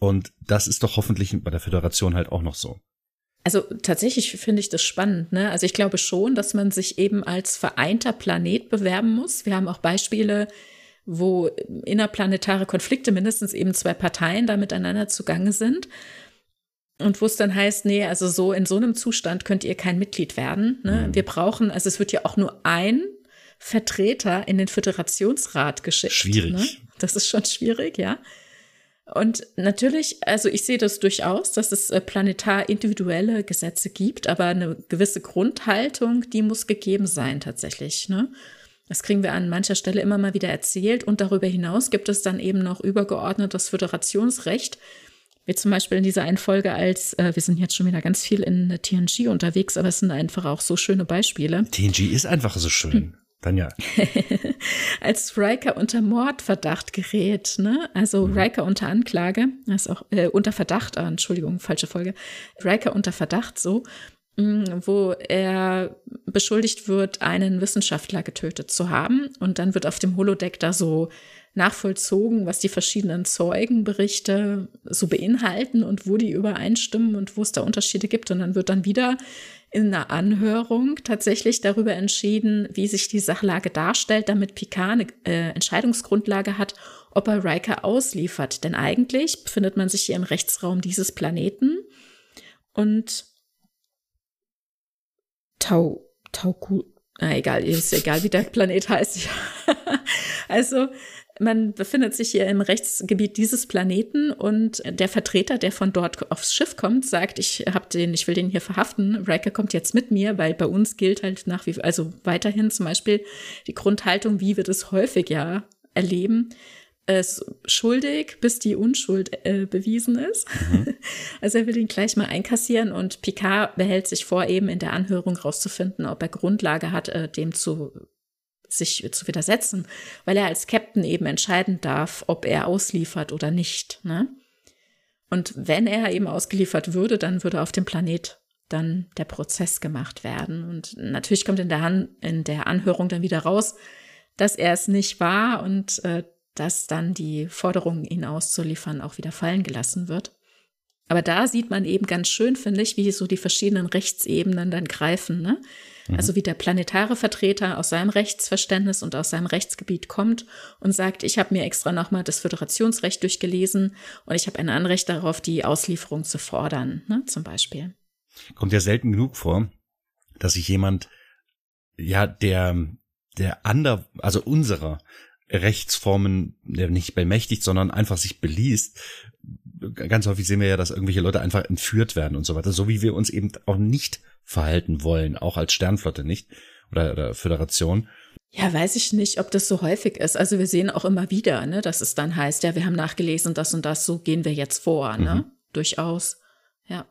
Und das ist doch hoffentlich bei der Föderation halt auch noch so. Also tatsächlich finde ich das spannend. Ne? Also ich glaube schon, dass man sich eben als vereinter Planet bewerben muss. Wir haben auch Beispiele, wo innerplanetare Konflikte mindestens eben zwei Parteien da miteinander zugange sind. Und wo es dann heißt, nee, also so in so einem Zustand könnt ihr kein Mitglied werden. Ne? Mhm. Wir brauchen, also es wird ja auch nur ein Vertreter in den Föderationsrat geschickt. Schwierig. Ne? Das ist schon schwierig, ja. Und natürlich, also ich sehe das durchaus, dass es äh, planetar individuelle Gesetze gibt, aber eine gewisse Grundhaltung, die muss gegeben sein tatsächlich. Ne? Das kriegen wir an mancher Stelle immer mal wieder erzählt. Und darüber hinaus gibt es dann eben noch übergeordnetes Föderationsrecht, wie zum Beispiel in dieser einen Folge als, äh, wir sind jetzt schon wieder ganz viel in TNG unterwegs, aber es sind einfach auch so schöne Beispiele. TNG ist einfach so schön. Tanja. *laughs* als Riker unter Mordverdacht gerät, ne? Also mhm. Riker unter Anklage, das auch äh, unter Verdacht, ah, Entschuldigung, falsche Folge. Riker unter Verdacht so, mh, hm, wo er beschuldigt wird, einen Wissenschaftler getötet zu haben und dann wird auf dem Holodeck da so nachvollzogen, was die verschiedenen Zeugenberichte so beinhalten und wo die übereinstimmen und wo es da Unterschiede gibt. Und dann wird dann wieder in einer Anhörung tatsächlich darüber entschieden, wie sich die Sachlage darstellt, damit Picard eine äh, Entscheidungsgrundlage hat, ob er Riker ausliefert. Denn eigentlich befindet man sich hier im Rechtsraum dieses Planeten und Tau, Tauku, na egal, ist egal, wie der Planet heißt. *laughs* also man befindet sich hier im Rechtsgebiet dieses Planeten und der Vertreter, der von dort aufs Schiff kommt, sagt, ich habe den, ich will den hier verhaften. Riker kommt jetzt mit mir, weil bei uns gilt halt nach wie, also weiterhin zum Beispiel die Grundhaltung, wie wir das häufig ja erleben, ist schuldig, bis die Unschuld äh, bewiesen ist. Mhm. *laughs* Also er will ihn gleich mal einkassieren und Picard behält sich vor, eben in der Anhörung rauszufinden, ob er Grundlage hat, äh, dem zu sich zu widersetzen, weil er als Captain eben entscheiden darf, ob er ausliefert oder nicht. Ne? Und wenn er eben ausgeliefert würde, dann würde auf dem Planet dann der Prozess gemacht werden. Und natürlich kommt in der, Han in der Anhörung dann wieder raus, dass er es nicht war und äh, dass dann die Forderung, ihn auszuliefern, auch wieder fallen gelassen wird. Aber da sieht man eben ganz schön, finde ich, wie so die verschiedenen Rechtsebenen dann greifen. Ne? Mhm. Also wie der planetare Vertreter aus seinem Rechtsverständnis und aus seinem Rechtsgebiet kommt und sagt, ich habe mir extra nochmal das Föderationsrecht durchgelesen und ich habe ein Anrecht darauf, die Auslieferung zu fordern, ne, zum Beispiel. Kommt ja selten genug vor, dass sich jemand, ja, der, der ander, also unserer Rechtsformen der nicht bemächtigt, sondern einfach sich beliest. Ganz häufig sehen wir ja, dass irgendwelche Leute einfach entführt werden und so weiter, so wie wir uns eben auch nicht verhalten wollen, auch als Sternflotte nicht oder, oder Föderation. Ja, weiß ich nicht, ob das so häufig ist. Also wir sehen auch immer wieder, ne, dass es dann heißt, ja, wir haben nachgelesen, das und das, so gehen wir jetzt vor, ne? Mhm. Durchaus. Ja.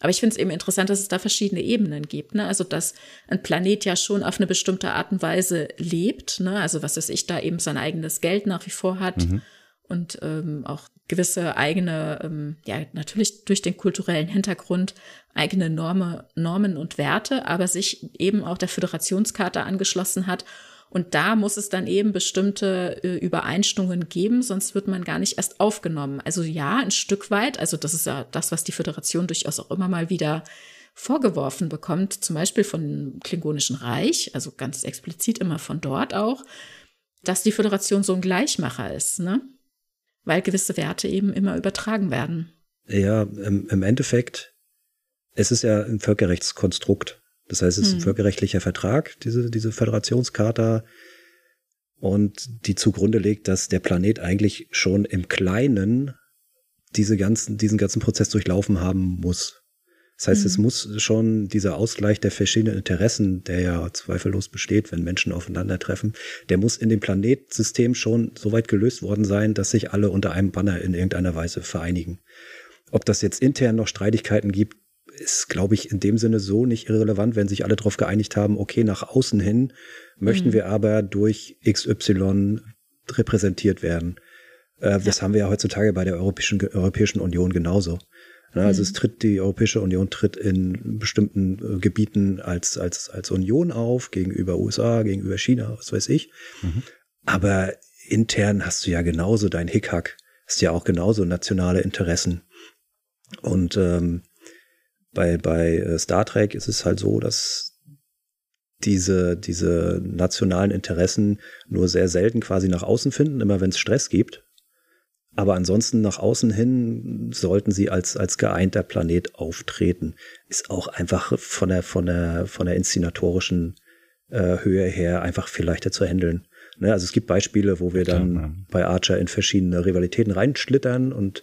Aber ich finde es eben interessant, dass es da verschiedene Ebenen gibt. Ne? Also, dass ein Planet ja schon auf eine bestimmte Art und Weise lebt. Ne? Also, was weiß ich, da eben sein eigenes Geld nach wie vor hat mhm. und ähm, auch gewisse eigene, ähm, ja, natürlich durch den kulturellen Hintergrund eigene Norme, Normen und Werte, aber sich eben auch der Föderationskarte angeschlossen hat und da muss es dann eben bestimmte äh, Übereinstimmungen geben, sonst wird man gar nicht erst aufgenommen. Also ja, ein Stück weit, also das ist ja das, was die Föderation durchaus auch immer mal wieder vorgeworfen bekommt, zum Beispiel von Klingonischen Reich, also ganz explizit immer von dort auch, dass die Föderation so ein Gleichmacher ist, ne? Weil gewisse Werte eben immer übertragen werden. Ja, im, im Endeffekt, es ist ja ein Völkerrechtskonstrukt. Das heißt, es ist ein hm. völkerrechtlicher Vertrag, diese, diese Föderationscharta. Und die zugrunde legt, dass der Planet eigentlich schon im Kleinen diese ganzen, diesen ganzen Prozess durchlaufen haben muss. Das heißt, mhm. es muss schon dieser Ausgleich der verschiedenen Interessen, der ja zweifellos besteht, wenn Menschen aufeinandertreffen, der muss in dem Planetsystem schon so weit gelöst worden sein, dass sich alle unter einem Banner in irgendeiner Weise vereinigen. Ob das jetzt intern noch Streitigkeiten gibt, ist, glaube ich, in dem Sinne so nicht irrelevant, wenn sich alle darauf geeinigt haben, okay, nach außen hin möchten mhm. wir aber durch XY repräsentiert werden. Äh, ja. Das haben wir ja heutzutage bei der Europäischen, Europäischen Union genauso. Ja, also mhm. es tritt, die Europäische Union tritt in bestimmten äh, Gebieten als, als, als Union auf, gegenüber USA, gegenüber China, was weiß ich. Mhm. Aber intern hast du ja genauso dein Hickhack, hast ja auch genauso nationale Interessen. Und ähm, bei, bei äh, Star Trek ist es halt so, dass diese, diese nationalen Interessen nur sehr selten quasi nach außen finden, immer wenn es Stress gibt. Aber ansonsten nach außen hin sollten sie als, als geeinter Planet auftreten. Ist auch einfach von der, von der, von der inszenatorischen äh, Höhe her einfach viel leichter zu handeln. Ne? Also es gibt Beispiele, wo wir dann ja, ja. bei Archer in verschiedene Rivalitäten reinschlittern und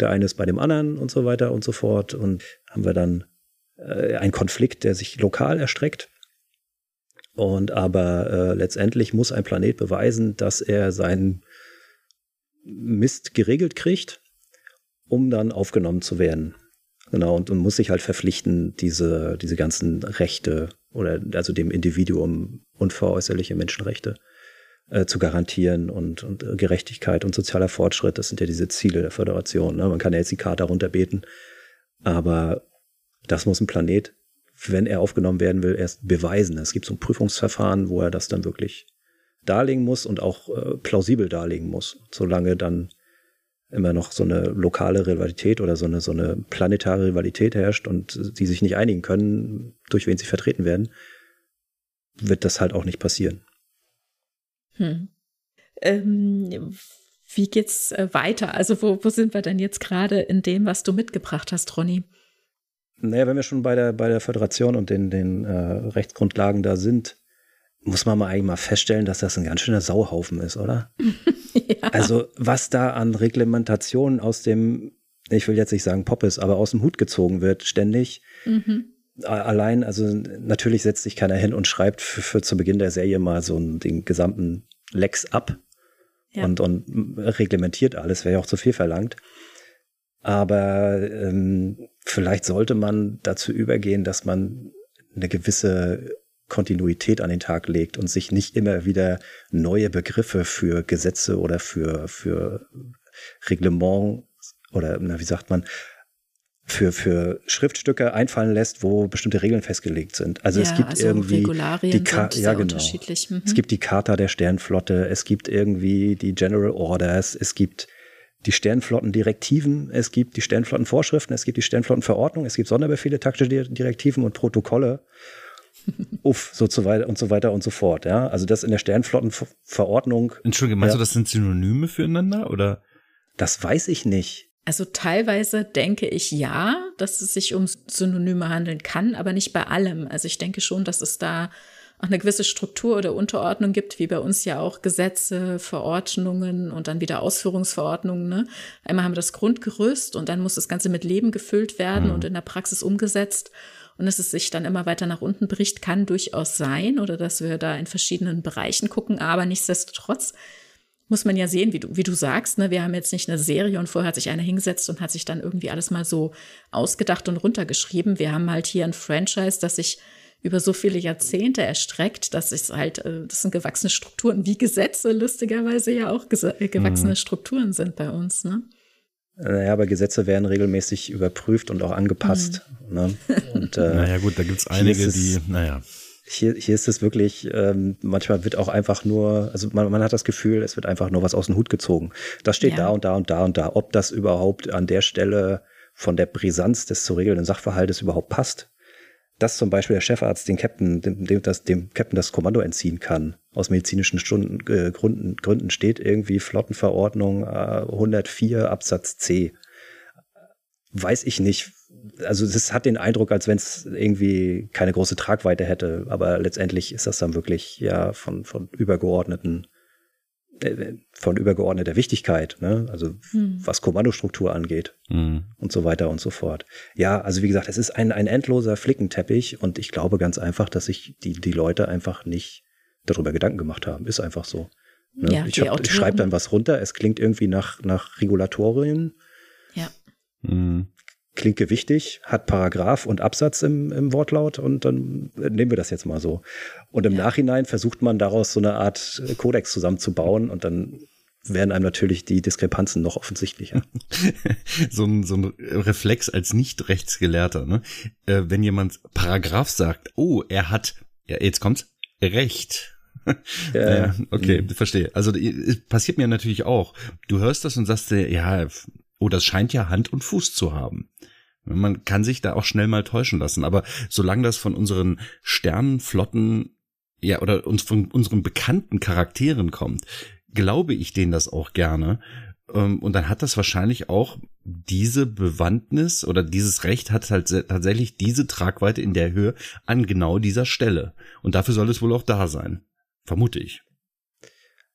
der eine ist bei dem anderen und so weiter und so fort. Und haben wir dann äh, einen Konflikt, der sich lokal erstreckt. Und aber äh, letztendlich muss ein Planet beweisen, dass er seinen Mist geregelt kriegt, um dann aufgenommen zu werden. Genau, und, und muss sich halt verpflichten, diese, diese ganzen Rechte oder also dem Individuum unveräußerliche Menschenrechte äh, zu garantieren und, und äh, Gerechtigkeit und sozialer Fortschritt, das sind ja diese Ziele der Föderation. Ne? Man kann ja jetzt die Karte runterbeten, aber das muss ein Planet, wenn er aufgenommen werden will, erst beweisen. Es gibt so ein Prüfungsverfahren, wo er das dann wirklich darlegen muss und auch äh, plausibel darlegen muss, solange dann immer noch so eine lokale Rivalität oder so eine, so eine planetare Rivalität herrscht und die sich nicht einigen können, durch wen sie vertreten werden, wird das halt auch nicht passieren. Hm. ähm, wie geht's äh, weiter? Also wo, wo sind wir denn jetzt gerade in dem, was du mitgebracht hast, Ronny? Naja, wenn wir schon bei der, bei der Föderation und den, den äh, Rechtsgrundlagen da sind, muss man mal eigentlich mal feststellen, dass das ein ganz schöner Sauhaufen ist, oder? *laughs* ja. Also was da an Reglementationen aus dem, ich will jetzt nicht sagen Poppes, aber aus dem Hut gezogen wird, ständig. Mhm. Allein, also natürlich setzt sich keiner hin und schreibt für, für zu Beginn der Serie mal so den gesamten Lex ab ja. und, und reglementiert alles, wäre ja auch zu viel verlangt. Aber ähm, vielleicht sollte man dazu übergehen, dass man eine gewisse Kontinuität an den Tag legt und sich nicht immer wieder neue Begriffe für Gesetze oder für, für Reglement oder, na, wie sagt man, für, für Schriftstücke einfallen lässt, wo bestimmte Regeln festgelegt sind. Also ja, es gibt also irgendwie Regularien die Ka ja, genau. Mhm. Es gibt die Charta der Sternflotte, es gibt irgendwie die General Orders, es gibt die Sternflottendirektiven, es gibt die Sternflottenvorschriften, es gibt die Sternflottenverordnung, es gibt Sonderbefehle, taktische Direktiven und Protokolle. Uff, so zu weiter und so weiter und so fort. Ja, also das in der Sternflottenverordnung. Entschuldige, meinst ja, du, das sind Synonyme füreinander oder? Das weiß ich nicht. Also teilweise denke ich ja, dass es sich um Synonyme handeln kann, aber nicht bei allem. Also ich denke schon, dass es da auch eine gewisse Struktur oder Unterordnung gibt, wie bei uns ja auch Gesetze, Verordnungen und dann wieder Ausführungsverordnungen. Ne? Einmal haben wir das Grundgerüst und dann muss das Ganze mit Leben gefüllt werden mhm. und in der Praxis umgesetzt. Und dass es sich dann immer weiter nach unten bricht, kann durchaus sein oder dass wir da in verschiedenen Bereichen gucken. Aber nichtsdestotrotz muss man ja sehen, wie du, wie du sagst, ne, wir haben jetzt nicht eine Serie und vorher hat sich einer hingesetzt und hat sich dann irgendwie alles mal so ausgedacht und runtergeschrieben. Wir haben halt hier ein Franchise, das sich über so viele Jahrzehnte erstreckt, dass es halt, äh, das sind gewachsene Strukturen, wie Gesetze lustigerweise ja auch äh, gewachsene mhm. Strukturen sind bei uns, ne? Naja, aber Gesetze werden regelmäßig überprüft und auch angepasst. Mhm. Ne? Und, äh, *laughs* naja, gut, da gibt's einige, die, naja hier, hier ist es wirklich, ähm, manchmal wird auch einfach nur, also man, man hat das Gefühl, es wird einfach nur was aus dem Hut gezogen. Das steht ja. da und da und da und da. Ob das überhaupt an der Stelle von der Brisanz des zu regelnden Sachverhaltes überhaupt passt, dass zum Beispiel der Chefarzt den Captain, dem, dem, das, dem Captain das Kommando entziehen kann, aus medizinischen Stunden, äh, Gründen, Gründen steht irgendwie Flottenverordnung äh, 104 Absatz C. Weiß ich nicht, also es hat den Eindruck, als wenn es irgendwie keine große Tragweite hätte, aber letztendlich ist das dann wirklich ja von, von übergeordneten, äh, von übergeordneter Wichtigkeit, ne? Also hm. was Kommandostruktur angeht hm. und so weiter und so fort. Ja, also wie gesagt, es ist ein, ein endloser Flickenteppich und ich glaube ganz einfach, dass sich die, die Leute einfach nicht darüber Gedanken gemacht haben. Ist einfach so. Ne? Ja, ich, ich schreibe dann was runter, es klingt irgendwie nach, nach Regulatorien. Ja. Hm klingt gewichtig, hat Paragraph und Absatz im, im Wortlaut und dann nehmen wir das jetzt mal so. Und im ja. Nachhinein versucht man daraus so eine Art Kodex zusammenzubauen und dann werden einem natürlich die Diskrepanzen noch offensichtlicher. *laughs* so, ein, so ein Reflex als Nicht-Rechtsgelehrter, ne? Äh, wenn jemand Paragraph sagt, oh, er hat, ja, jetzt kommt's, Recht. Ja, okay, mh. verstehe. Also passiert mir natürlich auch. Du hörst das und sagst dir, ja, oh, das scheint ja Hand und Fuß zu haben. Man kann sich da auch schnell mal täuschen lassen, aber solange das von unseren Sternenflotten, ja, oder uns von unseren bekannten Charakteren kommt, glaube ich denen das auch gerne. Ähm, und dann hat das wahrscheinlich auch diese Bewandtnis oder dieses Recht hat halt tatsächlich diese Tragweite in der Höhe an genau dieser Stelle. Und dafür soll es wohl auch da sein. Vermute ich.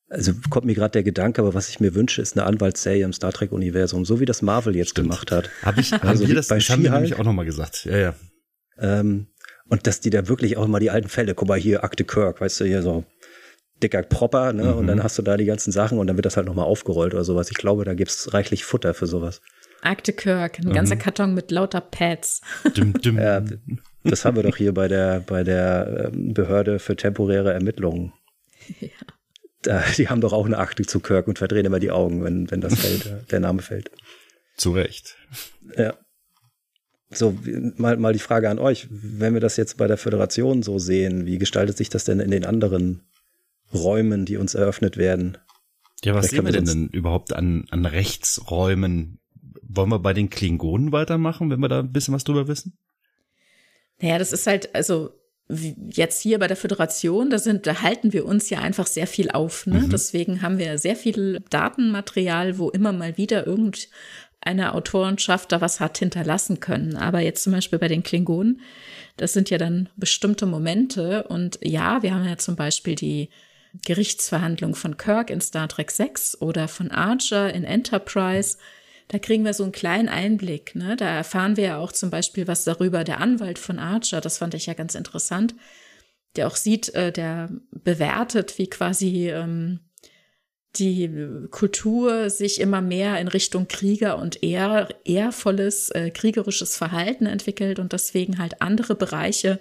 Also kommt mir gerade der Gedanke, aber was ich mir wünsche, ist eine Anwaltsserie im Star Trek Universum, so wie das Marvel jetzt Stimmt. gemacht hat. Hab ich, also haben wir das, bei das haben wir nämlich auch nochmal gesagt. Ja, ja. Ähm, und dass die da wirklich auch immer die alten Fälle, guck mal hier, Akte Kirk, weißt du, hier so dicker Propper, ne? Mhm. Und dann hast du da die ganzen Sachen und dann wird das halt nochmal aufgerollt oder sowas. Ich glaube, da gibt's reichlich Futter für sowas. Akte Kirk, ein mhm. ganzer Karton mit lauter Pads. *laughs* Düm, düm. Ja, das haben wir doch hier bei der, bei der ähm, Behörde für temporäre Ermittlungen. *laughs* Ja da, die haben doch auch eine Akte zu Kirk und verdrehen immer die Augen, wenn, wenn das fällt, *laughs* der Name fällt. Zu Recht. Ja. So, mal, mal die Frage an euch. Wenn wir das jetzt bei der Föderation so sehen, wie gestaltet sich das denn in den anderen Räumen, die uns eröffnet werden? Ja, was sehen wir denn, denn überhaupt an, an Rechtsräumen? Wollen wir bei den Klingonen weitermachen, wenn wir da ein bisschen was drüber wissen? Naja, das ist halt, also jetzt hier bei der Föderation, da sind, da halten wir uns ja einfach sehr viel auf. Ne? Mhm. Deswegen haben wir sehr viel Datenmaterial, wo immer mal wieder irgendeine Autorenschaft da was hat hinterlassen können. Aber jetzt zum Beispiel bei den Klingonen, das sind ja dann bestimmte Momente. Und ja, wir haben ja zum Beispiel die Gerichtsverhandlung von Kirk in Star Trek 6 oder von Archer in Enterprise. Da kriegen wir so einen kleinen Einblick. Ne? Da erfahren wir ja auch zum Beispiel was darüber. Der Anwalt von Archer, das fand ich ja ganz interessant, der auch sieht, äh, der bewertet, wie quasi ähm, die Kultur sich immer mehr in Richtung Krieger und ehr, ehrvolles äh, kriegerisches Verhalten entwickelt und deswegen halt andere Bereiche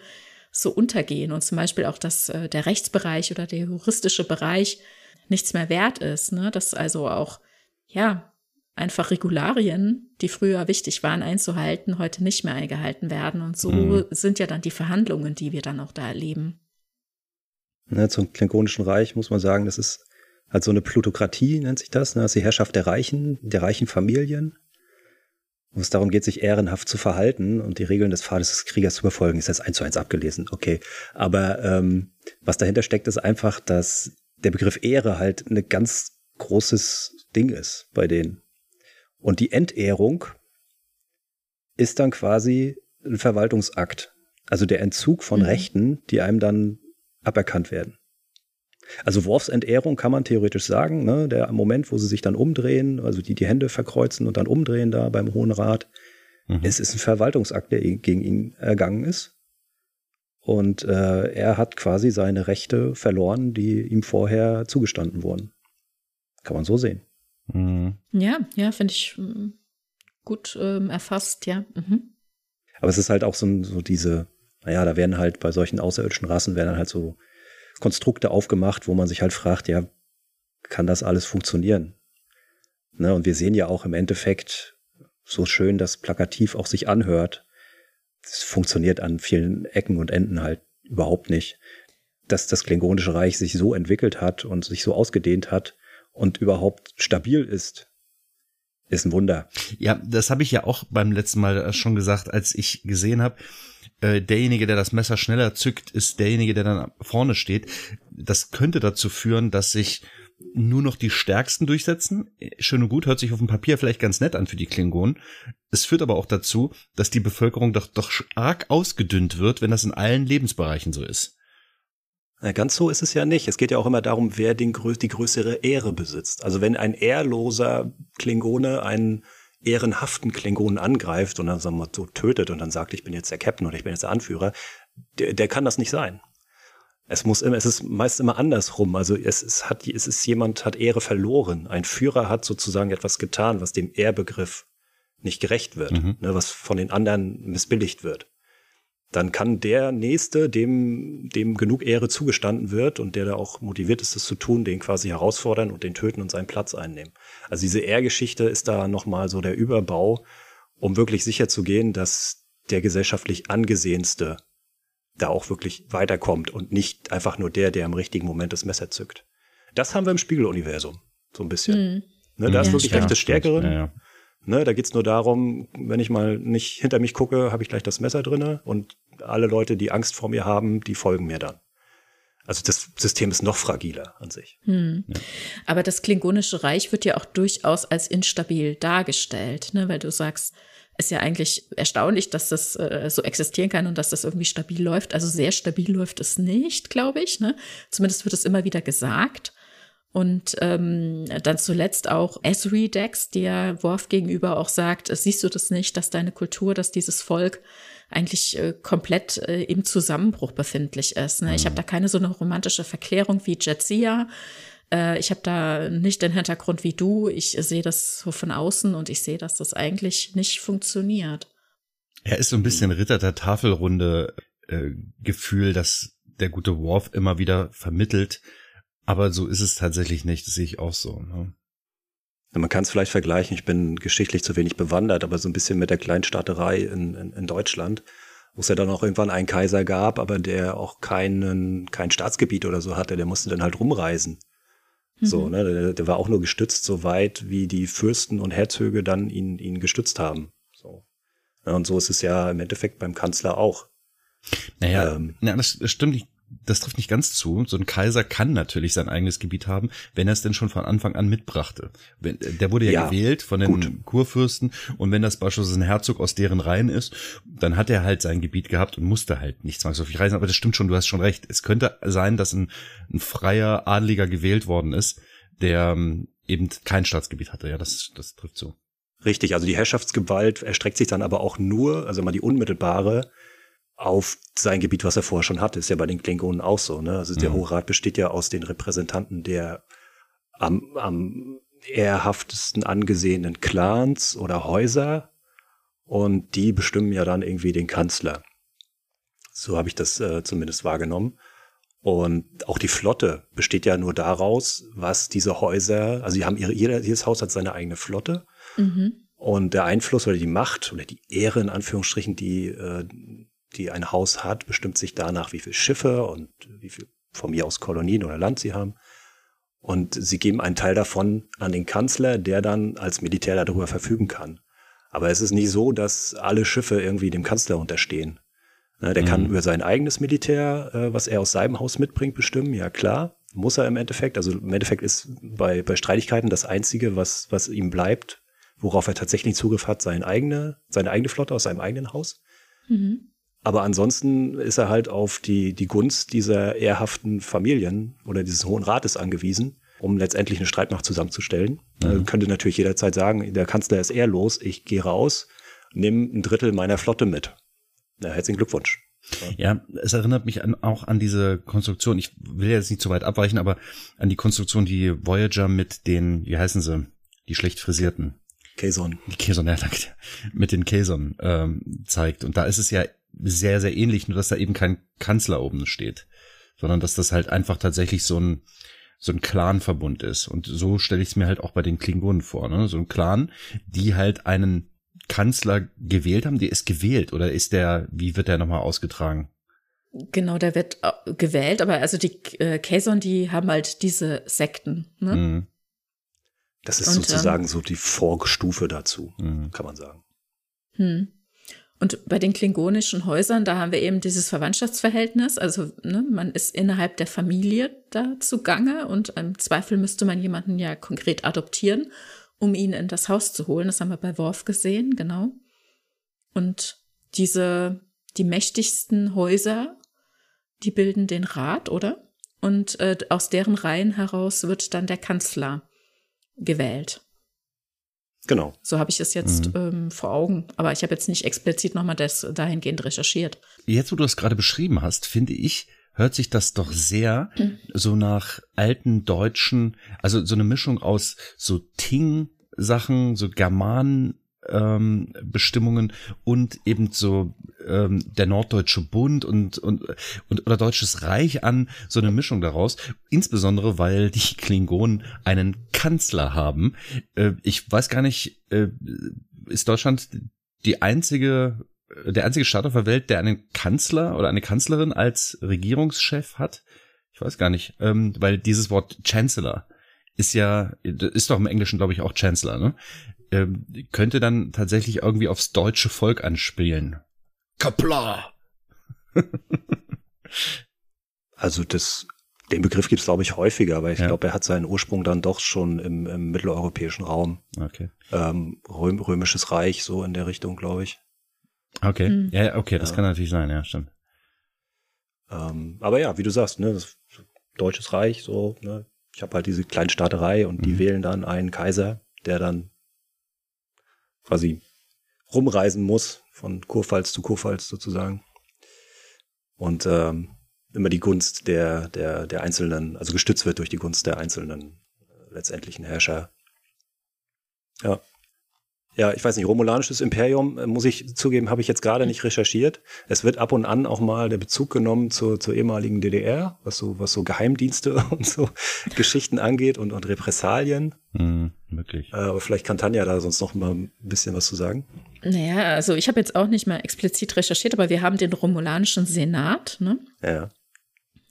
so untergehen und zum Beispiel auch, dass äh, der Rechtsbereich oder der juristische Bereich nichts mehr wert ist, ne? dass also auch, ja, einfach Regularien, die früher wichtig waren einzuhalten, heute nicht mehr eingehalten werden. Und so mhm. sind ja dann die Verhandlungen, die wir dann auch da erleben. Ne, zum Klingonischen Reich muss man sagen, das ist halt so eine Plutokratie, nennt sich das. Ne? Das ist die Herrschaft der Reichen, der reichen Familien wo es darum geht, sich ehrenhaft zu verhalten und die Regeln des Pfades des Kriegers zu befolgen, ist jetzt eins zu eins abgelesen, okay. Aber ähm, was dahinter steckt, ist einfach, dass der Begriff Ehre halt ein ganz großes Ding ist bei denen. Und die Entehrung ist dann quasi ein Verwaltungsakt. Also der Entzug von mhm. Rechten, die einem dann aberkannt werden. Also Worfs Entehrung kann man theoretisch sagen, ne? der Moment, wo sie sich dann umdrehen, also die die Hände verkreuzen und dann umdrehen da beim Hohen Rat, mhm. es ist ein Verwaltungsakt, der gegen ihn ergangen ist. Und äh, er hat quasi seine Rechte verloren, die ihm vorher zugestanden wurden. Kann man so sehen. Mhm. Ja, ja, finde ich mm, gut ähm, erfasst, ja. Mhm. Aber es ist halt auch so, so diese, naja, da werden halt bei solchen außerirdischen Rassen werden halt so Konstrukte aufgemacht, wo man sich halt fragt, ja, kann das alles funktionieren? Ne, und wir sehen ja auch im Endeffekt, so schön das plakativ auch sich anhört, es funktioniert an vielen Ecken und Enden halt überhaupt nicht. Dass das Klingonische Reich sich so entwickelt hat und sich so ausgedehnt hat und überhaupt stabil ist, ist ein Wunder. Ja, das habe ich ja auch beim letzten Mal schon gesagt, als ich gesehen habe, äh, derjenige, der das Messer schneller zückt, ist derjenige, der dann vorne steht. Das könnte dazu führen, dass sich nur noch die Stärksten durchsetzen. Schön und gut, hört sich auf dem Papier vielleicht ganz nett an für die Klingonen. Es führt aber auch dazu, dass die Bevölkerung doch, doch arg ausgedünnt wird, wenn das in allen Lebensbereichen so ist. Na, ganz so ist es ja nicht. Es geht ja auch immer darum, wer den, die größere Ehre besitzt. Also wenn ein ehrloser Klingone einen ehrenhaften Klingonen angreift und dann sagen wir so tötet und dann sagt, ich bin jetzt der Captain oder ich bin jetzt der Anführer, der, der kann das nicht sein. Es muss immer, es ist meist immer andersrum. Also es, es hat, es ist jemand hat Ehre verloren. Ein Führer hat sozusagen etwas getan, was dem Ehrbegriff nicht gerecht wird, mhm. ne, was von den anderen missbilligt wird dann kann der Nächste, dem, dem genug Ehre zugestanden wird und der da auch motiviert ist, das zu tun, den quasi herausfordern und den töten und seinen Platz einnehmen. Also diese Ehrgeschichte ist da nochmal so der Überbau, um wirklich sicher zu gehen, dass der gesellschaftlich angesehenste da auch wirklich weiterkommt und nicht einfach nur der, der im richtigen Moment das Messer zückt. Das haben wir im Spiegeluniversum, so ein bisschen. Mhm. Ne, da ja, ist wirklich recht des Stärkeren. Ja, ja. Ne, da geht's nur darum, wenn ich mal nicht hinter mich gucke, habe ich gleich das Messer drinne und alle Leute, die Angst vor mir haben, die folgen mir dann. Also das System ist noch fragiler an sich. Hm. Ja. Aber das Klingonische Reich wird ja auch durchaus als instabil dargestellt, ne? weil du sagst, ist ja eigentlich erstaunlich, dass das äh, so existieren kann und dass das irgendwie stabil läuft. Also sehr stabil läuft es nicht, glaube ich. Ne? Zumindest wird es immer wieder gesagt. Und ähm, dann zuletzt auch Esri Dex, der Worf gegenüber auch sagt, siehst du das nicht, dass deine Kultur, dass dieses Volk eigentlich äh, komplett äh, im Zusammenbruch befindlich ist. Ne? Mhm. Ich habe da keine so eine romantische Verklärung wie Jetsia. Äh, ich habe da nicht den Hintergrund wie du. Ich sehe das so von außen und ich sehe, dass das eigentlich nicht funktioniert. Er ist so ein bisschen Ritter der Tafelrunde äh, Gefühl, dass der gute Worf immer wieder vermittelt, aber so ist es tatsächlich nicht, das sehe ich auch so. Ne? Man kann es vielleicht vergleichen, ich bin geschichtlich zu wenig bewandert, aber so ein bisschen mit der Kleinstaaterei in, in, in Deutschland, wo es ja dann auch irgendwann einen Kaiser gab, aber der auch keinen, kein Staatsgebiet oder so hatte, der musste dann halt rumreisen. Mhm. So, ne, der, der, war auch nur gestützt, so weit wie die Fürsten und Herzöge dann ihn, ihn gestützt haben. So. Ja, und so ist es ja im Endeffekt beim Kanzler auch. Naja, ähm, na, das, das stimmt nicht das trifft nicht ganz zu. So ein Kaiser kann natürlich sein eigenes Gebiet haben, wenn er es denn schon von Anfang an mitbrachte. Wenn, der wurde ja, ja gewählt von den gut. Kurfürsten und wenn das beispielsweise ein Herzog aus deren Reihen ist, dann hat er halt sein Gebiet gehabt und musste halt nicht zwangsläufig reisen. Aber das stimmt schon, du hast schon recht. Es könnte sein, dass ein, ein freier Adliger gewählt worden ist, der ähm, eben kein Staatsgebiet hatte. Ja, das, das trifft zu. Richtig, also die Herrschaftsgewalt erstreckt sich dann aber auch nur, also mal die unmittelbare, auf sein Gebiet, was er vorher schon hatte. Ist ja bei den Klingonen auch so. Ne? Also mhm. der Hochrat besteht ja aus den Repräsentanten der am, am ehrhaftesten angesehenen Clans oder Häuser und die bestimmen ja dann irgendwie den Kanzler. So habe ich das äh, zumindest wahrgenommen. Und auch die Flotte besteht ja nur daraus, was diese Häuser, also sie haben ihre, jeder, jedes Haus hat seine eigene Flotte. Mhm. Und der Einfluss oder die Macht oder die Ehre in Anführungsstrichen, die äh, die ein Haus hat, bestimmt sich danach, wie viele Schiffe und wie viel von mir aus Kolonien oder Land sie haben. Und sie geben einen Teil davon an den Kanzler, der dann als Militär darüber verfügen kann. Aber es ist nicht so, dass alle Schiffe irgendwie dem Kanzler unterstehen. Ne, der mhm. kann über sein eigenes Militär, äh, was er aus seinem Haus mitbringt, bestimmen. Ja klar, muss er im Endeffekt. Also im Endeffekt ist bei, bei Streitigkeiten das Einzige, was, was ihm bleibt, worauf er tatsächlich Zugriff hat, seine eigene, seine eigene Flotte aus seinem eigenen Haus. Mhm. Aber ansonsten ist er halt auf die, die Gunst dieser ehrhaften Familien oder dieses Hohen Rates angewiesen, um letztendlich eine Streitmacht zusammenzustellen. Mhm. Er könnte natürlich jederzeit sagen, der Kanzler ist ehrlos, ich gehe raus, nimm ein Drittel meiner Flotte mit. Na, herzlichen Glückwunsch. Ja, es erinnert mich an, auch an diese Konstruktion. Ich will jetzt nicht zu weit abweichen, aber an die Konstruktion, die Voyager mit den, wie heißen sie, die schlecht frisierten. Kazon. Die Kazon, ja, danke. Mit den Kazon ähm, zeigt. Und da ist es ja sehr, sehr ähnlich, nur dass da eben kein Kanzler oben steht, sondern dass das halt einfach tatsächlich so ein, so ein Clan-Verbund ist. Und so stelle ich es mir halt auch bei den Klingonen vor, ne? So ein Clan, die halt einen Kanzler gewählt haben, der ist gewählt oder ist der, wie wird der nochmal ausgetragen? Genau, der wird äh, gewählt, aber also die äh, Kaison, die haben halt diese Sekten, ne? Mhm. Das ist Und, sozusagen ähm, so die Vorstufe dazu, mhm. kann man sagen. Hm. Und bei den klingonischen Häusern, da haben wir eben dieses Verwandtschaftsverhältnis. Also ne, man ist innerhalb der Familie da zugange und im Zweifel müsste man jemanden ja konkret adoptieren, um ihn in das Haus zu holen. Das haben wir bei Worf gesehen, genau. Und diese, die mächtigsten Häuser, die bilden den Rat, oder? Und äh, aus deren Reihen heraus wird dann der Kanzler gewählt. Genau. So habe ich es jetzt mhm. ähm, vor Augen. Aber ich habe jetzt nicht explizit nochmal das dahingehend recherchiert. Jetzt, wo du das gerade beschrieben hast, finde ich, hört sich das doch sehr mhm. so nach alten deutschen, also so eine Mischung aus so Ting-Sachen, so Germanen, ähm, Bestimmungen und eben so ähm, der Norddeutsche Bund und, und, und oder Deutsches Reich an, so eine Mischung daraus. Insbesondere, weil die Klingonen einen Kanzler haben. Äh, ich weiß gar nicht, äh, ist Deutschland die einzige der einzige Staat auf der Welt, der einen Kanzler oder eine Kanzlerin als Regierungschef hat? Ich weiß gar nicht, ähm, weil dieses Wort Chancellor ist ja, ist doch im Englischen, glaube ich, auch Chancellor, ne? Ähm, könnte dann tatsächlich irgendwie aufs deutsche Volk anspielen. Kapla! *laughs* also das, den Begriff gibt es, glaube ich, häufiger, aber ich ja. glaube, er hat seinen Ursprung dann doch schon im, im mitteleuropäischen Raum. Okay. Ähm, Röm, Römisches Reich, so in der Richtung, glaube ich. Okay. Mhm. Ja, okay, das ja. kann natürlich sein, ja, stimmt. Ähm, aber ja, wie du sagst, ne, das Deutsches Reich, so, ne, ich habe halt diese Kleinstaaterei und die mhm. wählen dann einen Kaiser, der dann quasi rumreisen muss, von Kurpfalz zu Kurpfalz sozusagen. Und ähm, immer die Gunst der, der, der einzelnen, also gestützt wird durch die Gunst der einzelnen äh, letztendlichen Herrscher. Ja. Ja, ich weiß nicht, Romulanisches Imperium, äh, muss ich zugeben, habe ich jetzt gerade nicht recherchiert. Es wird ab und an auch mal der Bezug genommen zur, zur ehemaligen DDR, was so, was so Geheimdienste *laughs* und so Geschichten angeht und, und Repressalien. Mhm, wirklich. Äh, aber vielleicht kann Tanja da sonst noch mal ein bisschen was zu sagen. Naja, also ich habe jetzt auch nicht mal explizit recherchiert, aber wir haben den Romulanischen Senat, ne? Ja.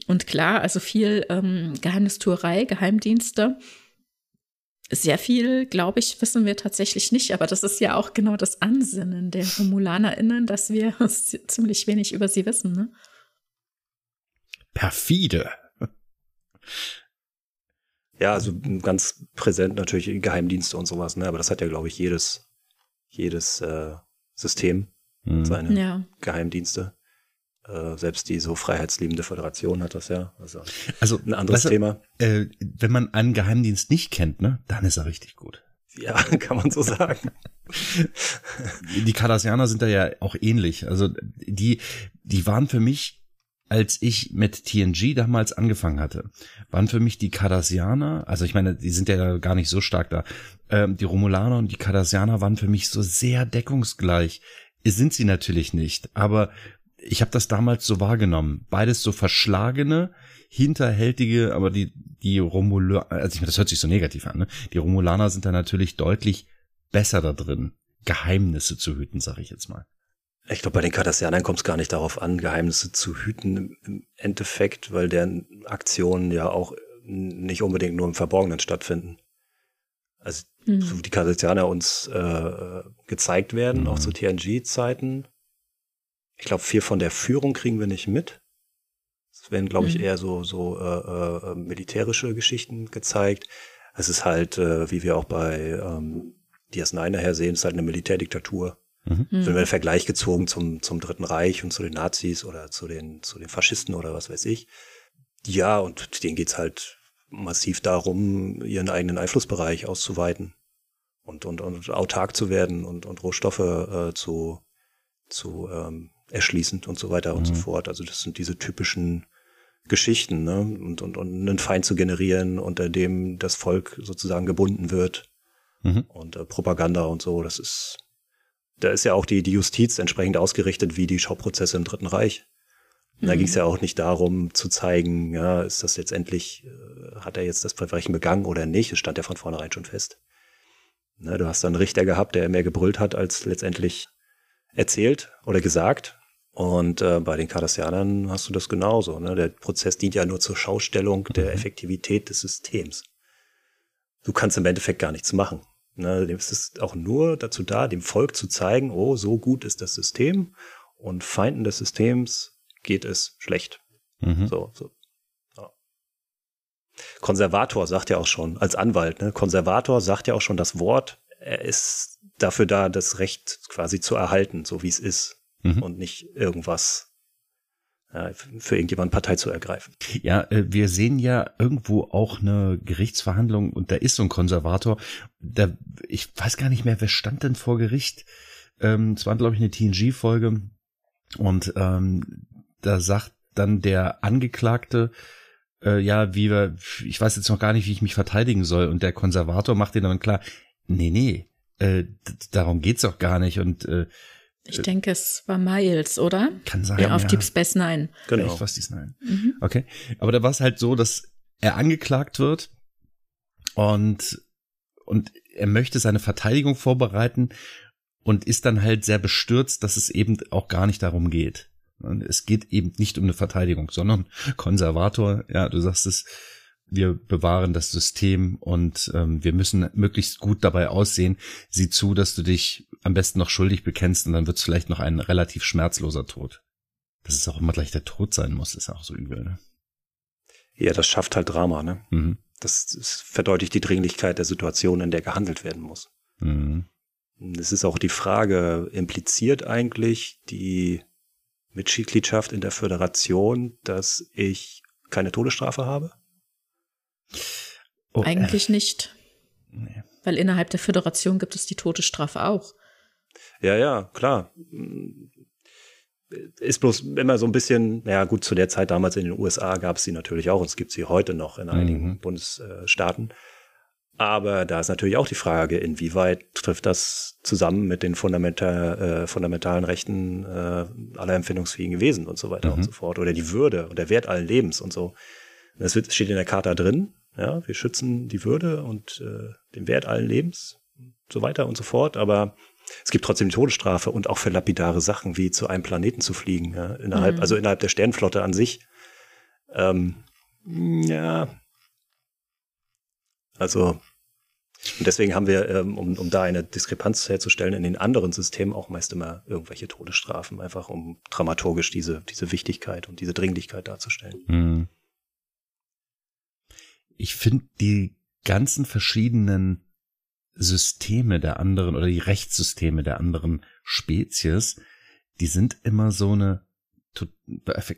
Und klar, also viel ähm, Geheimnistuerei, Geheimdienste. sehr viel, glaube ich, wissen wir tatsächlich nicht, aber das ist ja auch genau das Ansinnen der RomulanerInnen, dass wir *laughs* ziemlich wenig über sie wissen, ne? Perfide. Ja, also ganz präsent natürlich Geheimdienste und sowas, ne? Aber das hat ja, glaube ich, jedes, jedes äh, System mhm. seine ja. Geheimdienste. Äh, selbst die so freiheitsliebende Föderation hat das ja. Also, also ein anderes du, Thema. Äh, wenn man einen Geheimdienst nicht kennt, ne, dann ist er richtig gut. Ja, *laughs* kann man so sagen. die Cardassianer sind da ja auch ähnlich. Also die, die waren für mich, als ich mit TNG damals angefangen hatte, waren für mich die Cardassianer, also ich meine, die sind ja gar nicht so stark da, ähm, die Romulaner und die Cardassianer waren für mich so sehr deckungsgleich. Sind sie natürlich nicht, aber ich habe das damals so wahrgenommen. Beides so verschlagene, hinterhältige, aber die, die Romulaner, also ich meine, das hört sich so negativ an, ne? Die Romulaner sind da natürlich deutlich besser da drin, Geheimnisse zu hüten, sag ich jetzt mal. Ich glaube, bei den Cardassianern kommt es gar nicht darauf an, Geheimnisse zu hüten im Endeffekt, weil deren Aktionen ja auch nicht unbedingt nur im Verborgenen stattfinden. Also mhm. so wie die Cardassianer uns äh, gezeigt werden, mhm. auch zu TNG-Zeiten, ich glaube, viel von der Führung kriegen wir nicht mit. Es werden, glaube ich, mhm. eher so, so äh, äh, militärische Geschichten gezeigt. Es ist halt, äh, wie wir auch bei ähm, DS9 nachher sehen, es ist halt eine Militärdiktatur. Mhm. Wenn wir den Vergleich gezogen zum, zum Dritten Reich und zu den Nazis oder zu den, zu den Faschisten oder was weiß ich. Ja, und denen geht's halt massiv darum, ihren eigenen Einflussbereich auszuweiten und, und, und autark zu werden und, und Rohstoffe äh, zu, zu ähm, erschließend und so weiter mhm. und so mhm. fort. Also das sind diese typischen Geschichten, ne? Und, und, und einen Feind zu generieren, unter dem das Volk sozusagen gebunden wird. Mhm. Und äh, Propaganda und so, das ist, da ist ja auch die, die Justiz entsprechend ausgerichtet wie die Schauprozesse im Dritten Reich. Da mhm. ging es ja auch nicht darum zu zeigen, ja, ist das jetzt endlich, äh, hat er jetzt das Verbrechen begangen oder nicht? Es stand ja von vornherein schon fest. Ne, du hast dann einen Richter gehabt, der mehr gebrüllt hat, als letztendlich erzählt oder gesagt. Und äh, bei den Cardassianern hast du das genauso. Ne? Der Prozess dient ja nur zur Schaustellung der mhm. Effektivität des Systems. Du kannst im Endeffekt gar nichts machen. Ne? Es ist auch nur dazu da, dem Volk zu zeigen, oh, so gut ist das System und Feinden des Systems geht es schlecht. Mhm. So, so. Ja. Konservator sagt ja auch schon, als Anwalt, ne? Konservator sagt ja auch schon das Wort, er ist dafür da, das Recht quasi zu erhalten, so wie es ist mhm. und nicht irgendwas für irgendjemand Partei zu ergreifen. Ja, äh, wir sehen ja irgendwo auch eine Gerichtsverhandlung und da ist so ein Konservator. Da, ich weiß gar nicht mehr, wer stand denn vor Gericht? Ähm, es war, glaube ich, eine TNG-Folge und ähm, da sagt dann der Angeklagte, äh, ja, wie wir, ich weiß jetzt noch gar nicht, wie ich mich verteidigen soll. Und der Konservator macht den dann klar, nee, nee, äh, darum geht's doch gar nicht. Und äh, ich denke, es war Miles, oder? Kann sein. Ja, auf ja. Deep Space Nine. Genau. Echt, was Deep Nine. Mhm. Okay. Aber da war es halt so, dass er angeklagt wird und, und er möchte seine Verteidigung vorbereiten und ist dann halt sehr bestürzt, dass es eben auch gar nicht darum geht. Es geht eben nicht um eine Verteidigung, sondern Konservator, ja, du sagst es, wir bewahren das System und ähm, wir müssen möglichst gut dabei aussehen. Sieh zu, dass du dich am besten noch schuldig bekennst und dann wird es vielleicht noch ein relativ schmerzloser Tod. Dass es auch immer gleich der Tod sein muss, ist auch so übel, ne? Ja, das schafft halt Drama, ne? Mhm. Das, das verdeutlicht die Dringlichkeit der Situation, in der gehandelt werden muss. Mhm. Es ist auch die Frage, impliziert eigentlich die Mitgliedschaft in der Föderation, dass ich keine Todesstrafe habe? Oh, Eigentlich äh. nicht. Nee. Weil innerhalb der Föderation gibt es die Todesstrafe auch. Ja, ja, klar. Ist bloß immer so ein bisschen, naja, gut, zu der Zeit damals in den USA gab es sie natürlich auch und es gibt sie heute noch in einigen mhm. Bundesstaaten. Aber da ist natürlich auch die Frage, inwieweit trifft das zusammen mit den fundamental, äh, fundamentalen Rechten äh, aller empfindungsfähigen Wesen und so weiter mhm. und so fort. Oder die Würde und der Wert allen Lebens und so. Das steht in der Charta drin. Ja, wir schützen die Würde und äh, den Wert allen Lebens, so weiter und so fort. Aber es gibt trotzdem die Todesstrafe und auch für lapidare Sachen wie zu einem Planeten zu fliegen, ja, innerhalb, mhm. also innerhalb der Sternflotte an sich. Ähm, ja, also Und deswegen haben wir, ähm, um, um da eine Diskrepanz herzustellen, in den anderen Systemen auch meist immer irgendwelche Todesstrafen, einfach um dramaturgisch diese, diese Wichtigkeit und diese Dringlichkeit darzustellen. Mhm. Ich finde die ganzen verschiedenen Systeme der anderen oder die Rechtssysteme der anderen Spezies, die sind immer so eine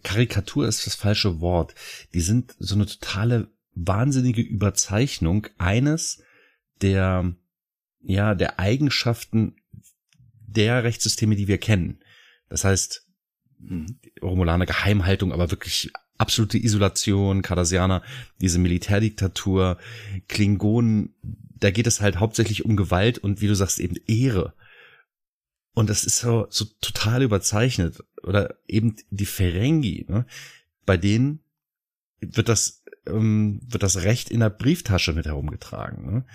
Karikatur ist das falsche Wort. Die sind so eine totale wahnsinnige Überzeichnung eines der, ja, der Eigenschaften der Rechtssysteme, die wir kennen. Das heißt, Romulaner Geheimhaltung, aber wirklich absolute Isolation, Cardassianer, diese Militärdiktatur, Klingonen, da geht es halt hauptsächlich um Gewalt und wie du sagst, eben Ehre. Und das ist so, so total überzeichnet. Oder eben die Ferengi, ne? bei denen wird das, ähm, wird das Recht in der Brieftasche mit herumgetragen. Ne?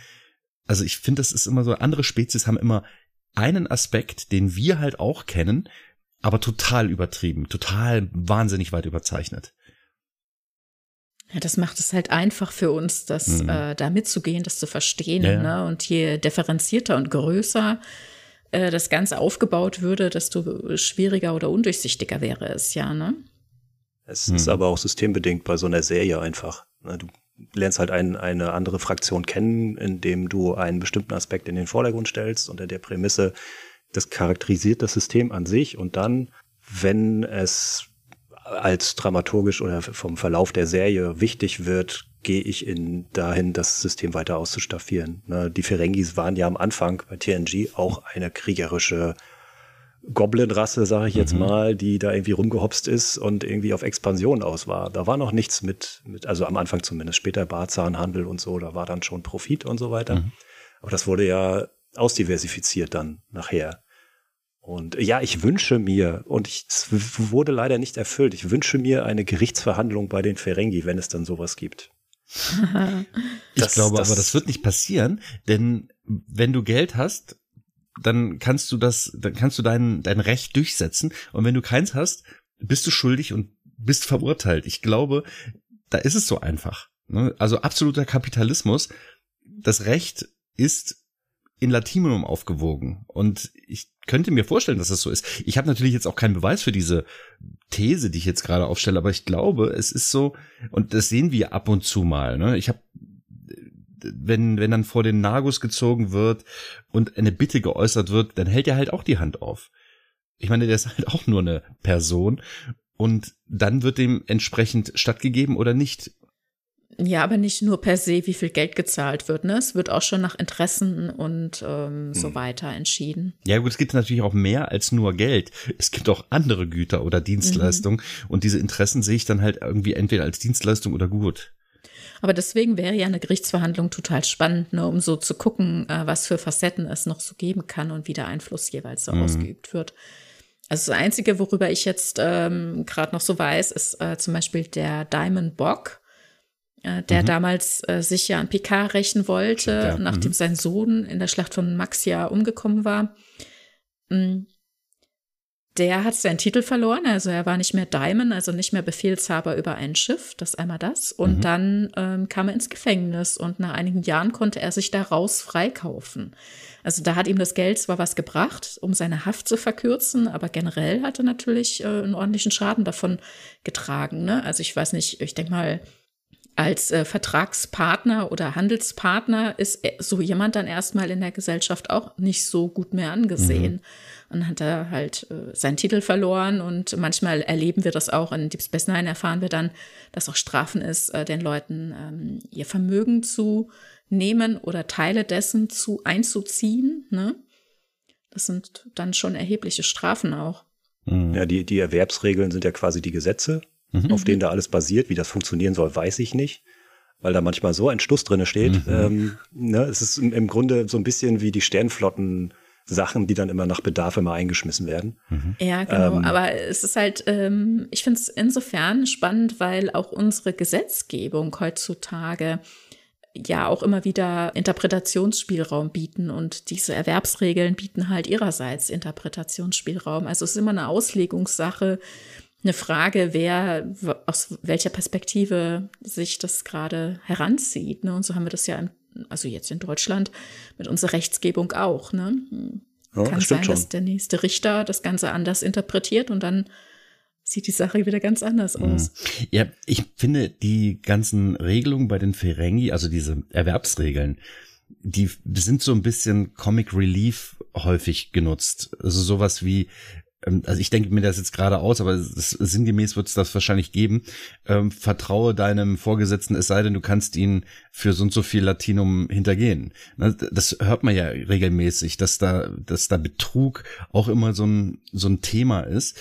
Also ich finde, das ist immer so, andere Spezies haben immer einen Aspekt, den wir halt auch kennen, aber total übertrieben, total wahnsinnig weit überzeichnet. Ja, das macht es halt einfach für uns, das mhm. äh, da mitzugehen, das zu verstehen. Ja, ja. Ne? Und je differenzierter und größer äh, das Ganze aufgebaut würde, desto schwieriger oder undurchsichtiger wäre es ja, ne? Es mhm. ist aber auch systembedingt bei so einer Serie einfach. Ne? Du lernst halt ein, eine andere Fraktion kennen, indem du einen bestimmten Aspekt in den Vordergrund stellst unter der Prämisse, das charakterisiert das System an sich und dann, wenn es als dramaturgisch oder vom Verlauf der Serie wichtig wird, gehe ich in dahin, das System weiter auszustaffieren. Ne, die Ferengis waren ja am Anfang bei TNG auch eine kriegerische Goblin-Rasse, sage ich jetzt mhm. mal, die da irgendwie rumgehopst ist und irgendwie auf Expansion aus war. Da war noch nichts mit, mit also am Anfang zumindest, später Barzahnhandel und so, da war dann schon Profit und so weiter. Mhm. Aber das wurde ja ausdiversifiziert dann nachher. Und ja, ich wünsche mir, und ich, es wurde leider nicht erfüllt, ich wünsche mir eine Gerichtsverhandlung bei den Ferengi, wenn es dann sowas gibt. ich das, glaube das, aber, das wird nicht passieren, denn wenn du Geld hast, dann kannst du das, dann kannst du dein, dein Recht durchsetzen. Und wenn du keins hast, bist du schuldig und bist verurteilt. Ich glaube, da ist es so einfach. Ne? Also absoluter Kapitalismus. Das Recht ist in Latinum aufgewogen. Und ich könnte mir vorstellen, dass das so ist. Ich habe natürlich jetzt auch keinen Beweis für diese These, die ich jetzt gerade aufstelle, aber ich glaube, es ist so, und das sehen wir ab und zu mal. Ne? Ich habe wenn, wenn dann vor den Nagus gezogen wird und eine Bitte geäußert wird, dann hält er halt auch die Hand auf. Ich meine, der ist halt auch nur eine Person und dann wird dem entsprechend stattgegeben oder nicht. Ja, aber nicht nur per se, wie viel Geld gezahlt wird. Ne? Es wird auch schon nach Interessen und ähm, so hm. weiter entschieden. Ja gut, es gibt natürlich auch mehr als nur Geld. Es gibt auch andere Güter oder Dienstleistungen mhm. und diese Interessen sehe ich dann halt irgendwie entweder als Dienstleistung oder gut. Aber deswegen wäre ja eine Gerichtsverhandlung total spannend, ne, um so zu gucken, äh, was für Facetten es noch so geben kann und wie der Einfluss jeweils so mhm. ausgeübt wird. Also das Einzige, worüber ich jetzt ähm, gerade noch so weiß, ist äh, zum Beispiel der Diamond Bock der mhm. damals äh, sich ja an Picard rächen wollte, ja. nachdem mhm. sein Sohn in der Schlacht von Maxia umgekommen war. Mm. Der hat seinen Titel verloren, also er war nicht mehr Diamond, also nicht mehr Befehlshaber über ein Schiff, das einmal das. Und mhm. dann ähm, kam er ins Gefängnis und nach einigen Jahren konnte er sich daraus freikaufen. Also da hat ihm das Geld zwar was gebracht, um seine Haft zu verkürzen, aber generell hat er natürlich äh, einen ordentlichen Schaden davon getragen. Ne? Also ich weiß nicht, ich denke mal, als äh, Vertragspartner oder Handelspartner ist äh, so jemand dann erstmal in der Gesellschaft auch nicht so gut mehr angesehen. Mhm. Und hat er halt äh, seinen Titel verloren und manchmal erleben wir das auch. In Deep Space Nine erfahren wir dann, dass auch Strafen ist, äh, den Leuten ähm, ihr Vermögen zu nehmen oder Teile dessen zu einzuziehen. Ne? Das sind dann schon erhebliche Strafen auch. Ja, die, die Erwerbsregeln sind ja quasi die Gesetze mhm. auf denen da alles basiert. Wie das funktionieren soll, weiß ich nicht, weil da manchmal so ein Stuss drinne steht. Mhm. Ähm, ne, es ist im Grunde so ein bisschen wie die Sternflotten. Sachen, die dann immer nach Bedarf immer eingeschmissen werden. Mhm. Ja, genau. Ähm, Aber es ist halt, ähm, ich finde es insofern spannend, weil auch unsere Gesetzgebung heutzutage ja auch immer wieder Interpretationsspielraum bieten und diese Erwerbsregeln bieten halt ihrerseits Interpretationsspielraum. Also es ist immer eine Auslegungssache, eine Frage, wer aus welcher Perspektive sich das gerade heranzieht. Ne? Und so haben wir das ja also jetzt in Deutschland, mit unserer Rechtsgebung auch. Ne? Ja, Kann sein, schon. dass der nächste Richter das Ganze anders interpretiert und dann sieht die Sache wieder ganz anders mhm. aus. Ja, ich finde die ganzen Regelungen bei den Ferengi, also diese Erwerbsregeln, die sind so ein bisschen Comic Relief häufig genutzt. Also sowas wie, also ich denke mir das jetzt gerade aus, aber sinngemäß wird es das wahrscheinlich geben. Ähm, vertraue deinem Vorgesetzten, es sei denn, du kannst ihn für so und so viel Latinum hintergehen. Das hört man ja regelmäßig, dass da, dass da Betrug auch immer so ein, so ein Thema ist.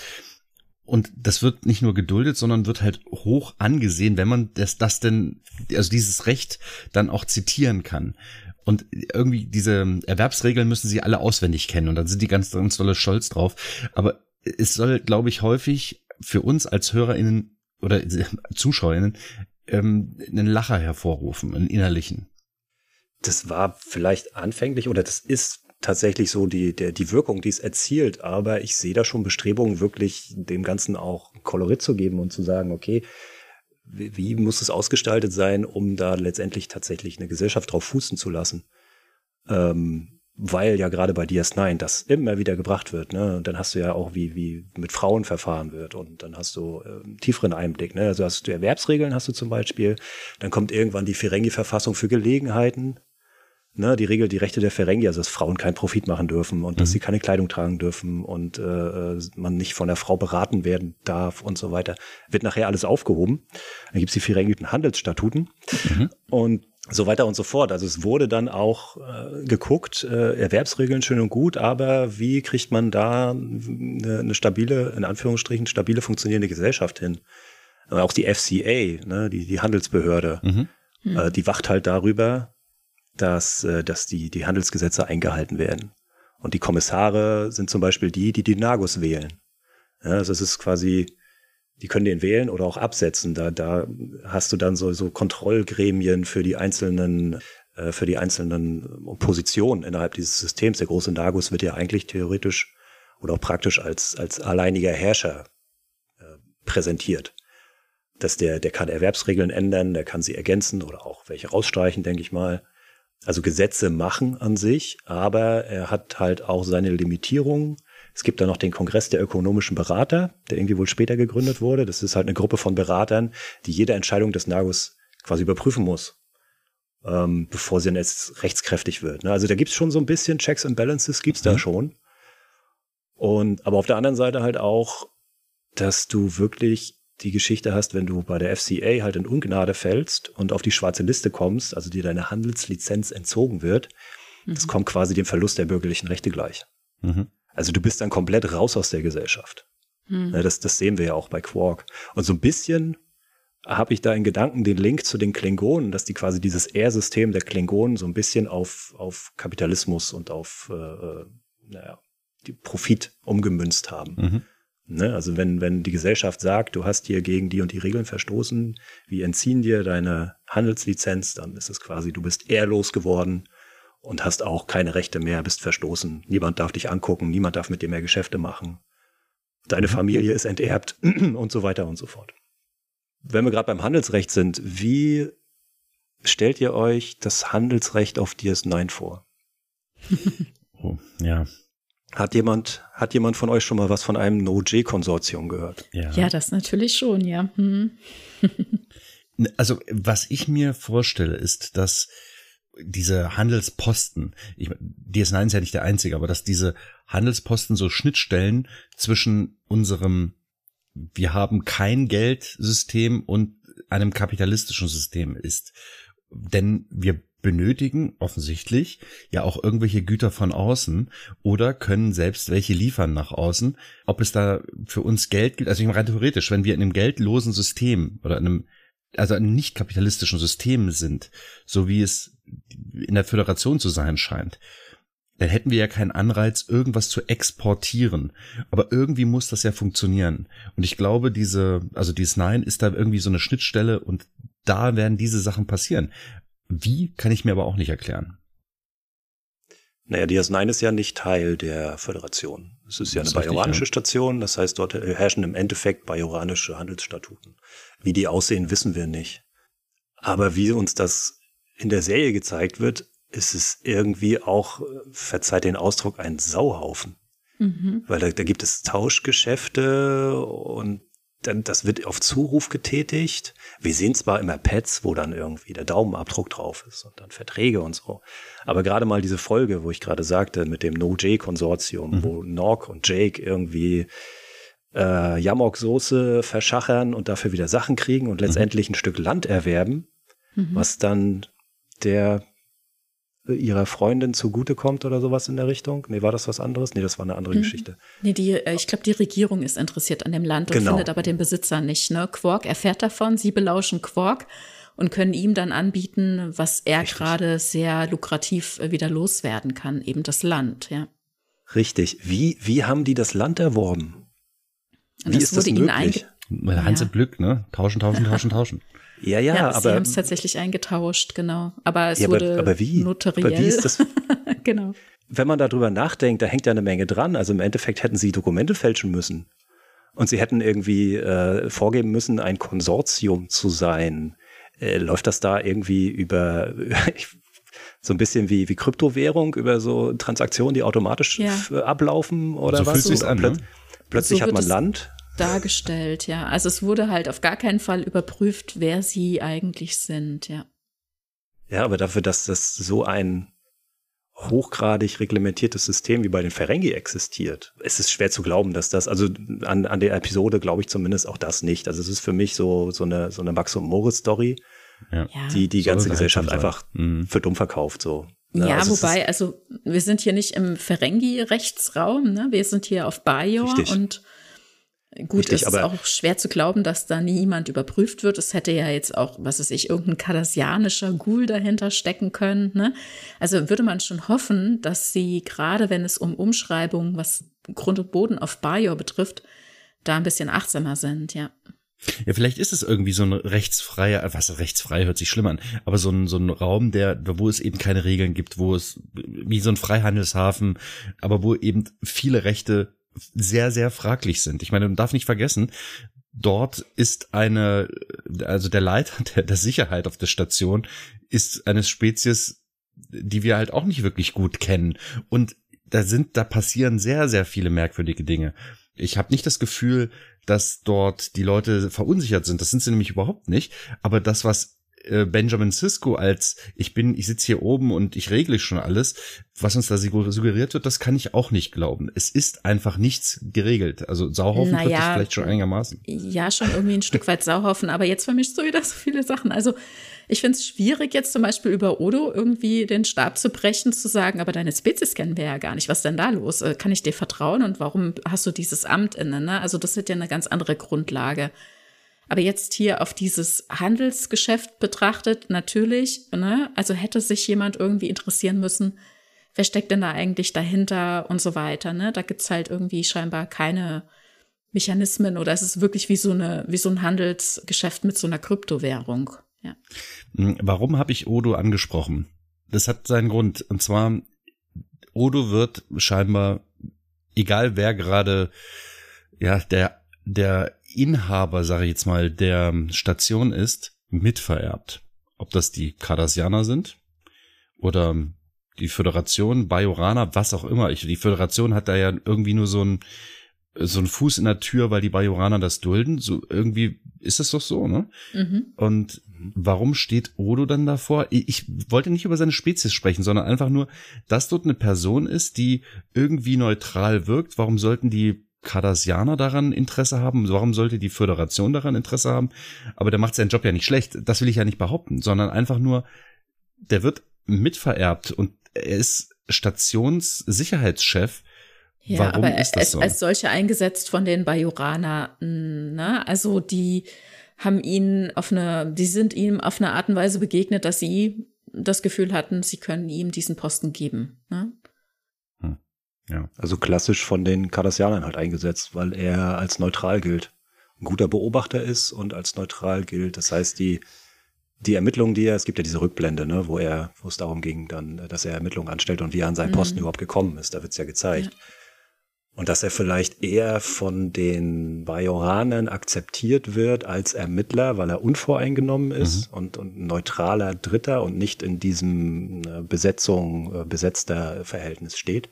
Und das wird nicht nur geduldet, sondern wird halt hoch angesehen, wenn man das, das denn, also dieses Recht dann auch zitieren kann. Und irgendwie diese Erwerbsregeln müssen sie alle auswendig kennen und dann sind die ganz, ganz dolle stolz drauf. Aber es soll, glaube ich, häufig für uns als HörerInnen oder *laughs* ZuschauerInnen ähm, einen Lacher hervorrufen, einen innerlichen. Das war vielleicht anfänglich oder das ist tatsächlich so die, der, die Wirkung, die es erzielt. Aber ich sehe da schon Bestrebungen, wirklich dem Ganzen auch Kolorit zu geben und zu sagen, okay, wie, muss es ausgestaltet sein, um da letztendlich tatsächlich eine Gesellschaft drauf fußen zu lassen? Ähm, weil ja gerade bei DS9 das immer wieder gebracht wird, ne? Und dann hast du ja auch, wie, wie mit Frauen verfahren wird und dann hast du äh, tieferen Einblick, ne? Also hast du Erwerbsregeln, hast du zum Beispiel, dann kommt irgendwann die Ferengi-Verfassung für Gelegenheiten, ne, die regelt die Rechte der Ferengi, also dass Frauen keinen Profit machen dürfen und mhm. dass sie keine Kleidung tragen dürfen und äh, man nicht von der Frau beraten werden darf und so weiter, wird nachher alles aufgehoben. Dann gibt's die Ferengi Handelsstatuten mhm. und so weiter und so fort. Also es wurde dann auch äh, geguckt, äh, Erwerbsregeln schön und gut, aber wie kriegt man da eine, eine stabile, in Anführungsstrichen, stabile funktionierende Gesellschaft hin? Auch die FCA, ne, die, die Handelsbehörde, mhm. äh, die wacht halt darüber, dass, äh, dass die, die Handelsgesetze eingehalten werden. Und die Kommissare sind zum Beispiel die, die die Nagus wählen. Ja, also es ist quasi, die können den wählen oder auch absetzen. Da, da hast du dann so, so Kontrollgremien für die einzelnen, äh, für die einzelnen Positionen innerhalb dieses Systems. Der große Nagus wird ja eigentlich theoretisch oder auch praktisch als, als alleiniger Herrscher äh, präsentiert. Dass der, der kann Erwerbsregeln ändern, der kann sie ergänzen oder auch welche rausstreichen, denke ich mal also Gesetze machen an sich, aber er hat halt auch seine Limitierungen. Es gibt da noch den Kongress der ökonomischen Berater, der irgendwie wohl später gegründet wurde. Das ist halt eine Gruppe von Beratern, die jede Entscheidung des Nagus quasi überprüfen muss, ähm, bevor sie dann jetzt rechtskräftig wird. Ne? Also da gibt's schon so ein bisschen Checks and Balances, gibt's mhm. da schon. Und aber auf der anderen Seite halt auch, dass du wirklich die Geschichte hast, wenn du bei der FCA halt in Ungnade fällst und auf die schwarze Liste kommst, also dir deine Handelslizenz entzogen wird, mhm. das kommt quasi dem Verlust der bürgerlichen Rechte gleich. Mhm. Also du bist dann komplett raus aus der Gesellschaft. Mhm. Das, das sehen wir ja auch bei Quark. Und so ein bisschen habe ich da in Gedanken den Link zu den Klingonen, dass die quasi dieses R-System der Klingonen so ein bisschen auf, auf Kapitalismus und auf äh, äh naja, die Profit umgemünzt haben. Mhm. Ne? Also wenn, wenn die Gesellschaft sagt, du hast hier gegen die und die Regeln verstoßen, wir entziehen dir deine Handelslizenz, dann ist es quasi, du bist ehrlos geworden und hast auch keine Rechte mehr, bist verstoßen. Niemand darf dich angucken, niemand darf mit dir mehr Geschäfte machen. Deine Familie ist enterbt *clears throat* und so weiter und so fort. Wenn wir gerade beim Handelsrecht sind, wie stellt ihr euch das Handelsrecht auf DS9 vor? *laughs* oh, ja, hat jemand, hat jemand von euch schon mal was von einem No-J-Konsortium gehört? Ja. ja, das natürlich schon, ja. Hm. *laughs* also, was ich mir vorstelle, ist, dass diese Handelsposten, ich, DS9 ist ja nicht der einzige, aber dass diese Handelsposten so Schnittstellen zwischen unserem, wir haben kein Geldsystem und einem kapitalistischen System ist. Denn wir benötigen offensichtlich ja auch irgendwelche Güter von außen oder können selbst welche liefern nach außen. Ob es da für uns Geld gibt, also ich meine theoretisch, wenn wir in einem geldlosen System oder in einem also einem nicht kapitalistischen System sind, so wie es in der Föderation zu sein scheint, dann hätten wir ja keinen Anreiz, irgendwas zu exportieren. Aber irgendwie muss das ja funktionieren. Und ich glaube, diese, also dieses Nein ist da irgendwie so eine Schnittstelle und da werden diese Sachen passieren. Wie, kann ich mir aber auch nicht erklären. Naja, DS9 ist ja nicht Teil der Föderation. Es ist ja eine bajoranische ja. Station, das heißt, dort herrschen im Endeffekt bajoranische Handelsstatuten. Wie die aussehen, wissen wir nicht. Aber wie uns das in der Serie gezeigt wird, ist es irgendwie auch, verzeiht den Ausdruck, ein Sauhaufen. Mhm. Weil da, da gibt es Tauschgeschäfte und dann, das wird auf Zuruf getätigt. Wir sehen zwar immer Pads, wo dann irgendwie der Daumenabdruck drauf ist und dann Verträge und so. Aber gerade mal diese Folge, wo ich gerade sagte, mit dem No-J-Konsortium, mhm. wo Nog und Jake irgendwie äh, Yamok-Soße verschachern und dafür wieder Sachen kriegen und mhm. letztendlich ein Stück Land erwerben, mhm. was dann der ihrer Freundin zugutekommt oder sowas in der Richtung? Nee, war das was anderes? Nee, das war eine andere mhm. Geschichte. Nee, die, äh, ich glaube, die Regierung ist interessiert an dem Land und genau. findet aber den Besitzer nicht. Ne? Quark erfährt davon, sie belauschen Quark und können ihm dann anbieten, was er gerade sehr lukrativ äh, wieder loswerden kann, eben das Land, ja. Richtig. Wie, wie haben die das Land erworben? Und wie ist das möglich? Hanse ja. Glück, ne? Tauschen, tauschen, tauschen, *laughs* tauschen. Ja, ja, ja aber. Sie haben es tatsächlich eingetauscht, genau. Aber es ja, wurde aber, aber wie? notariell. Aber wie ist das? *laughs* genau. Wenn man darüber nachdenkt, da hängt ja eine Menge dran. Also im Endeffekt hätten sie Dokumente fälschen müssen. Und sie hätten irgendwie äh, vorgeben müssen, ein Konsortium zu sein. Äh, läuft das da irgendwie über *laughs* so ein bisschen wie, wie Kryptowährung, über so Transaktionen, die automatisch ja. ablaufen oder so was? Fühlt so, an, ne? Plötzlich so hat man Land dargestellt, ja. Also es wurde halt auf gar keinen Fall überprüft, wer sie eigentlich sind, ja. Ja, aber dafür, dass das so ein hochgradig reglementiertes System wie bei den Ferengi existiert, ist es schwer zu glauben, dass das, also an, an der Episode glaube ich zumindest auch das nicht. Also es ist für mich so, so eine, so eine Max und Moritz Story, ja. die die ganze Gesellschaft einfach mhm. für dumm verkauft, so. Ne? Ja, also wobei, also wir sind hier nicht im Ferengi-Rechtsraum, ne? Wir sind hier auf Bajor und Gut, Richtig, es ist auch schwer zu glauben, dass da niemand überprüft wird. Es hätte ja jetzt auch, was weiß ich, irgendein kardassianischer Ghoul dahinter stecken können. Ne? Also würde man schon hoffen, dass sie, gerade wenn es um Umschreibungen, was Grund und Boden auf Bajor betrifft, da ein bisschen achtsamer sind, ja. Ja, vielleicht ist es irgendwie so ein rechtsfreier, was rechtsfrei hört sich schlimm an, aber so ein, so ein Raum, der, wo es eben keine Regeln gibt, wo es wie so ein Freihandelshafen, aber wo eben viele Rechte sehr, sehr fraglich sind. Ich meine, man darf nicht vergessen, dort ist eine, also der Leiter *laughs* der, der Sicherheit auf der Station ist eine Spezies, die wir halt auch nicht wirklich gut kennen. Und da sind, da passieren sehr, sehr viele merkwürdige Dinge. Ich habe nicht das Gefühl, dass dort die Leute verunsichert sind. Das sind sie nämlich überhaupt nicht. Aber das, was Benjamin Sisko als ich bin, ich sitze hier oben und ich regle schon alles, was uns da suggeriert wird, das kann ich auch nicht glauben. Es ist einfach nichts geregelt. Also Sauhaufen naja, wird vielleicht schon einigermaßen. Ja, schon irgendwie ein Stück weit Sauhaufen, aber jetzt vermischst du wieder so viele Sachen. Also ich finde es schwierig, jetzt zum Beispiel über Odo irgendwie den Stab zu brechen, zu sagen, aber deine Spezies kennen wir ja gar nicht. Was ist denn da los? Äh, kann ich dir vertrauen und warum hast du dieses Amt inne? Ne? Also das ist ja eine ganz andere Grundlage. Aber jetzt hier auf dieses Handelsgeschäft betrachtet, natürlich, ne? also hätte sich jemand irgendwie interessieren müssen, wer steckt denn da eigentlich dahinter und so weiter. Ne? Da gibt's halt irgendwie scheinbar keine Mechanismen oder es ist wirklich wie so, eine, wie so ein Handelsgeschäft mit so einer Kryptowährung. Ja. Hm, warum habe ich Odo angesprochen? Das hat seinen Grund. Und zwar, Odo wird scheinbar, egal wer gerade ja, der der Inhaber, sage ich jetzt mal, der Station ist, mitvererbt. Ob das die Cardassianer sind oder die Föderation, Bajorana, was auch immer. Ich, die Föderation hat da ja irgendwie nur so ein so ein Fuß in der Tür, weil die Bajoraner das dulden. So irgendwie ist es doch so, ne? Mhm. Und warum steht Odo dann davor? Ich wollte nicht über seine Spezies sprechen, sondern einfach nur, dass dort eine Person ist, die irgendwie neutral wirkt. Warum sollten die Cardassianer daran Interesse haben? Warum sollte die Föderation daran Interesse haben? Aber der macht seinen Job ja nicht schlecht. Das will ich ja nicht behaupten, sondern einfach nur, der wird mitvererbt und er ist Stationssicherheitschef. Ja, Warum aber ist das so? als solcher eingesetzt von den Bajoraner, ne? Also die haben ihn auf eine, die sind ihm auf eine Art und Weise begegnet, dass sie das Gefühl hatten, sie können ihm diesen Posten geben. Ne? Ja. Also klassisch von den Cardassianern halt eingesetzt, weil er als neutral gilt. Ein guter Beobachter ist und als neutral gilt. Das heißt, die, die Ermittlungen, die er, es gibt ja diese Rückblende, ne, wo er, wo es darum ging, dann, dass er Ermittlungen anstellt und wie er an seinen Posten mhm. überhaupt gekommen ist, da wird's ja gezeigt. Ja. Und dass er vielleicht eher von den Bajoranern akzeptiert wird als Ermittler, weil er unvoreingenommen ist mhm. und, und neutraler Dritter und nicht in diesem äh, Besetzung, äh, besetzter Verhältnis steht.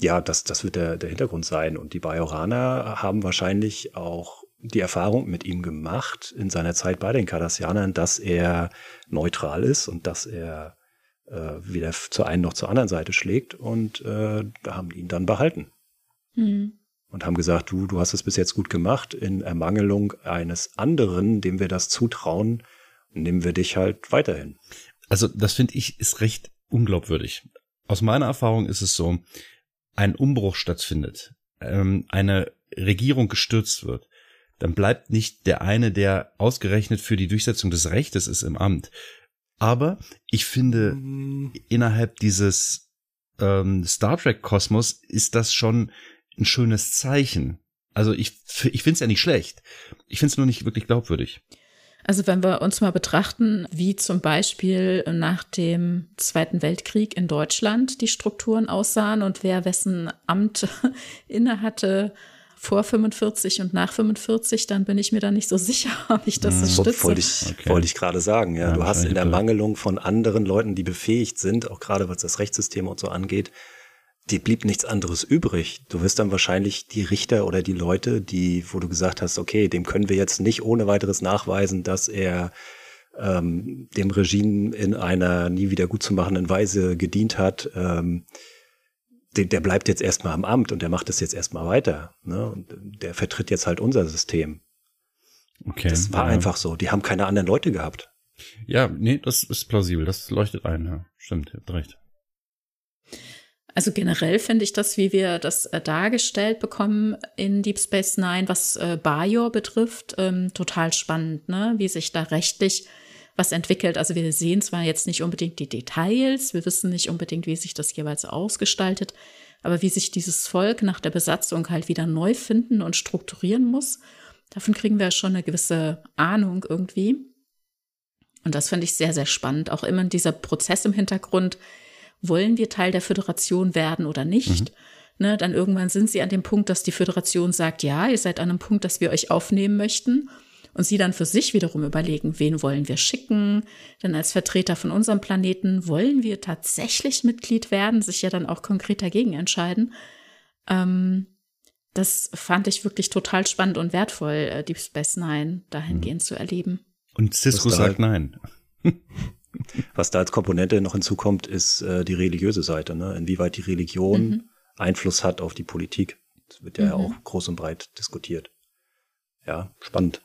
Ja, das, das wird der, der Hintergrund sein. Und die Bajoraner haben wahrscheinlich auch die Erfahrung mit ihm gemacht in seiner Zeit bei den Cardassianern, dass er neutral ist und dass er äh, weder zur einen noch zur anderen Seite schlägt und äh, haben ihn dann behalten. Mhm. Und haben gesagt, du, du hast es bis jetzt gut gemacht. In Ermangelung eines anderen, dem wir das zutrauen, nehmen wir dich halt weiterhin. Also das finde ich ist recht unglaubwürdig. Aus meiner Erfahrung ist es so, ein Umbruch stattfindet, ähm, eine Regierung gestürzt wird, dann bleibt nicht der eine, der ausgerechnet für die Durchsetzung des Rechtes ist im Amt, aber ich finde, mhm. innerhalb dieses ähm, Star Trek-Kosmos ist das schon ein schönes Zeichen. Also ich, ich finde es ja nicht schlecht. Ich finde es nur nicht wirklich glaubwürdig. Also wenn wir uns mal betrachten, wie zum Beispiel nach dem Zweiten Weltkrieg in Deutschland die Strukturen aussahen und wer wessen Amt *laughs* innehatte, vor 45 und nach 45, dann bin ich mir da nicht so *laughs* sicher, ob ich das so stütze. Wollte ich, okay. wollte ich gerade sagen, ja. ja du hast in der Mangelung von anderen Leuten, die befähigt sind, auch gerade was das Rechtssystem und so angeht, die blieb nichts anderes übrig. Du wirst dann wahrscheinlich die Richter oder die Leute, die, wo du gesagt hast, okay, dem können wir jetzt nicht ohne weiteres nachweisen, dass er ähm, dem Regime in einer nie wieder gut zu machenden Weise gedient hat, ähm, der, der bleibt jetzt erstmal am Amt und der macht das jetzt erstmal weiter. Ne? Und der vertritt jetzt halt unser System. Okay. Das war ja. einfach so. Die haben keine anderen Leute gehabt. Ja, nee, das ist plausibel. Das leuchtet ein. Ja. Stimmt, ihr habt recht. Also generell finde ich das, wie wir das äh, dargestellt bekommen in Deep Space Nine, was äh, Bajor betrifft, ähm, total spannend, ne? wie sich da rechtlich was entwickelt. Also wir sehen zwar jetzt nicht unbedingt die Details, wir wissen nicht unbedingt, wie sich das jeweils ausgestaltet, aber wie sich dieses Volk nach der Besatzung halt wieder neu finden und strukturieren muss, davon kriegen wir schon eine gewisse Ahnung irgendwie. Und das finde ich sehr, sehr spannend. Auch immer dieser Prozess im Hintergrund, wollen wir Teil der Föderation werden oder nicht? Mhm. Ne, dann irgendwann sind sie an dem Punkt, dass die Föderation sagt, ja, ihr seid an einem Punkt, dass wir euch aufnehmen möchten und sie dann für sich wiederum überlegen, wen wollen wir schicken, denn als Vertreter von unserem Planeten wollen wir tatsächlich Mitglied werden, sich ja dann auch konkret dagegen entscheiden. Ähm, das fand ich wirklich total spannend und wertvoll, äh, Deep Space Nine dahingehend mhm. zu erleben. Und Cisco sagt nein. *laughs* Was da als Komponente noch hinzukommt, ist äh, die religiöse Seite, ne? inwieweit die Religion mhm. Einfluss hat auf die Politik. Das wird ja mhm. auch groß und breit diskutiert. Ja, spannend.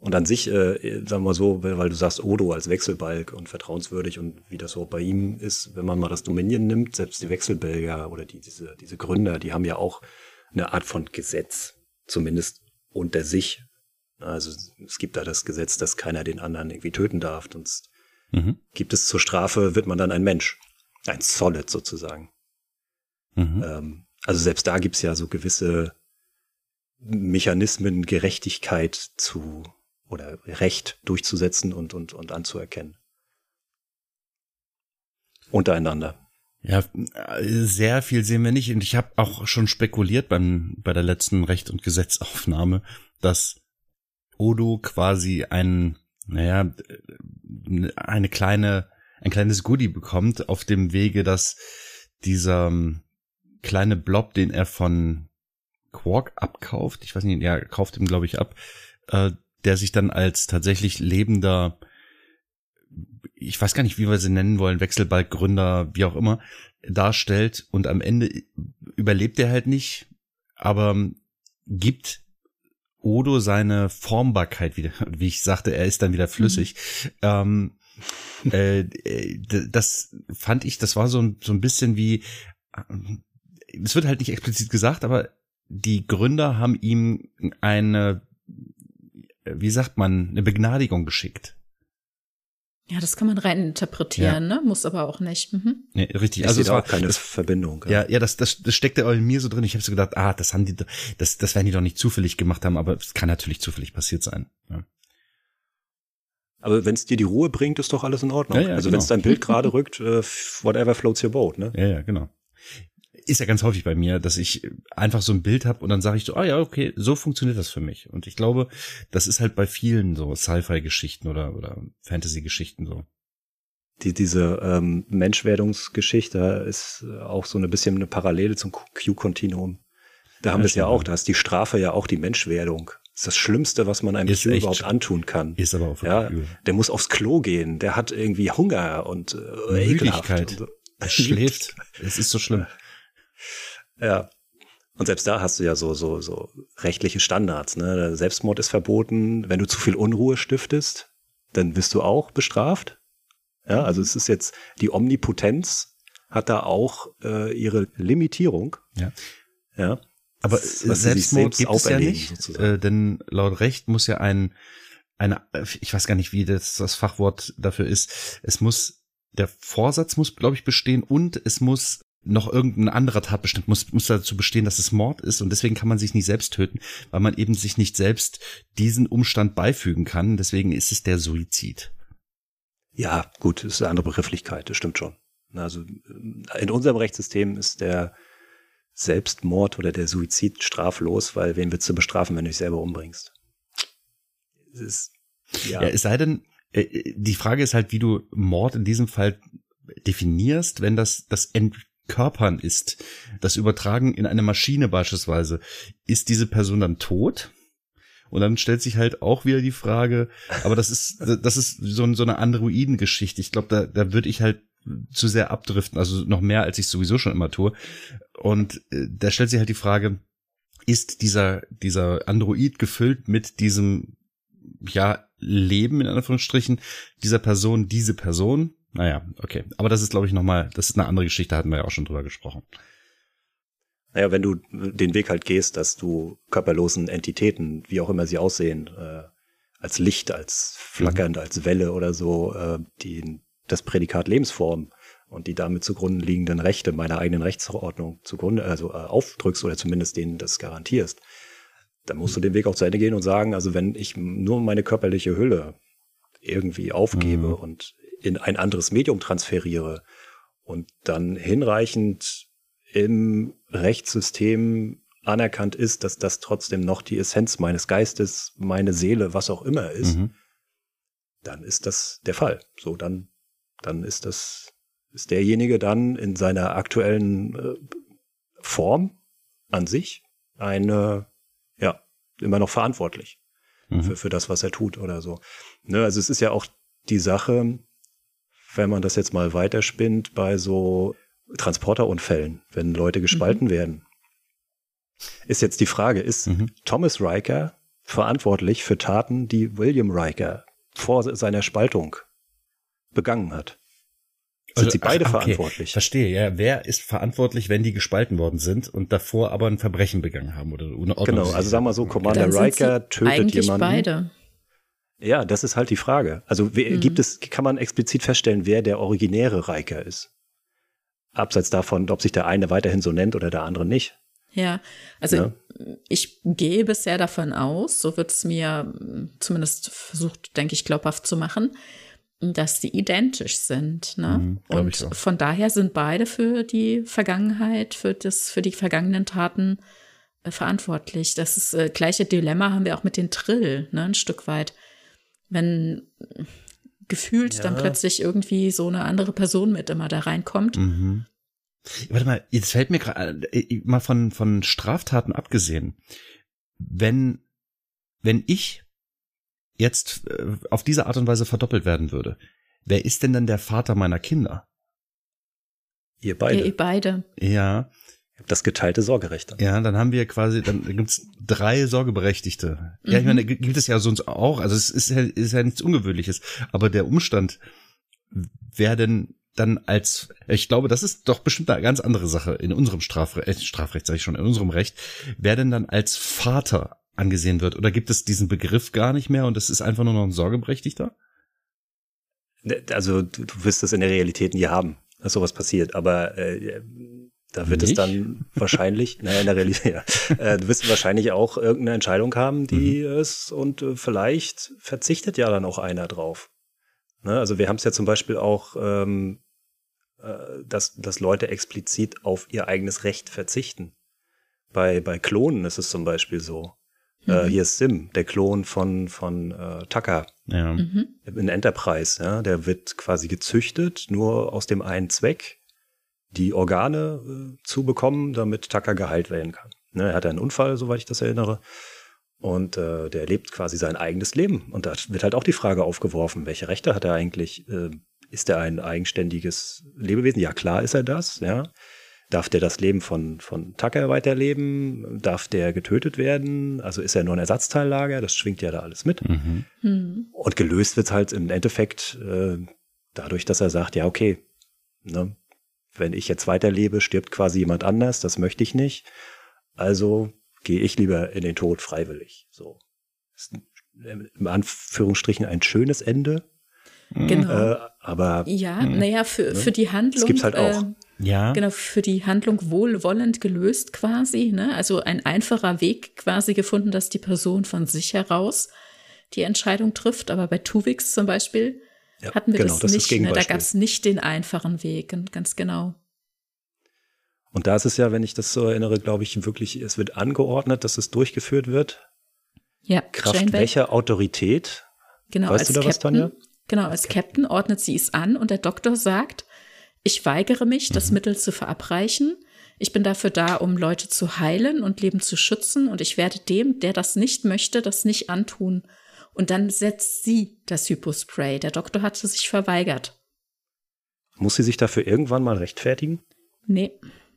Und an sich, äh, sagen wir mal so, weil du sagst Odo als Wechselbalg und vertrauenswürdig und wie das so bei ihm ist, wenn man mal das Dominion nimmt, selbst die Wechselbälger oder die, diese, diese Gründer, die haben ja auch eine Art von Gesetz, zumindest unter sich. Also es gibt da das Gesetz, dass keiner den anderen irgendwie töten darf. Sonst mhm. gibt es zur Strafe, wird man dann ein Mensch. Ein Solid sozusagen. Mhm. Ähm, also selbst da gibt's ja so gewisse Mechanismen, Gerechtigkeit zu oder Recht durchzusetzen und, und, und anzuerkennen. Untereinander. Ja, sehr viel sehen wir nicht. Und ich habe auch schon spekuliert beim, bei der letzten Recht- und Gesetzaufnahme, dass Odo quasi ein, naja, eine kleine, ein kleines Goodie bekommt auf dem Wege, dass dieser ähm, kleine Blob, den er von Quark abkauft, ich weiß nicht, er kauft ihm, glaube ich, ab, äh, der sich dann als tatsächlich lebender, ich weiß gar nicht, wie wir sie nennen wollen, Wechselbalggründer, wie auch immer, darstellt. Und am Ende überlebt er halt nicht, aber gibt Odo seine Formbarkeit wieder, *laughs* wie ich sagte, er ist dann wieder flüssig. Mhm. Ähm, äh, das fand ich, das war so ein, so ein bisschen wie, es wird halt nicht explizit gesagt, aber die Gründer haben ihm eine wie sagt man, eine Begnadigung geschickt. Ja, das kann man rein interpretieren, ja. ne? Muss aber auch nicht. Mhm. Nee, richtig. Es also es war auch keine das, Verbindung. Ja, ja, das, das, das steckte in mir so drin. Ich habe so gedacht, ah, das haben die, das, das werden die doch nicht zufällig gemacht haben, aber es kann natürlich zufällig passiert sein. Ja. Aber wenn es dir die Ruhe bringt, ist doch alles in Ordnung. Ja, ja, also genau. wenn es dein Bild gerade rückt, uh, whatever floats your boat, ne? Ja, ja, genau. Ist ja ganz häufig bei mir, dass ich einfach so ein Bild habe und dann sage ich so, ah ja, okay, so funktioniert das für mich. Und ich glaube, das ist halt bei vielen so Sci-Fi-Geschichten oder, oder Fantasy-Geschichten so. Die, diese ähm, Menschwerdungsgeschichte ist auch so ein bisschen eine Parallele zum Q-Kontinuum. Da haben wir es ja auch, da ist die Strafe ja auch die Menschwerdung. Das ist das Schlimmste, was man einem Q überhaupt antun kann. Ist aber auch ja. Der muss aufs Klo gehen, der hat irgendwie Hunger und äh, Müdigkeit. Und so. Er schläft. *laughs* es ist so schlimm. Ja. Und selbst da hast du ja so, so, so rechtliche Standards. Ne? Selbstmord ist verboten. Wenn du zu viel Unruhe stiftest, dann wirst du auch bestraft. Ja, also es ist jetzt die Omnipotenz hat da auch äh, ihre Limitierung. Ja. Ja. Aber Selbstmord gibt es ja nicht, äh, denn laut Recht muss ja ein, eine, ich weiß gar nicht, wie das, das Fachwort dafür ist. Es muss, der Vorsatz muss, glaube ich, bestehen und es muss noch irgendein anderer Tatbestand muss, muss dazu bestehen, dass es Mord ist und deswegen kann man sich nicht selbst töten, weil man eben sich nicht selbst diesen Umstand beifügen kann. Deswegen ist es der Suizid. Ja, gut, ist eine andere Begrifflichkeit, das stimmt schon. Also in unserem Rechtssystem ist der Selbstmord oder der Suizid straflos, weil wen willst du bestrafen, wenn du dich selber umbringst? Es ist, ja. ja, es sei denn, äh, die Frage ist halt, wie du Mord in diesem Fall definierst, wenn das das Entkörpern ist, das Übertragen in eine Maschine beispielsweise, ist diese Person dann tot? Und dann stellt sich halt auch wieder die Frage, aber das ist, *laughs* das ist so, so eine Androidengeschichte. Ich glaube, da, da würde ich halt zu sehr abdriften, also noch mehr, als ich sowieso schon immer tue. Und äh, da stellt sich halt die Frage, ist dieser, dieser Android gefüllt mit diesem, ja, Leben in Anführungsstrichen dieser Person, diese Person? Naja, okay. Aber das ist, glaube ich, nochmal, das ist eine andere Geschichte, hatten wir ja auch schon drüber gesprochen. Naja, wenn du den Weg halt gehst, dass du körperlosen Entitäten, wie auch immer sie aussehen, äh, als Licht, als flackernd, mhm. als Welle oder so, äh, die das Prädikat Lebensform und die damit zugrunde liegenden Rechte meiner eigenen Rechtsordnung zugrunde, also äh, aufdrückst oder zumindest denen das garantierst, dann musst du den Weg auch zu Ende gehen und sagen, also wenn ich nur meine körperliche Hülle irgendwie aufgebe mhm. und in ein anderes Medium transferiere und dann hinreichend im Rechtssystem anerkannt ist, dass das trotzdem noch die Essenz meines Geistes, meine Seele, was auch immer ist, mhm. dann ist das der Fall. So, dann, dann ist das, ist derjenige dann in seiner aktuellen äh, Form an sich eine, ja, immer noch verantwortlich mhm. für, für das, was er tut oder so. Ne, also es ist ja auch die Sache, wenn man das jetzt mal weiterspinnt bei so Transporterunfällen, wenn Leute gespalten mhm. werden. Ist jetzt die Frage, ist mhm. Thomas Riker verantwortlich für Taten, die William Riker vor seiner Spaltung begangen hat? Sind also, sie beide ach, okay. verantwortlich? Verstehe, ja. Wer ist verantwortlich, wenn die gespalten worden sind und davor aber ein Verbrechen begangen haben oder eine Genau, also sagen wir so, Commander Riker tötet eigentlich jemanden. beide. Ja, das ist halt die Frage. Also wer, mhm. gibt es, kann man explizit feststellen, wer der originäre Riker ist? Abseits davon, ob sich der eine weiterhin so nennt oder der andere nicht. Ja, also ja. ich gehe bisher davon aus, so wird es mir zumindest versucht, denke ich, glaubhaft zu machen, dass die identisch sind. Ne? Mhm, Und von daher sind beide für die Vergangenheit, für, das, für die vergangenen Taten äh, verantwortlich. Das ist, äh, gleiche Dilemma haben wir auch mit den Trill, ne, ein Stück weit. Wenn gefühlt ja. dann plötzlich irgendwie so eine andere Person mit immer da reinkommt. Mhm. Warte mal, jetzt fällt mir gerade äh, mal von von Straftaten abgesehen. Wenn wenn ich jetzt äh, auf diese Art und Weise verdoppelt werden würde, wer ist denn dann der Vater meiner Kinder? Ihr beide. Ja, ihr beide. Ja. Das geteilte Sorgerecht. Dann. Ja, dann haben wir quasi, dann gibt's drei Sorgeberechtigte. Mhm. Ja, ich meine, gibt es ja sonst auch, also es ist ja, ist ja nichts Ungewöhnliches, aber der Umstand, wer denn dann als, ich glaube, das ist doch bestimmt eine ganz andere Sache in unserem Strafrecht, äh, Strafrecht sage ich schon, in unserem Recht, wer denn dann als Vater angesehen wird? Oder gibt es diesen Begriff gar nicht mehr und es ist einfach nur noch ein Sorgeberechtigter? Ne, also du, du wirst das in der Realität nie haben, dass sowas passiert, aber äh, da wird nicht? es dann *laughs* wahrscheinlich, naja, in der Realität, *laughs* ja, äh, du wirst wahrscheinlich auch irgendeine Entscheidung haben, die mhm. es und äh, vielleicht verzichtet ja dann auch einer drauf. Ne? Also wir haben es ja zum Beispiel auch ähm, äh, dass, dass Leute explizit auf ihr eigenes Recht verzichten. Bei, bei Klonen ist es zum Beispiel so. Äh, mhm. Äh, hier ist Sim, der Klon von, von äh, Tucker ja. mhm. in Enterprise. Ja, der wird quasi gezüchtet, nur aus dem einen Zweck, die Organe äh, zu bekommen, damit Tucker geheilt werden kann. Ne, er hat einen Unfall, soweit ich das erinnere. Und äh, der lebt quasi sein eigenes Leben. Und da wird halt auch die Frage aufgeworfen, welche Rechte hat er eigentlich? Äh, ist er ein eigenständiges Lebewesen? Ja, klar ist er das, ja. Darf der das Leben von, von Tucker weiterleben? Darf der getötet werden? Also ist er nur ein Ersatzteillager? Das schwingt ja da alles mit. Mhm. Mhm. Und gelöst wird halt im Endeffekt äh, dadurch, dass er sagt, ja, okay, ne, wenn ich jetzt weiterlebe, stirbt quasi jemand anders, das möchte ich nicht. Also gehe ich lieber in den Tod freiwillig. So. Ist im Anführungsstrichen ein schönes Ende. Genau. Äh, aber ja, naja, für, ne? für die Handlung. Das gibt's halt auch. Äh, ja. Genau, für die Handlung wohlwollend gelöst quasi. Ne? Also ein einfacher Weg quasi gefunden, dass die Person von sich heraus die Entscheidung trifft. Aber bei Tuvix zum Beispiel ja, hatten wir genau, das, das nicht. Ne? Da gab es nicht den einfachen Weg, ganz genau. Und da ist es ja, wenn ich das so erinnere, glaube ich, wirklich, es wird angeordnet, dass es durchgeführt wird. Ja, Kraft Janeway. welcher Autorität? Genau, weißt du da Captain, was, Tanja? Genau, als okay. Captain ordnet sie es an und der Doktor sagt, ich weigere mich, das mhm. Mittel zu verabreichen. Ich bin dafür da, um Leute zu heilen und Leben zu schützen und ich werde dem, der das nicht möchte, das nicht antun. Und dann setzt sie das Hypospray. Der Doktor hatte sich verweigert. Muss sie sich dafür irgendwann mal rechtfertigen? Nee.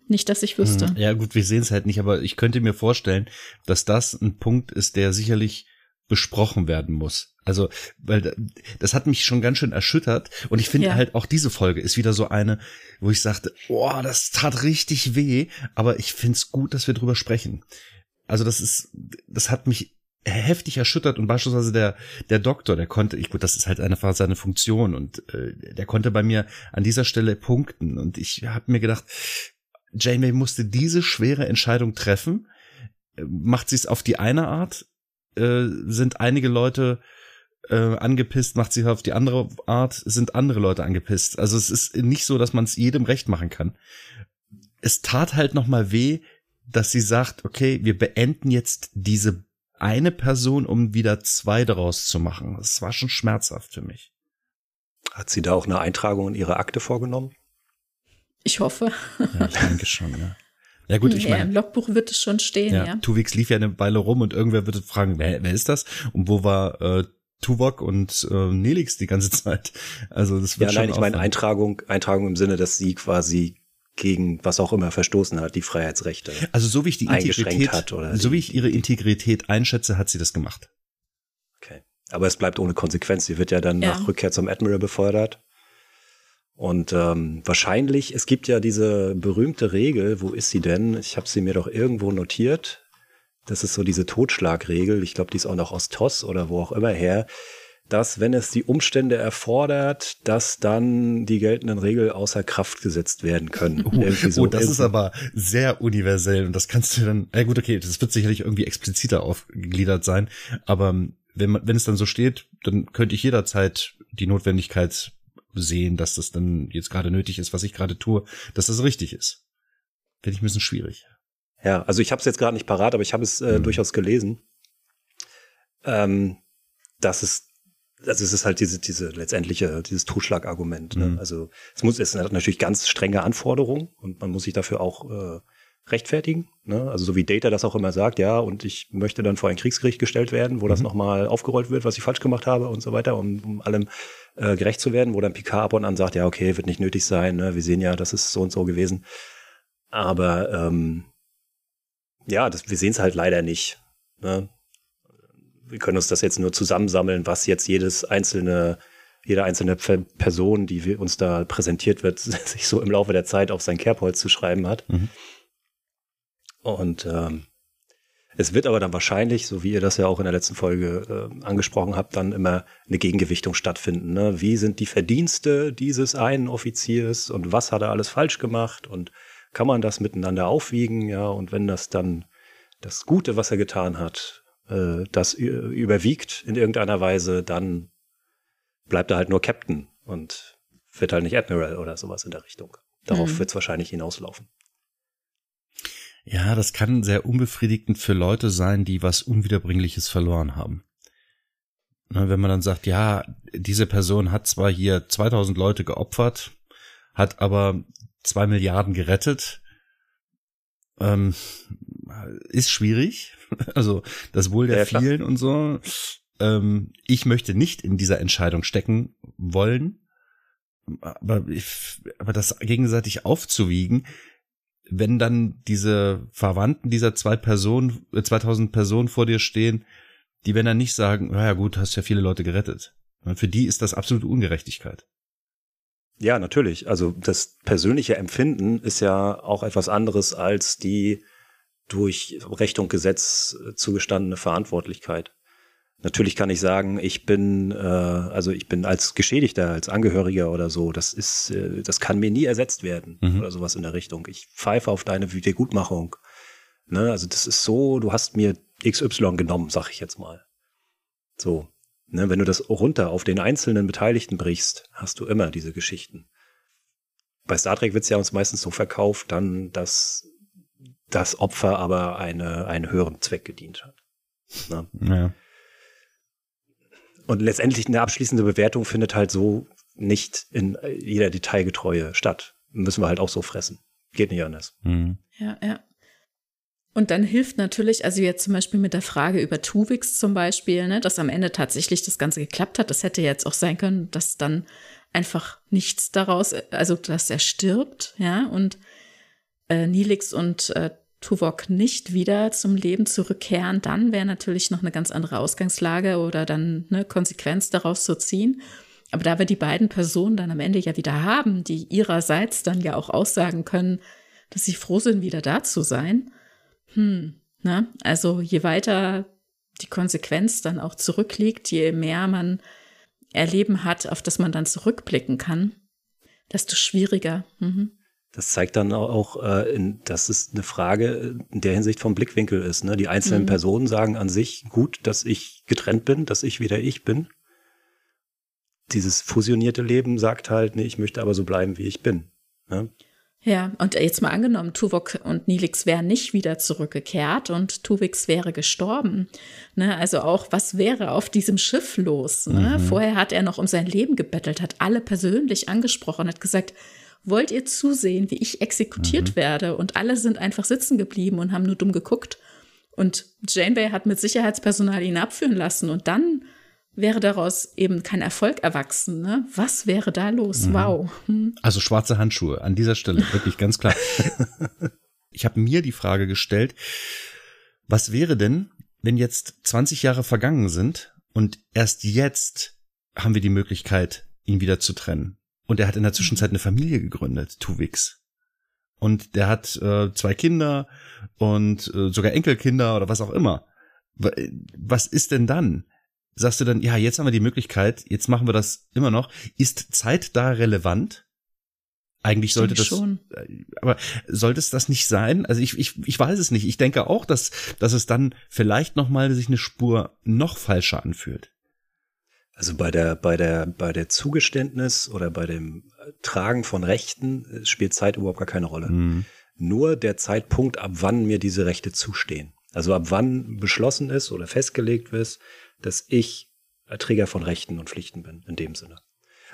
Nicht, dass ich wüsste. Hm, ja, gut, wir sehen es halt nicht, aber ich könnte mir vorstellen, dass das ein Punkt ist, der sicherlich besprochen werden muss. Also, weil das hat mich schon ganz schön erschüttert und ich finde ja. halt auch diese Folge ist wieder so eine, wo ich sagte, oh, das tat richtig weh, aber ich find's gut, dass wir drüber sprechen. Also das ist, das hat mich heftig erschüttert und beispielsweise der der Doktor, der konnte, ich gut, das ist halt einfach seine Funktion und äh, der konnte bei mir an dieser Stelle punkten und ich habe mir gedacht, Janeway musste diese schwere Entscheidung treffen. Macht sie es auf die eine Art? Äh, sind einige Leute äh, angepisst, macht sie auf die andere Art, sind andere Leute angepisst. Also es ist nicht so, dass man es jedem recht machen kann. Es tat halt noch mal weh, dass sie sagt, okay, wir beenden jetzt diese eine Person, um wieder zwei daraus zu machen. Das war schon schmerzhaft für mich. Hat sie da auch eine Eintragung in ihre Akte vorgenommen? Ich hoffe. Ja, ich denke schon, ja. Ja gut, ich ja, meine. Im Logbuch wird es schon stehen, ja. ja. Tuvix lief ja eine Weile rum und irgendwer würde fragen, wer, wer ist das? Und wo war äh, Tuvok und äh, Nelix die ganze *laughs* Zeit? Also das wird ja, schon nein, ich meine Eintragung, Eintragung im Sinne, dass sie quasi gegen was auch immer verstoßen hat, die Freiheitsrechte. Also so wie ich die Integrität, hat oder so wie ich ihre Integrität einschätze, hat sie das gemacht. Okay. Aber es bleibt ohne Konsequenz. Sie wird ja dann ja. nach Rückkehr zum Admiral befördert. Und ähm, wahrscheinlich, es gibt ja diese berühmte Regel, wo ist sie denn? Ich habe sie mir doch irgendwo notiert. Das ist so diese Totschlagregel. Ich glaube, die ist auch noch aus TOS oder wo auch immer her. Dass, wenn es die Umstände erfordert, dass dann die geltenden Regeln außer Kraft gesetzt werden können. Oh, so. oh das ist aber sehr universell und das kannst du dann, ja gut, okay, das wird sicherlich irgendwie expliziter aufgegliedert sein, aber wenn man, wenn es dann so steht, dann könnte ich jederzeit die Notwendigkeit sehen, dass das dann jetzt gerade nötig ist, was ich gerade tue, dass das richtig ist. Finde ich ein bisschen schwierig. Ja, also ich habe es jetzt gerade nicht parat, aber ich habe es äh, mhm. durchaus gelesen. Ähm, dass es also es ist halt diese, diese letztendliche, dieses Totschlagargument. Ne? Mhm. Also es muss, es hat natürlich ganz strenge Anforderungen und man muss sich dafür auch äh, rechtfertigen. Ne? Also so wie Data das auch immer sagt, ja, und ich möchte dann vor ein Kriegsgericht gestellt werden, wo mhm. das nochmal aufgerollt wird, was ich falsch gemacht habe und so weiter, um, um allem äh, gerecht zu werden, wo dann Picard ab und an sagt, ja, okay, wird nicht nötig sein, ne? wir sehen ja, das ist so und so gewesen. Aber ähm, ja, das, wir sehen es halt leider nicht. Ne? Wir können uns das jetzt nur zusammensammeln, was jetzt jedes einzelne, jede einzelne Person, die uns da präsentiert wird, *laughs* sich so im Laufe der Zeit auf sein Kerbholz zu schreiben hat. Mhm. Und ähm, es wird aber dann wahrscheinlich, so wie ihr das ja auch in der letzten Folge äh, angesprochen habt, dann immer eine Gegengewichtung stattfinden. Ne? Wie sind die Verdienste dieses einen Offiziers und was hat er alles falsch gemacht und kann man das miteinander aufwiegen? Ja, und wenn das dann das Gute, was er getan hat, äh, das überwiegt in irgendeiner Weise, dann bleibt er halt nur Captain und wird halt nicht Admiral oder sowas in der Richtung. Darauf mhm. wird es wahrscheinlich hinauslaufen. Ja, das kann sehr unbefriedigend für Leute sein, die was Unwiederbringliches verloren haben. Ne, wenn man dann sagt, ja, diese Person hat zwar hier 2000 Leute geopfert, hat aber zwei Milliarden gerettet, ähm, ist schwierig. *laughs* Also das Wohl der ja, vielen und so. Ähm, ich möchte nicht in dieser Entscheidung stecken wollen, aber, ich, aber das gegenseitig aufzuwiegen, wenn dann diese Verwandten dieser zwei Personen, 2000 äh, Personen vor dir stehen, die werden dann nicht sagen, naja gut, hast ja viele Leute gerettet. Für die ist das absolute Ungerechtigkeit. Ja, natürlich. Also das persönliche Empfinden ist ja auch etwas anderes als die durch Recht und Gesetz äh, zugestandene Verantwortlichkeit. Natürlich kann ich sagen, ich bin, äh, also ich bin als Geschädigter, als Angehöriger oder so, das ist, äh, das kann mir nie ersetzt werden mhm. oder sowas in der Richtung. Ich pfeife auf deine Wiedergutmachung. Ne? Also das ist so, du hast mir XY genommen, sag ich jetzt mal. So. Ne? Wenn du das runter auf den einzelnen Beteiligten brichst, hast du immer diese Geschichten. Bei Star Trek wird es ja uns meistens so verkauft, dann, dass das Opfer aber eine, einen höheren Zweck gedient hat. Ne? Ja. Und letztendlich eine abschließende Bewertung findet halt so nicht in jeder Detailgetreue statt. Müssen wir halt auch so fressen. Geht nicht anders. Mhm. Ja, ja. Und dann hilft natürlich, also jetzt zum Beispiel mit der Frage über Tuvix zum Beispiel, ne, dass am Ende tatsächlich das Ganze geklappt hat. Das hätte jetzt auch sein können, dass dann einfach nichts daraus, also dass er stirbt, ja, und äh, Nilix und äh, Tuvok nicht wieder zum Leben zurückkehren, dann wäre natürlich noch eine ganz andere Ausgangslage oder dann eine Konsequenz daraus zu ziehen. Aber da wir die beiden Personen dann am Ende ja wieder haben, die ihrerseits dann ja auch aussagen können, dass sie froh sind, wieder da zu sein, hm, ne? Also je weiter die Konsequenz dann auch zurückliegt, je mehr man Erleben hat, auf das man dann zurückblicken kann, desto schwieriger. Mhm. Das zeigt dann auch, äh, in, dass es eine Frage in der Hinsicht vom Blickwinkel ist. Ne? Die einzelnen mhm. Personen sagen an sich gut, dass ich getrennt bin, dass ich wieder ich bin. Dieses fusionierte Leben sagt halt, nee, ich möchte aber so bleiben, wie ich bin. Ne? Ja, und jetzt mal angenommen, Tuvok und Nilix wären nicht wieder zurückgekehrt und Tuvix wäre gestorben. Ne, also auch, was wäre auf diesem Schiff los? Ne? Mhm. Vorher hat er noch um sein Leben gebettelt, hat alle persönlich angesprochen, hat gesagt, wollt ihr zusehen, wie ich exekutiert mhm. werde? Und alle sind einfach sitzen geblieben und haben nur dumm geguckt. Und Janeway hat mit Sicherheitspersonal ihn abführen lassen und dann wäre daraus eben kein Erfolg erwachsen. Ne? Was wäre da los? Mhm. Wow. Hm. Also schwarze Handschuhe an dieser Stelle, *laughs* wirklich ganz klar. ich habe mir die Frage gestellt, was wäre denn, wenn jetzt 20 Jahre vergangen sind und erst jetzt haben wir die Möglichkeit, ihn wieder zu trennen? Und er hat in der Zwischenzeit eine Familie gegründet, Tuvix. Und der hat äh, zwei Kinder und äh, sogar Enkelkinder oder was auch immer. Was ist denn dann? sagst du dann, ja, jetzt haben wir die Möglichkeit, jetzt machen wir das immer noch. Ist Zeit da relevant? Eigentlich sollte das, schon. Äh, aber sollte es das nicht sein? Also ich, ich, ich weiß es nicht. Ich denke auch, dass, dass es dann vielleicht nochmal sich eine Spur noch falscher anfühlt. Also bei der, bei der, bei der Zugeständnis oder bei dem Tragen von Rechten äh, spielt Zeit überhaupt gar keine Rolle. Mhm. Nur der Zeitpunkt, ab wann mir diese Rechte zustehen. Also ab wann beschlossen ist oder festgelegt ist, dass ich Träger von Rechten und Pflichten bin, in dem Sinne.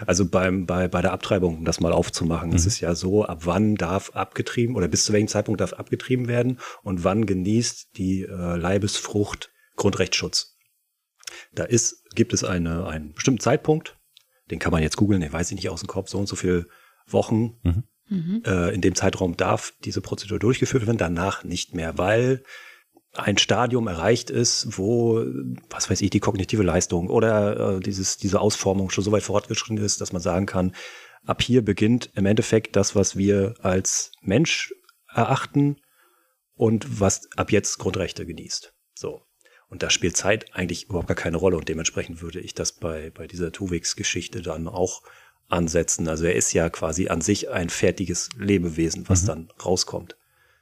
Also beim, bei, bei der Abtreibung, um das mal aufzumachen, mhm. es ist ja so, ab wann darf abgetrieben oder bis zu welchem Zeitpunkt darf abgetrieben werden und wann genießt die äh, Leibesfrucht Grundrechtsschutz. Da ist, gibt es eine, einen bestimmten Zeitpunkt, den kann man jetzt googeln, den weiß ich nicht aus dem Kopf, so und so viele Wochen. Mhm. mhm. Äh, in dem Zeitraum darf diese Prozedur durchgeführt werden, danach nicht mehr, weil ein Stadium erreicht ist, wo, was weiß ich, die kognitive Leistung oder äh, dieses, diese Ausformung schon so weit fortgeschritten ist, dass man sagen kann, ab hier beginnt im Endeffekt das, was wir als Mensch erachten und was ab jetzt Grundrechte genießt. So. Und da spielt Zeit eigentlich überhaupt gar keine Rolle und dementsprechend würde ich das bei, bei dieser Tuwix-Geschichte dann auch ansetzen. Also er ist ja quasi an sich ein fertiges Lebewesen, was mhm. dann rauskommt.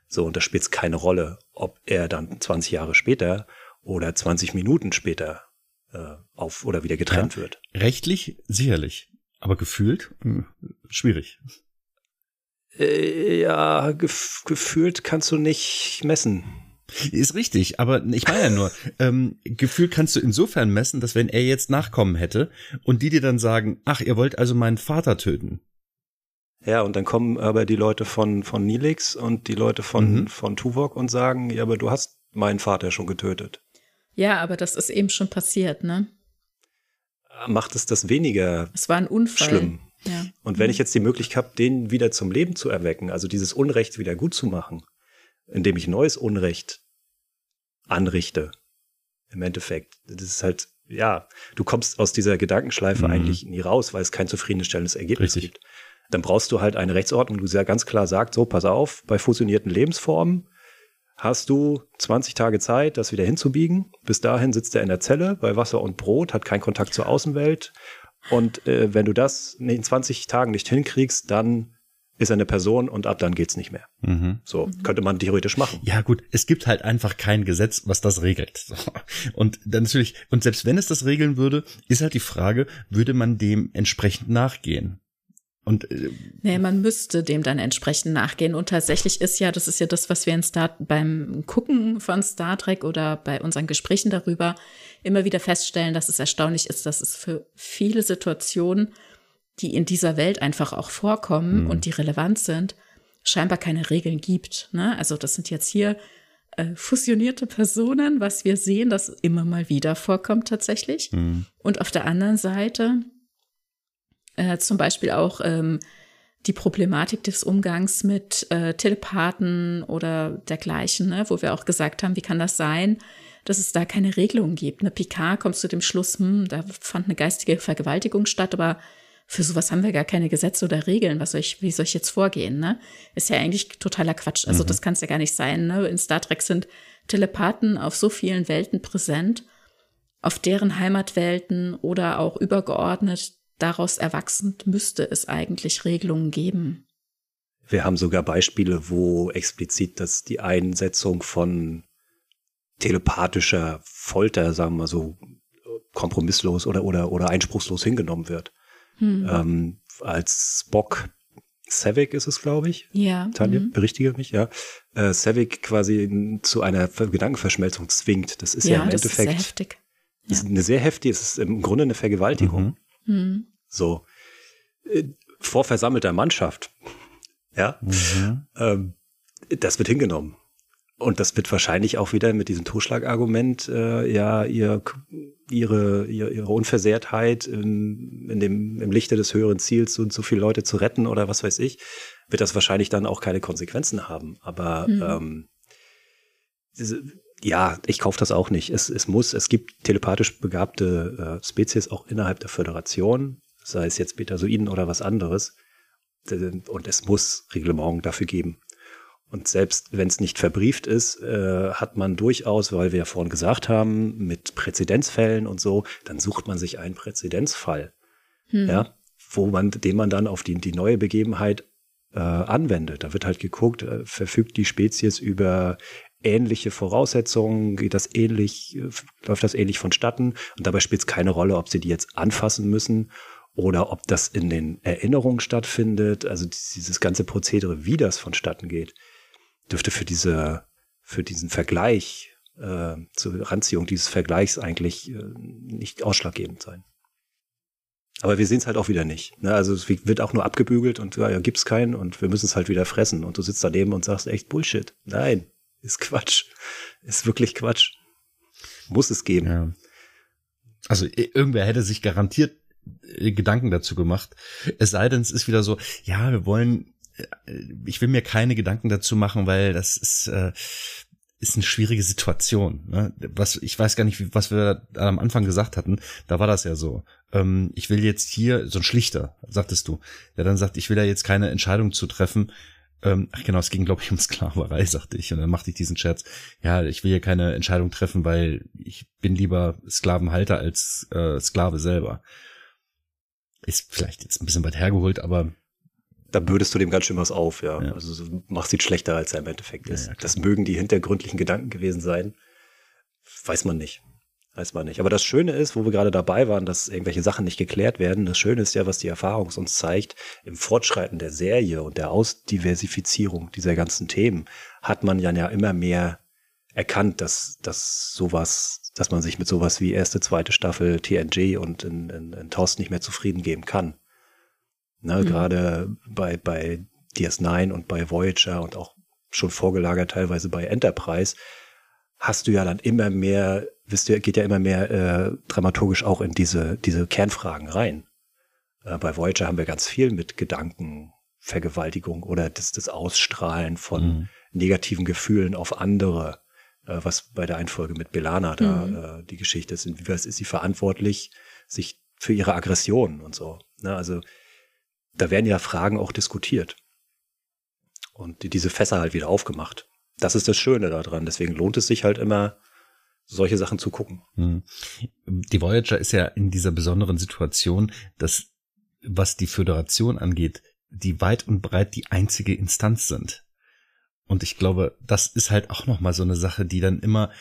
So, und da spielt es keine Rolle, ob er dann 20 Jahre später oder 20 Minuten später äh, auf oder wieder getrennt ja, wird. Rechtlich sicherlich. Aber gefühlt hm, schwierig. Äh, ja, gef gefühlt kannst du nicht messen. Ist richtig, aber ich meine ja nur, ähm, Gefühl kannst du insofern messen, dass wenn er jetzt Nachkommen hätte und die dir dann sagen, ach, ihr wollt also meinen Vater töten. Ja, und dann kommen aber die Leute von, von Nilix und die Leute von, mhm. von Tuvok und sagen, ja, aber du hast meinen Vater schon getötet. Ja, aber das ist eben schon passiert, ne? Macht es das weniger es war ein Unfall. schlimm. Ja. Und wenn ich jetzt die Möglichkeit habe, den wieder zum Leben zu erwecken, also dieses Unrecht wieder gut zu machen, indem ich neues Unrecht anrichte, im Endeffekt, das ist halt, ja, du kommst aus dieser Gedankenschleife mhm. eigentlich nie raus, weil es kein zufriedenstellendes Ergebnis Richtig. gibt. Dann brauchst du halt eine Rechtsordnung, die sehr ganz klar sagt, so, pass auf, bei fusionierten Lebensformen hast du 20 Tage Zeit, das wieder hinzubiegen. Bis dahin sitzt er in der Zelle bei Wasser und Brot, hat keinen Kontakt zur Außenwelt. Und äh, wenn du das in 20 Tagen nicht hinkriegst, dann ist er eine Person und ab dann geht's nicht mehr. Mhm. So könnte man theoretisch machen. Ja gut, es gibt halt einfach kein Gesetz, was das regelt. Und dann natürlich und selbst wenn es das regeln würde, ist halt die Frage, würde man dem entsprechend nachgehen? Und äh, nee, man müsste dem dann entsprechend nachgehen. Und tatsächlich ist ja, das ist ja das, was wir in Star beim Gucken von Star Trek oder bei unseren Gesprächen darüber immer wieder feststellen, dass es erstaunlich ist, dass es für viele Situationen, die in dieser Welt einfach auch vorkommen mhm. und die relevant sind, scheinbar keine Regeln gibt. Ne? Also das sind jetzt hier äh, fusionierte Personen, was wir sehen, das immer mal wieder vorkommt tatsächlich. Mhm. Und auf der anderen Seite äh, zum Beispiel auch ähm, die Problematik des Umgangs mit äh, Telepathen oder dergleichen, ne? wo wir auch gesagt haben, wie kann das sein, dass es da keine Regelung gibt. Eine Picard kommt zu dem Schluss, hm, da fand eine geistige Vergewaltigung statt, aber für sowas haben wir gar keine Gesetze oder Regeln. Was soll ich, wie soll ich jetzt vorgehen? Ne? Ist ja eigentlich totaler Quatsch. Also mhm. das kann es ja gar nicht sein. Ne? In Star Trek sind Telepathen auf so vielen Welten präsent, auf deren Heimatwelten oder auch übergeordnet daraus erwachsend müsste es eigentlich Regelungen geben. Wir haben sogar Beispiele, wo explizit dass die Einsetzung von telepathischer Folter, sagen wir mal so, kompromisslos oder, oder, oder einspruchslos hingenommen wird. Hm. Ähm, als Spock Savick ist es, glaube ich. Ja. Tanja, mhm. berichtige mich, ja. Äh, Savick quasi zu einer Gedankenverschmelzung zwingt. Das ist ja, ja im das Endeffekt. Ist sehr heftig. Ja. Ist eine sehr heftig, es ist im Grunde eine Vergewaltigung. Mhm. Mhm. So, äh, vor versammelter Mannschaft. Ja, mhm. ähm, das wird hingenommen. Und das wird wahrscheinlich auch wieder mit diesem Totschlagargument, äh, ja, ihr, ihre, ihre, ihre Unversehrtheit in, in dem, im Lichte des höheren Ziels, so, so viele Leute zu retten oder was weiß ich, wird das wahrscheinlich dann auch keine Konsequenzen haben. Aber mhm. ähm, diese, ja, ich kaufe das auch nicht. Es, es muss, es gibt telepathisch begabte äh, Spezies auch innerhalb der Föderation, sei es jetzt Betasoiden oder was anderes. Und es muss Reglement dafür geben. Und selbst wenn es nicht verbrieft ist, äh, hat man durchaus, weil wir ja vorhin gesagt haben, mit Präzedenzfällen und so, dann sucht man sich einen Präzedenzfall, hm. ja, wo man, den man dann auf die, die neue Begebenheit äh, anwendet. Da wird halt geguckt, äh, verfügt die Spezies über ähnliche Voraussetzungen, geht das ähnlich, läuft das ähnlich vonstatten und dabei spielt es keine Rolle, ob sie die jetzt anfassen müssen oder ob das in den Erinnerungen stattfindet. Also dieses ganze Prozedere, wie das vonstatten geht, dürfte für diese, für diesen Vergleich, äh, zur Ranziehung dieses Vergleichs eigentlich äh, nicht ausschlaggebend sein. Aber wir sehen es halt auch wieder nicht. Ne? Also es wird auch nur abgebügelt und ja, ja gibt's keinen und wir müssen es halt wieder fressen. Und du sitzt daneben und sagst echt Bullshit. Nein, ist Quatsch. Ist wirklich Quatsch. Muss es geben. Ja. Also irgendwer hätte sich garantiert äh, Gedanken dazu gemacht. Es sei denn, es ist wieder so, ja, wir wollen, ich will mir keine Gedanken dazu machen, weil das ist, äh, ist eine schwierige Situation. Ne? Was ich weiß gar nicht, was wir am Anfang gesagt hatten. Da war das ja so. Ähm, ich will jetzt hier so ein Schlichter, sagtest du, der dann sagt, ich will ja jetzt keine Entscheidung zu treffen, ähm, ach genau, es ging, glaube ich, um Sklaverei, sagte ich. Und dann machte ich diesen Scherz. Ja, ich will hier keine Entscheidung treffen, weil ich bin lieber Sklavenhalter als äh, Sklave selber. Ist vielleicht jetzt ein bisschen weit hergeholt, aber. Da bürdest du dem ganz schön was auf, ja. ja. Also du machst ihn schlechter, als er im Endeffekt ist. Ja, ja, das mögen die hintergründlichen Gedanken gewesen sein. Weiß man nicht. Weiß man nicht. Aber das Schöne ist, wo wir gerade dabei waren, dass irgendwelche Sachen nicht geklärt werden, das Schöne ist ja, was die Erfahrung uns zeigt, im Fortschreiten der Serie und der Ausdiversifizierung dieser ganzen Themen hat man ja immer mehr erkannt, dass, dass sowas, dass man sich mit sowas wie erste, zweite Staffel TNG und in, in, in TOS nicht mehr zufrieden geben kann. Ne, mhm. Gerade bei, bei DS9 und bei Voyager und auch schon vorgelagert teilweise bei Enterprise hast du ja dann immer mehr, wisst ihr, geht ja immer mehr äh, dramaturgisch auch in diese, diese Kernfragen rein. Äh, bei Voyager haben wir ganz viel mit Gedankenvergewaltigung oder das, das Ausstrahlen von mhm. negativen Gefühlen auf andere, äh, was bei der Einfolge mit Belana da mhm. äh, die Geschichte ist. Inwieweit ist sie verantwortlich, sich für ihre Aggression und so. Ne? Also da werden ja Fragen auch diskutiert. Und die, diese Fässer halt wieder aufgemacht das ist das Schöne daran. Deswegen lohnt es sich halt immer, solche Sachen zu gucken. Hm. Die Voyager ist ja in dieser besonderen Situation, dass, was die Föderation angeht, die weit und breit die einzige Instanz sind. Und ich glaube, das ist halt auch nochmal so eine Sache, die dann immer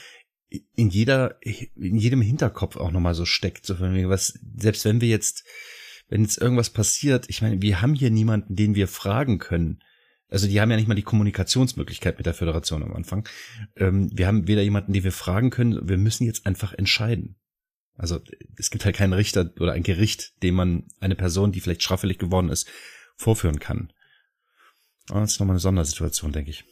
in jeder, in jedem Hinterkopf auch nochmal so steckt. So was, selbst wenn wir jetzt, wenn jetzt irgendwas passiert, ich meine, wir haben hier niemanden, den wir fragen können. Also die haben ja nicht mal die Kommunikationsmöglichkeit mit der Föderation am Anfang. Ähm, wir haben weder jemanden, den wir fragen können, wir müssen jetzt einfach entscheiden. Also es gibt halt keinen Richter oder ein Gericht, dem man eine Person, die vielleicht straffällig geworden ist, vorführen kann. Aber das ist nochmal eine Sondersituation, denke ich.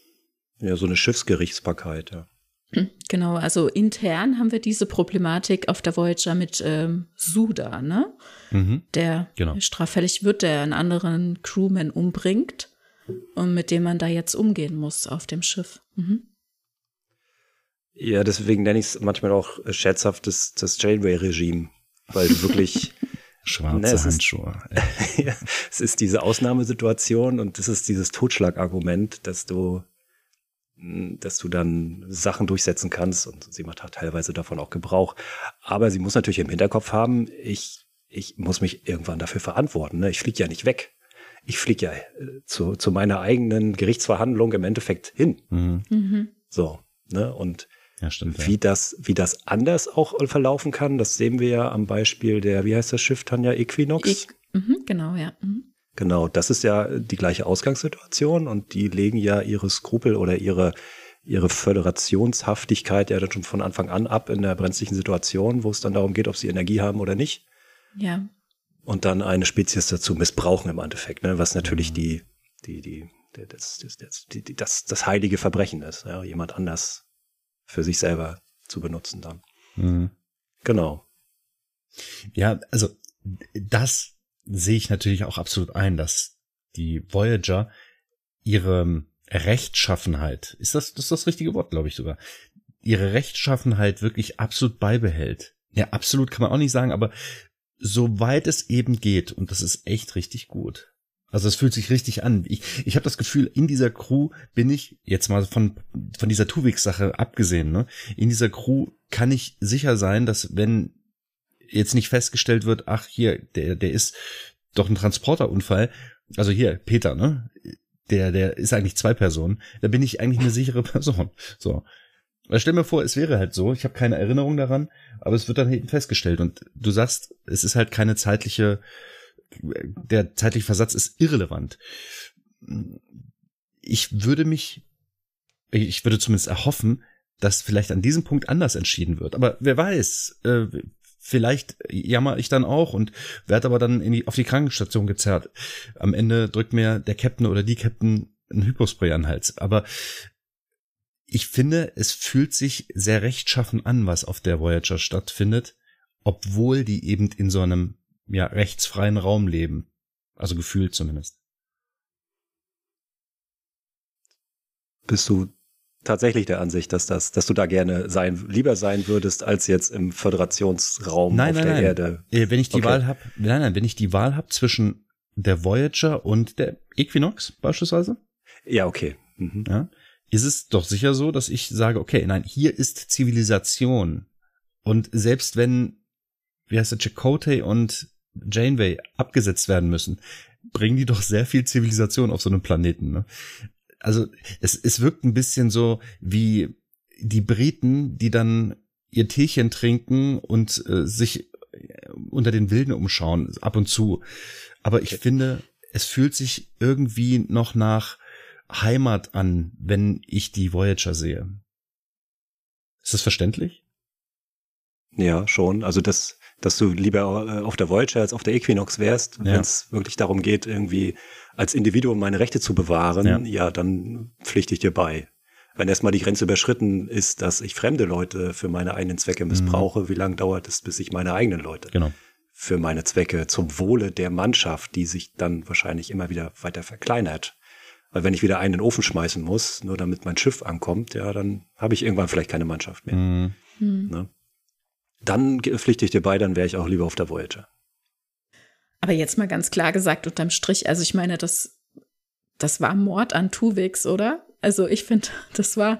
Ja, so eine Schiffsgerichtsbarkeit, ja. Hm, genau, also intern haben wir diese Problematik auf der Voyager mit ähm, Suda, ne? Mhm, der genau. straffällig wird, der einen anderen Crewman umbringt und mit dem man da jetzt umgehen muss auf dem Schiff. Mhm. Ja, deswegen nenne ich es manchmal auch scherzhaft das, das Janeway-Regime, weil du wirklich *laughs* Schwarze ne, es Handschuhe. Ist, *laughs* ja, es ist diese Ausnahmesituation und es ist dieses Totschlagargument, dass du, dass du dann Sachen durchsetzen kannst und sie macht teilweise davon auch Gebrauch. Aber sie muss natürlich im Hinterkopf haben, ich, ich muss mich irgendwann dafür verantworten. Ne? Ich fliege ja nicht weg ich fliege ja äh, zu, zu meiner eigenen Gerichtsverhandlung im Endeffekt hin. Mhm. Mhm. So, ne? Und ja, stimmt, wie ja. das, wie das anders auch verlaufen kann, das sehen wir ja am Beispiel der, wie heißt das Schiff, Tanja, Equinox? E mhm, genau, ja. Mhm. Genau, das ist ja die gleiche Ausgangssituation und die legen ja ihre Skrupel oder ihre, ihre Föderationshaftigkeit ja dann schon von Anfang an ab in der brenzlichen Situation, wo es dann darum geht, ob sie Energie haben oder nicht. Ja und dann eine Spezies dazu missbrauchen im Endeffekt, ne? was natürlich mhm. die, die, die, das, das, das, das, das heilige Verbrechen ist, ja? jemand anders für sich selber zu benutzen dann. Mhm. Genau. Ja, also das sehe ich natürlich auch absolut ein, dass die Voyager ihre Rechtschaffenheit, ist das, das ist das richtige Wort, glaube ich sogar, ihre Rechtschaffenheit wirklich absolut beibehält. Ja, absolut kann man auch nicht sagen, aber soweit es eben geht. Und das ist echt richtig gut. Also es fühlt sich richtig an. Ich, ich habe das Gefühl, in dieser Crew bin ich, jetzt mal von, von dieser Tuwix-Sache abgesehen, ne, in dieser Crew kann ich sicher sein, dass wenn jetzt nicht festgestellt wird, ach hier, der, der ist doch ein Transporterunfall, also hier, Peter, ne? Der, der ist eigentlich zwei Personen, da bin ich eigentlich eine sichere Person. So. Stell mir vor, es wäre halt so, ich habe keine Erinnerung daran, aber es wird dann hinten festgestellt und du sagst, es ist halt keine zeitliche, der zeitliche Versatz ist irrelevant. Ich würde mich, ich würde zumindest erhoffen, dass vielleicht an diesem Punkt anders entschieden wird. Aber wer weiß, äh, vielleicht jammer ich dann auch und werde aber dann in die, auf die Krankenstation gezerrt. Am Ende drückt mir der Captain oder die Captain ein Hypospray an den Hals. Aber ich finde, es fühlt sich sehr rechtschaffen an, was auf der Voyager stattfindet, obwohl die eben in so einem ja rechtsfreien Raum leben, also gefühlt zumindest. Bist du tatsächlich der Ansicht, dass das, dass du da gerne sein, lieber sein würdest, als jetzt im Föderationsraum nein, auf nein, der nein. Erde? Äh, wenn ich die okay. Wahl habe, nein, nein, wenn ich die Wahl habe zwischen der Voyager und der Equinox beispielsweise. Ja, okay. Mhm. Ja, ist es doch sicher so, dass ich sage, okay, nein, hier ist Zivilisation. Und selbst wenn, wie heißt der, Chakotay und Janeway abgesetzt werden müssen, bringen die doch sehr viel Zivilisation auf so einem Planeten. Ne? Also es, es wirkt ein bisschen so wie die Briten, die dann ihr Teechen trinken und äh, sich unter den Wilden umschauen, ab und zu. Aber ich finde, es fühlt sich irgendwie noch nach Heimat an, wenn ich die Voyager sehe. Ist das verständlich? Ja, schon. Also das, dass du lieber äh, auf der Voyager als auf der Equinox wärst, ja. wenn es wirklich darum geht, irgendwie als Individuum meine Rechte zu bewahren, ja, ja dann pflichte ich dir bei. Wenn erstmal die Grenze überschritten ist, dass ich fremde Leute für meine eigenen Zwecke missbrauche, mhm. wie lange dauert es, bis ich meine eigenen Leute genau. für meine Zwecke zum Wohle der Mannschaft, die sich dann wahrscheinlich immer wieder weiter verkleinert. Weil wenn ich wieder einen in den Ofen schmeißen muss, nur damit mein Schiff ankommt, ja, dann habe ich irgendwann vielleicht keine Mannschaft mehr. Mhm. Ne? Dann pflichte ich dir bei, dann wäre ich auch lieber auf der Voyager. Aber jetzt mal ganz klar gesagt, unterm Strich, also ich meine, das, das war Mord an Tuvix, oder? Also ich finde, das war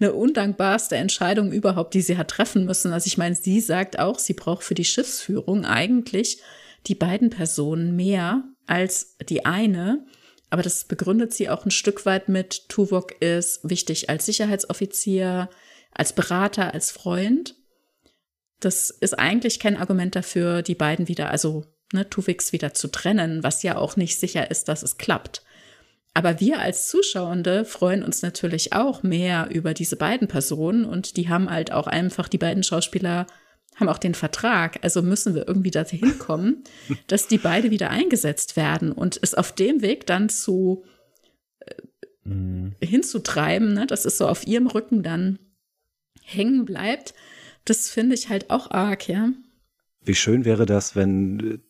eine undankbarste Entscheidung überhaupt, die sie hat treffen müssen. Also ich meine, sie sagt auch, sie braucht für die Schiffsführung eigentlich die beiden Personen mehr als die eine. Aber das begründet sie auch ein Stück weit mit, Tuvok ist wichtig als Sicherheitsoffizier, als Berater, als Freund. Das ist eigentlich kein Argument dafür, die beiden wieder, also ne, Tuvix wieder zu trennen, was ja auch nicht sicher ist, dass es klappt. Aber wir als Zuschauende freuen uns natürlich auch mehr über diese beiden Personen und die haben halt auch einfach, die beiden Schauspieler haben auch den Vertrag, also müssen wir irgendwie dahin kommen, *laughs* dass die beide wieder eingesetzt werden und es auf dem Weg dann zu äh, mhm. hinzutreiben, ne, dass es so auf ihrem Rücken dann hängen bleibt, das finde ich halt auch arg, ja. Wie schön wäre das, wenn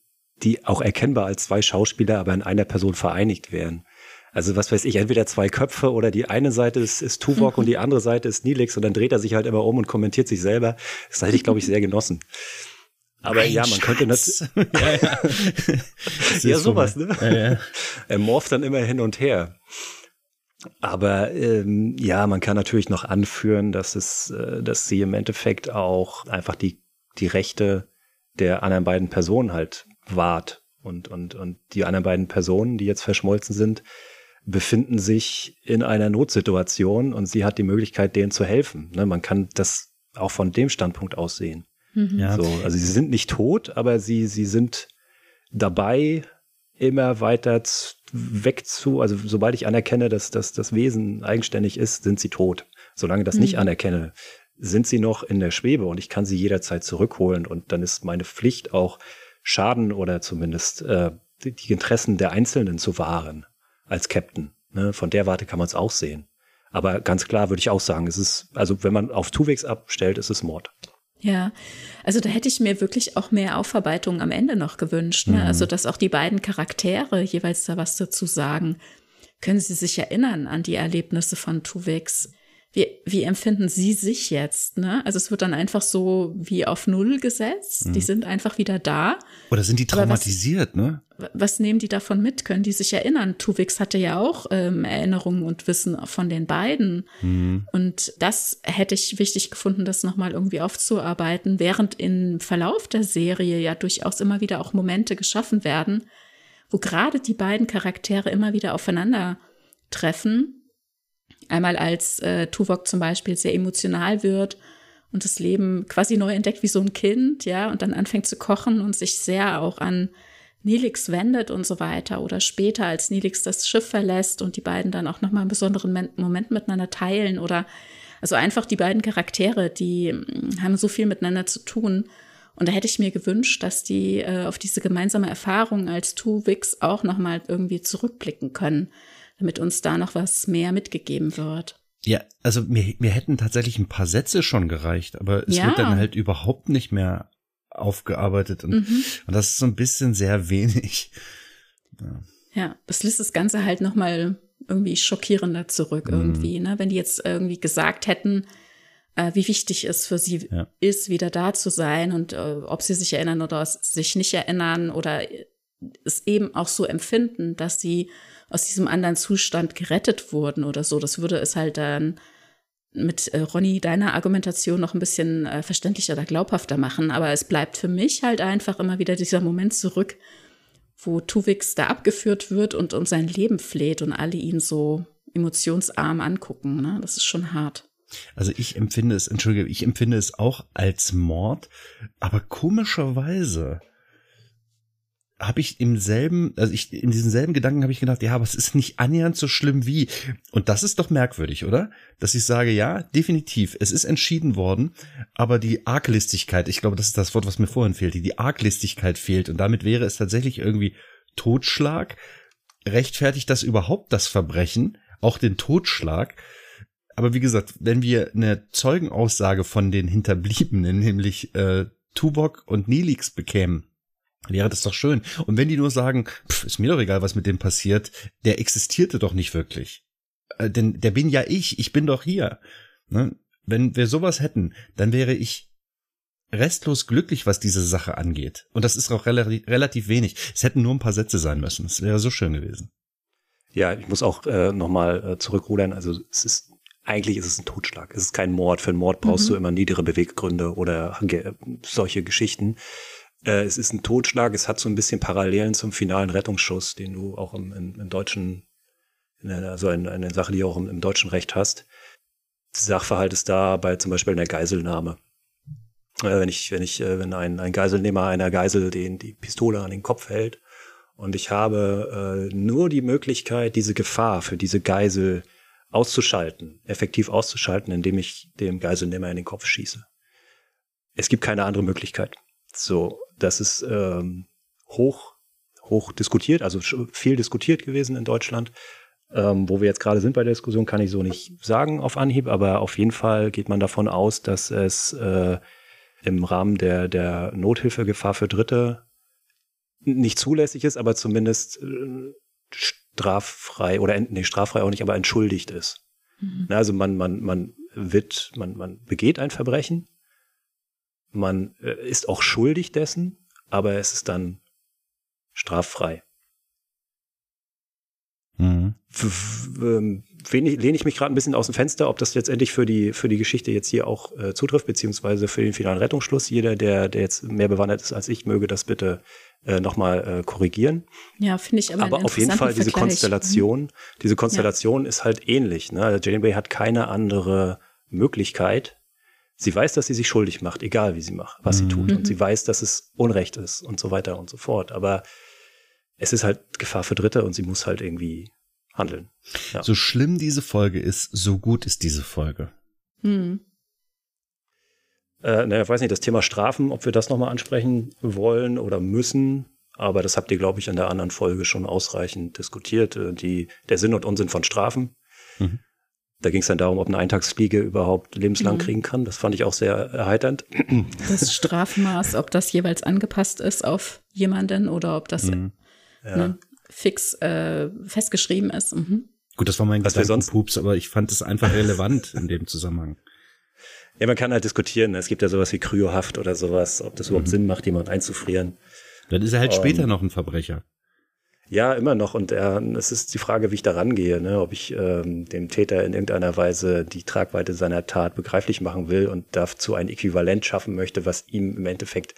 die auch erkennbar als zwei Schauspieler, aber in einer Person vereinigt wären. Also was weiß ich, entweder zwei Köpfe oder die eine Seite ist, ist Tuvok und die *laughs* andere Seite ist Nilix und dann dreht er sich halt immer um und kommentiert sich selber. Das hätte ich, glaube ich, sehr genossen. Aber Ein ja, man Schatz. *laughs* könnte *laughs* das. ja, ja. ja sowas, ne? Ja, ja. Er morpht dann immer hin und her. Aber ähm, ja, man kann natürlich noch anführen, dass es, äh, dass sie im Endeffekt auch einfach die die Rechte der anderen beiden Personen halt wahrt und und und die anderen beiden Personen, die jetzt verschmolzen sind, befinden sich in einer Notsituation und sie hat die Möglichkeit, denen zu helfen. Ne, man kann das auch von dem Standpunkt aus sehen. Mhm. Ja. So, also sie sind nicht tot, aber sie, sie sind dabei, immer weiter weg zu, also sobald ich anerkenne, dass, dass das Wesen eigenständig ist, sind sie tot. Solange das mhm. nicht anerkenne, sind sie noch in der Schwebe und ich kann sie jederzeit zurückholen und dann ist meine Pflicht auch Schaden oder zumindest äh, die Interessen der Einzelnen zu wahren als Captain. Ne? Von der Warte kann man es auch sehen. Aber ganz klar würde ich auch sagen, es ist, also wenn man auf Tuwegs abstellt, ist es Mord. Ja, also da hätte ich mir wirklich auch mehr Aufarbeitung am Ende noch gewünscht. Ne? Mhm. Also, dass auch die beiden Charaktere jeweils da was dazu sagen. Können Sie sich erinnern an die Erlebnisse von Tuvex? Wie, wie empfinden Sie sich jetzt? Ne? Also es wird dann einfach so wie auf Null gesetzt. Mhm. Die sind einfach wieder da. Oder sind die traumatisiert, was, ne? Was nehmen die davon mit? Können die sich erinnern? Tuvix hatte ja auch ähm, Erinnerungen und Wissen von den beiden. Mhm. Und das hätte ich wichtig gefunden, das nochmal irgendwie aufzuarbeiten, während im Verlauf der Serie ja durchaus immer wieder auch Momente geschaffen werden, wo gerade die beiden Charaktere immer wieder aufeinander treffen Einmal als äh, Tuvok zum Beispiel sehr emotional wird und das Leben quasi neu entdeckt wie so ein Kind, ja, und dann anfängt zu kochen und sich sehr auch an Nilix wendet und so weiter. Oder später, als Nilix das Schiff verlässt und die beiden dann auch nochmal einen besonderen Moment miteinander teilen oder also einfach die beiden Charaktere, die hm, haben so viel miteinander zu tun. Und da hätte ich mir gewünscht, dass die äh, auf diese gemeinsame Erfahrung als Two-Wix auch nochmal irgendwie zurückblicken können damit uns da noch was mehr mitgegeben wird. Ja, also mir, mir hätten tatsächlich ein paar Sätze schon gereicht, aber es ja. wird dann halt überhaupt nicht mehr aufgearbeitet und, mhm. und das ist so ein bisschen sehr wenig. Ja, ja das lässt das Ganze halt nochmal irgendwie schockierender zurück mhm. irgendwie, ne? Wenn die jetzt irgendwie gesagt hätten, äh, wie wichtig es für sie ja. ist, wieder da zu sein und äh, ob sie sich erinnern oder sich nicht erinnern oder es eben auch so empfinden, dass sie aus diesem anderen Zustand gerettet wurden oder so. Das würde es halt dann mit äh, Ronny deiner Argumentation noch ein bisschen äh, verständlicher oder glaubhafter machen. Aber es bleibt für mich halt einfach immer wieder dieser Moment zurück, wo Tuvix da abgeführt wird und um sein Leben fleht und alle ihn so emotionsarm angucken. Ne? Das ist schon hart. Also ich empfinde es, entschuldige, ich empfinde es auch als Mord, aber komischerweise habe ich im selben, also ich in diesem selben Gedanken habe ich gedacht, ja, aber es ist nicht annähernd so schlimm wie. Und das ist doch merkwürdig, oder? Dass ich sage, ja, definitiv, es ist entschieden worden, aber die Arglistigkeit, ich glaube, das ist das Wort, was mir vorhin fehlte, die Arglistigkeit fehlt und damit wäre es tatsächlich irgendwie Totschlag. Rechtfertigt das überhaupt das Verbrechen, auch den Totschlag? Aber wie gesagt, wenn wir eine Zeugenaussage von den Hinterbliebenen, *laughs* nämlich äh, Tubok und Nilix bekämen, wäre das doch schön. Und wenn die nur sagen, pff, ist mir doch egal, was mit dem passiert, der existierte doch nicht wirklich. Äh, denn der bin ja ich, ich bin doch hier. Ne? Wenn wir sowas hätten, dann wäre ich restlos glücklich, was diese Sache angeht. Und das ist auch relativ, relativ wenig. Es hätten nur ein paar Sätze sein müssen. Es wäre so schön gewesen. Ja, ich muss auch äh, nochmal äh, zurückrudern. Also es ist eigentlich ist es ein Totschlag. Es ist kein Mord. Für einen Mord brauchst mhm. du immer niedere Beweggründe oder solche Geschichten. Äh, es ist ein Totschlag, es hat so ein bisschen Parallelen zum finalen Rettungsschuss, den du auch im, im, im deutschen, also eine, eine Sache, die du auch im, im deutschen Recht hast. Sachverhalt ist da bei zum Beispiel einer Geiselnahme. Äh, wenn ich, wenn ich, äh, wenn ein, ein Geiselnehmer einer Geisel den die Pistole an den Kopf hält und ich habe äh, nur die Möglichkeit, diese Gefahr für diese Geisel auszuschalten, effektiv auszuschalten, indem ich dem Geiselnehmer in den Kopf schieße. Es gibt keine andere Möglichkeit. So, das ist ähm, hoch, hoch diskutiert, also viel diskutiert gewesen in Deutschland. Ähm, wo wir jetzt gerade sind bei der Diskussion, kann ich so nicht sagen auf Anhieb, aber auf jeden Fall geht man davon aus, dass es äh, im Rahmen der, der Nothilfegefahr für Dritte nicht zulässig ist, aber zumindest äh, straffrei oder nee, straffrei auch nicht, aber entschuldigt ist. Mhm. Also man, man, man wird, man, man begeht ein Verbrechen, man äh, ist auch schuldig dessen, aber es ist dann straffrei. Mhm. Ähm, lehne ich mich gerade ein bisschen aus dem Fenster, ob das letztendlich für die, für die Geschichte jetzt hier auch äh, zutrifft, beziehungsweise für den finalen Rettungsschluss. Jeder, der, der jetzt mehr bewandert ist als ich, möge das bitte äh, nochmal äh, korrigieren. Ja, finde ich aber Aber auf jeden Fall diese Konstellation, diese Konstellation ja. ist halt ähnlich. Ne? Also Janeway hat keine andere Möglichkeit. Sie weiß, dass sie sich schuldig macht, egal wie sie macht, was mhm. sie tut. Und sie mhm. weiß, dass es Unrecht ist und so weiter und so fort. Aber es ist halt Gefahr für Dritte und sie muss halt irgendwie handeln. Ja. So schlimm diese Folge ist, so gut ist diese Folge. Hm. Äh, naja, ich weiß nicht, das Thema Strafen, ob wir das nochmal ansprechen wollen oder müssen. Aber das habt ihr, glaube ich, in der anderen Folge schon ausreichend diskutiert. Äh, die, der Sinn und Unsinn von Strafen. Mhm. Da ging es dann darum, ob eine Eintagsfliege überhaupt lebenslang mhm. kriegen kann. Das fand ich auch sehr erheiternd. Das Strafmaß, ob das jeweils angepasst ist auf jemanden oder ob das mhm ja. ne, fix äh, festgeschrieben ist. Mhm. Gut, das war mein Pups, aber ich fand es einfach relevant in dem Zusammenhang. Ja, man kann halt diskutieren. Es gibt ja sowas wie Kryohaft oder sowas, ob das überhaupt mhm. Sinn macht, jemanden einzufrieren. Dann ist er halt um, später noch ein Verbrecher. Ja, immer noch. Und er, es ist die Frage, wie ich da rangehe, ne? ob ich ähm, dem Täter in irgendeiner Weise die Tragweite seiner Tat begreiflich machen will und dazu ein Äquivalent schaffen möchte, was ihm im Endeffekt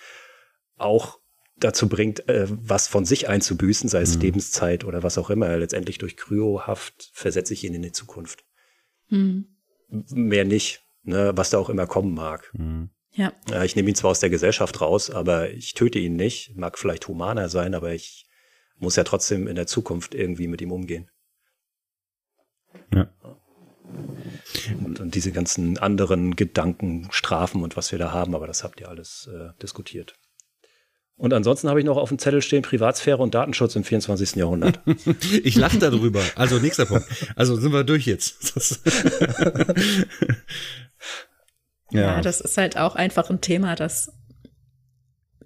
auch dazu bringt, äh, was von sich einzubüßen, sei es mhm. Lebenszeit oder was auch immer. Letztendlich durch Kryohaft versetze ich ihn in die Zukunft. Mhm. Mehr nicht, ne, was da auch immer kommen mag. Mhm. Ja. ja. Ich nehme ihn zwar aus der Gesellschaft raus, aber ich töte ihn nicht. Mag vielleicht humaner sein, aber ich muss ja trotzdem in der Zukunft irgendwie mit ihm umgehen. Ja. Und, und diese ganzen anderen Gedanken, Strafen und was wir da haben, aber das habt ihr alles äh, diskutiert. Und ansonsten habe ich noch auf dem Zettel stehen Privatsphäre und Datenschutz im 24. Jahrhundert. *laughs* ich lache darüber. Also nächster Punkt. Also sind wir durch jetzt. *laughs* ja. ja, das ist halt auch einfach ein Thema, das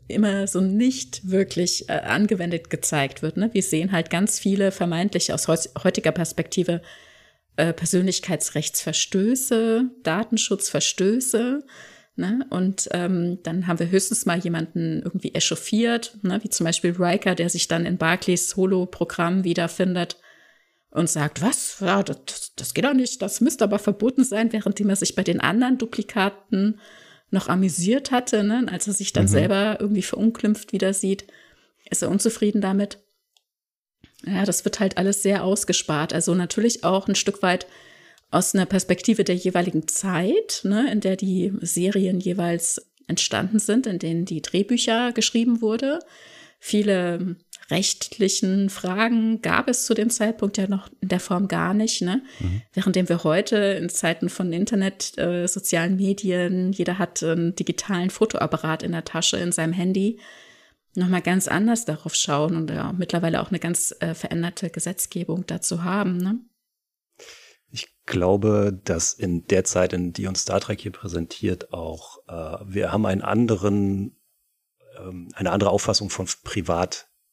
immer so nicht wirklich äh, angewendet gezeigt wird. Ne? Wir sehen halt ganz viele vermeintlich aus heutiger Perspektive äh, Persönlichkeitsrechtsverstöße, Datenschutzverstöße Ne? Und ähm, dann haben wir höchstens mal jemanden irgendwie echauffiert, ne? wie zum Beispiel Riker, der sich dann in Barclays Holo-Programm wiederfindet und sagt, was, ja, das, das geht doch nicht, das müsste aber verboten sein, währenddem er sich bei den anderen Duplikaten noch amüsiert hatte, ne? als er sich dann mhm. selber irgendwie verunglimpft wieder sieht, ist er unzufrieden damit. Ja, das wird halt alles sehr ausgespart. Also natürlich auch ein Stück weit aus einer Perspektive der jeweiligen Zeit, ne, in der die Serien jeweils entstanden sind, in denen die Drehbücher geschrieben wurde. Viele rechtlichen Fragen gab es zu dem Zeitpunkt ja noch in der Form gar nicht. Ne? Mhm. Währenddem wir heute in Zeiten von Internet, äh, sozialen Medien, jeder hat einen digitalen Fotoapparat in der Tasche, in seinem Handy, nochmal ganz anders darauf schauen und ja, mittlerweile auch eine ganz äh, veränderte Gesetzgebung dazu haben. Ne? Ich glaube, dass in der Zeit, in die uns Star Trek hier präsentiert, auch äh, wir haben einen anderen, ähm, eine andere Auffassung von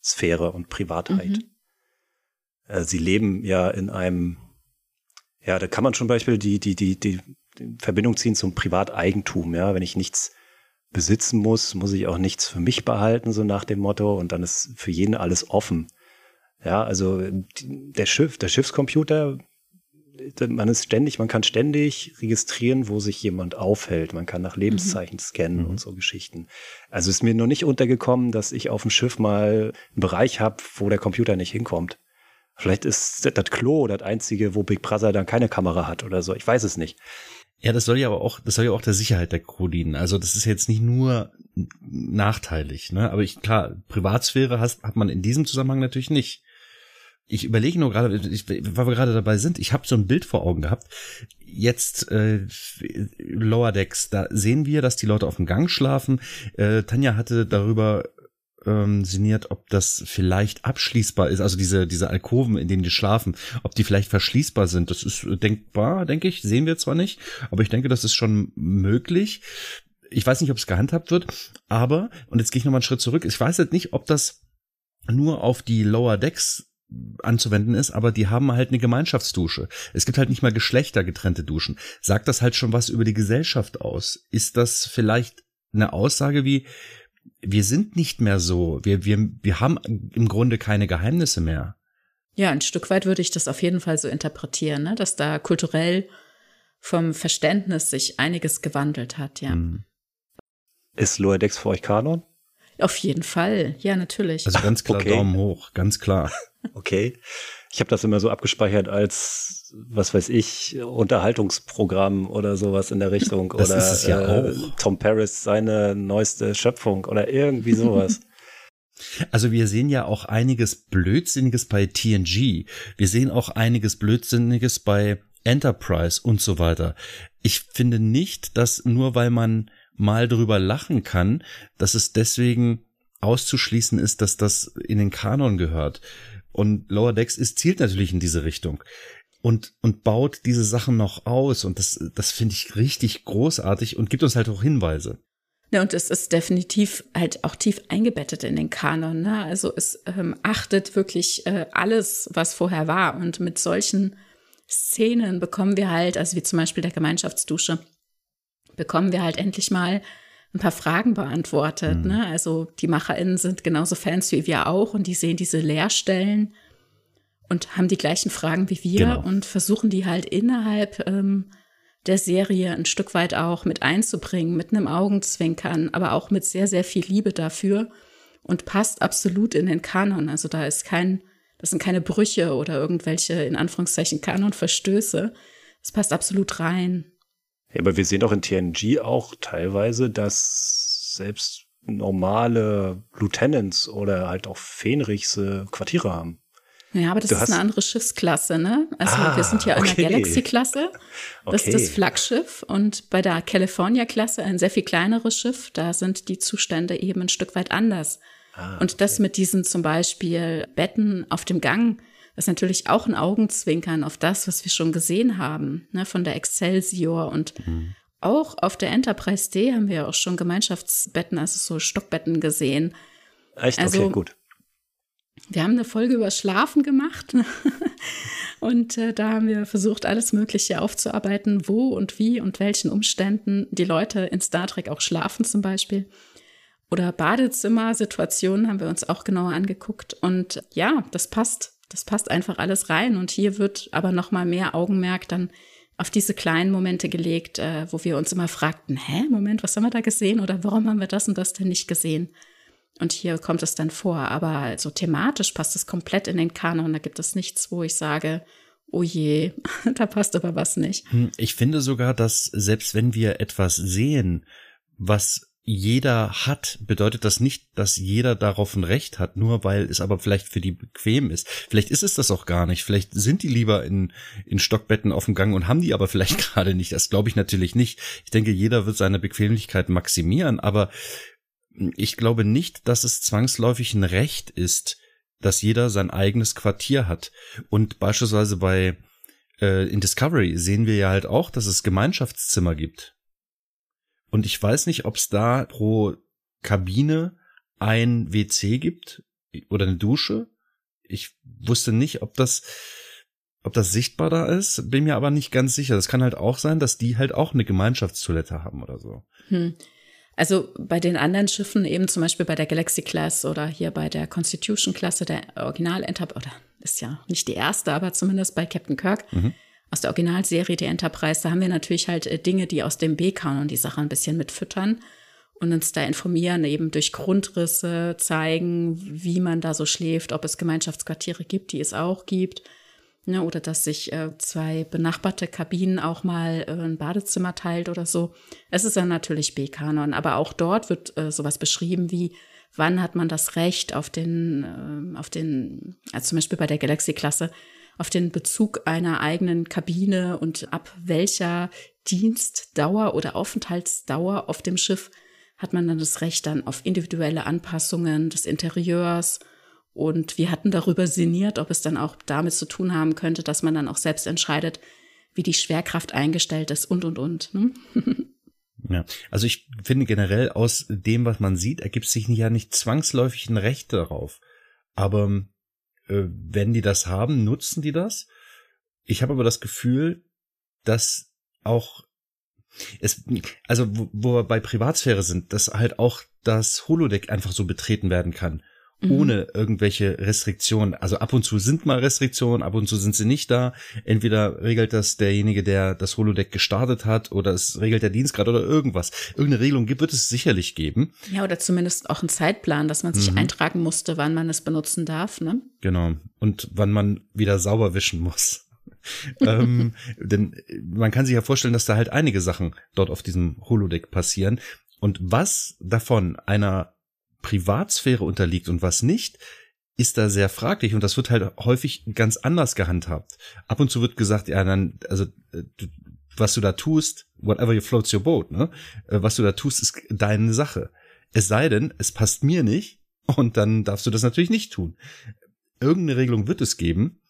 Privatsphäre und Privatheit. Mhm. Äh, sie leben ja in einem, ja, da kann man zum Beispiel die, die, die, die, die Verbindung ziehen zum Privateigentum, ja, wenn ich nichts besitzen muss, muss ich auch nichts für mich behalten, so nach dem Motto, und dann ist für jeden alles offen. Ja, also der Schiff, der Schiffscomputer, man ist ständig, man kann ständig registrieren, wo sich jemand aufhält. Man kann nach Lebenszeichen mhm. scannen mhm. und so Geschichten. Also ist mir noch nicht untergekommen, dass ich auf dem Schiff mal einen Bereich habe, wo der Computer nicht hinkommt. Vielleicht ist das Klo das einzige, wo Big Brother dann keine Kamera hat oder so. Ich weiß es nicht. Ja, das soll ja aber auch, das soll ja auch der Sicherheit der Crew dienen. Also das ist jetzt nicht nur nachteilig, ne? Aber ich, klar, Privatsphäre hast, hat man in diesem Zusammenhang natürlich nicht. Ich überlege nur gerade, ich, weil wir gerade dabei sind, ich habe so ein Bild vor Augen gehabt. Jetzt äh, Lower Decks, da sehen wir, dass die Leute auf dem Gang schlafen. Äh, Tanja hatte darüber ähm, sinniert, ob das vielleicht abschließbar ist, also diese, diese Alkoven, in denen die schlafen, ob die vielleicht verschließbar sind. Das ist denkbar, denke ich, sehen wir zwar nicht, aber ich denke, das ist schon möglich. Ich weiß nicht, ob es gehandhabt wird, aber, und jetzt gehe ich nochmal einen Schritt zurück, ich weiß halt nicht, ob das nur auf die Lower Decks anzuwenden ist, aber die haben halt eine Gemeinschaftsdusche. Es gibt halt nicht mal geschlechtergetrennte Duschen. Sagt das halt schon was über die Gesellschaft aus? Ist das vielleicht eine Aussage wie, wir sind nicht mehr so. Wir, wir, wir haben im Grunde keine Geheimnisse mehr. Ja, ein Stück weit würde ich das auf jeden Fall so interpretieren, ne? dass da kulturell vom Verständnis sich einiges gewandelt hat, ja. Mhm. Ist Lower Decks für euch Kanon? Auf jeden Fall, ja, natürlich. Also ganz klar okay. Daumen hoch, ganz klar. *laughs* Okay. Ich habe das immer so abgespeichert als, was weiß ich, Unterhaltungsprogramm oder sowas in der Richtung. Das oder ist es ja äh, auch. Tom Paris seine neueste Schöpfung oder irgendwie sowas. *laughs* Also wir sehen ja auch einiges Blödsinniges bei TNG. Wir sehen auch einiges Blödsinniges bei Enterprise und so weiter. Ich finde nicht, dass nur weil man mal drüber lachen kann, dass es deswegen auszuschließen ist, dass das in den Kanon gehört. Und Lower Decks ist, zielt natürlich in diese Richtung und, und baut diese Sachen noch aus. Und das, das finde ich richtig großartig und gibt uns halt auch Hinweise. Ja, und es ist definitiv halt auch tief eingebettet in den Kanon. Ne? Also es ähm, achtet wirklich äh, alles, was vorher war. Und mit solchen Szenen bekommen wir halt, also wie zum Beispiel der Gemeinschaftsdusche, bekommen wir halt endlich mal ein paar Fragen beantwortet. Mhm. Ne? Also die MacherInnen sind genauso Fans wie wir auch und die sehen diese Leerstellen und haben die gleichen Fragen wie wir genau. und versuchen die halt innerhalb ähm, der Serie ein Stück weit auch mit einzubringen, mit einem Augenzwinkern, aber auch mit sehr, sehr viel Liebe dafür und passt absolut in den Kanon. Also da ist kein, das sind keine Brüche oder irgendwelche, in Anführungszeichen, Kanonverstöße. Es passt absolut rein. Ja, aber wir sehen auch in TNG auch teilweise, dass selbst normale Lieutenants oder halt auch Fähnrichse Quartiere haben. Ja, aber das du ist eine andere Schiffsklasse, ne? Also ah, wir sind ja in der Galaxy-Klasse. Das okay. ist das Flaggschiff. Und bei der California-Klasse, ein sehr viel kleineres Schiff, da sind die Zustände eben ein Stück weit anders. Ah, und das mit diesen zum Beispiel Betten auf dem Gang, das ist natürlich auch ein Augenzwinkern auf das, was wir schon gesehen haben, ne, von der Excelsior und mhm. auch auf der Enterprise D haben wir auch schon Gemeinschaftsbetten, also so Stockbetten gesehen. Echt? Also, okay, gut. Wir haben eine Folge über Schlafen gemacht *laughs* und äh, da haben wir versucht, alles Mögliche aufzuarbeiten, wo und wie und welchen Umständen die Leute in Star Trek auch schlafen zum Beispiel. Oder Badezimmer-Situationen haben wir uns auch genauer angeguckt. Und ja, das passt das passt einfach alles rein. Und hier wird aber noch mal mehr Augenmerk dann auf diese kleinen Momente gelegt, äh, wo wir uns immer fragten, hä, Moment, was haben wir da gesehen oder warum haben wir das und das denn nicht gesehen? Und hier kommt es dann vor. Aber so thematisch passt es komplett in den Kanon. Da gibt es nichts, wo ich sage, oh je, *laughs* da passt aber was nicht. Hm, ich finde sogar, dass selbst wenn wir etwas sehen, was jeder hat, bedeutet das nicht, dass jeder darauf ein Recht hat, nur weil es aber vielleicht für die bequem ist. Vielleicht ist es das auch gar nicht. Vielleicht sind die lieber in, in Stockbetten auf dem Gang und haben die aber vielleicht *laughs* gerade nicht. Das glaube ich natürlich nicht. Ich denke, jeder wird seine Bequemlichkeit maximieren, aber ich glaube nicht, dass es zwangsläufig ein Recht ist, dass jeder sein eigenes Quartier hat. Und beispielsweise bei äh, in Discovery sehen wir ja halt auch, dass es Gemeinschaftszimmer gibt. Und ich weiß nicht, ob es da pro Kabine ein WC gibt oder eine Dusche. Ich wusste nicht, ob das, ob das sichtbar da ist, bin mir aber nicht ganz sicher. Das kann halt auch sein, dass die halt auch eine Gemeinschaftstoilette haben oder so. Hm. Also bei den anderen Schiffen, eben zum Beispiel bei der Galaxy Class oder hier bei der Constitution Klasse, der Original Enterprise, oder ist ja nicht die erste, aber zumindest bei Captain Kirk, mhm aus der Originalserie, die Enterprise, da haben wir natürlich halt äh, Dinge, die aus dem B-Kanon die Sache ein bisschen mitfüttern und uns da informieren, eben durch Grundrisse zeigen, wie man da so schläft, ob es Gemeinschaftsquartiere gibt, die es auch gibt. Ne, oder dass sich äh, zwei benachbarte Kabinen auch mal äh, ein Badezimmer teilt oder so. Es ist ja natürlich B-Kanon, aber auch dort wird äh, sowas beschrieben wie, wann hat man das Recht auf den, äh, auf den, also zum Beispiel bei der Galaxy-Klasse, auf den Bezug einer eigenen Kabine und ab welcher Dienstdauer oder Aufenthaltsdauer auf dem Schiff hat man dann das Recht dann auf individuelle Anpassungen des Interieurs. Und wir hatten darüber sinniert, ob es dann auch damit zu tun haben könnte, dass man dann auch selbst entscheidet, wie die Schwerkraft eingestellt ist und, und, und. Ne? *laughs* Ja, also ich finde generell aus dem, was man sieht, ergibt sich ja nicht zwangsläufig ein Recht darauf. Aber äh, wenn die das haben, nutzen die das. Ich habe aber das Gefühl, dass auch es, also wo, wo wir bei Privatsphäre sind, dass halt auch das Holodeck einfach so betreten werden kann. Ohne irgendwelche Restriktionen. Also ab und zu sind mal Restriktionen, ab und zu sind sie nicht da. Entweder regelt das derjenige, der das Holodeck gestartet hat, oder es regelt der Dienstgrad oder irgendwas. Irgendeine Regelung gibt, wird es sicherlich geben. Ja, oder zumindest auch einen Zeitplan, dass man sich mhm. eintragen musste, wann man es benutzen darf, ne? Genau. Und wann man wieder sauber wischen muss. *laughs* ähm, denn man kann sich ja vorstellen, dass da halt einige Sachen dort auf diesem Holodeck passieren. Und was davon einer Privatsphäre unterliegt und was nicht, ist da sehr fraglich und das wird halt häufig ganz anders gehandhabt. Ab und zu wird gesagt, ja, dann, also, äh, was du da tust, whatever you floats your boat, ne? Äh, was du da tust, ist deine Sache. Es sei denn, es passt mir nicht und dann darfst du das natürlich nicht tun. Irgendeine Regelung wird es geben,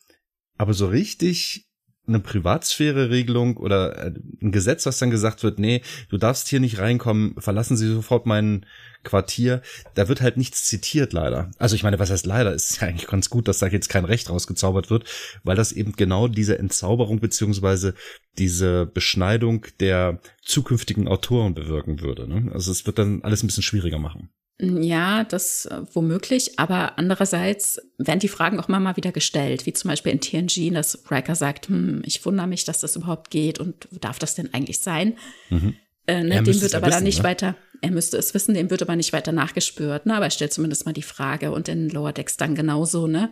aber so richtig eine Privatsphäre-Regelung oder äh, ein Gesetz, was dann gesagt wird, nee, du darfst hier nicht reinkommen, verlassen Sie sofort mein Quartier. Da wird halt nichts zitiert, leider. Also ich meine, was heißt leider? Ist ja eigentlich ganz gut, dass da jetzt kein Recht rausgezaubert wird, weil das eben genau diese Entzauberung beziehungsweise diese Beschneidung der zukünftigen Autoren bewirken würde. Ne? Also es wird dann alles ein bisschen schwieriger machen. Ja, das äh, womöglich, aber andererseits werden die Fragen auch immer mal wieder gestellt, wie zum Beispiel in TNG, dass Riker sagt, hm, ich wundere mich, dass das überhaupt geht und darf das denn eigentlich sein? Mhm. Äh, ne, dem wird aber wissen, dann nicht ne? weiter, er müsste es wissen, dem wird aber nicht weiter nachgespürt, ne? aber er stellt zumindest mal die Frage und in Lower Decks dann genauso, ne?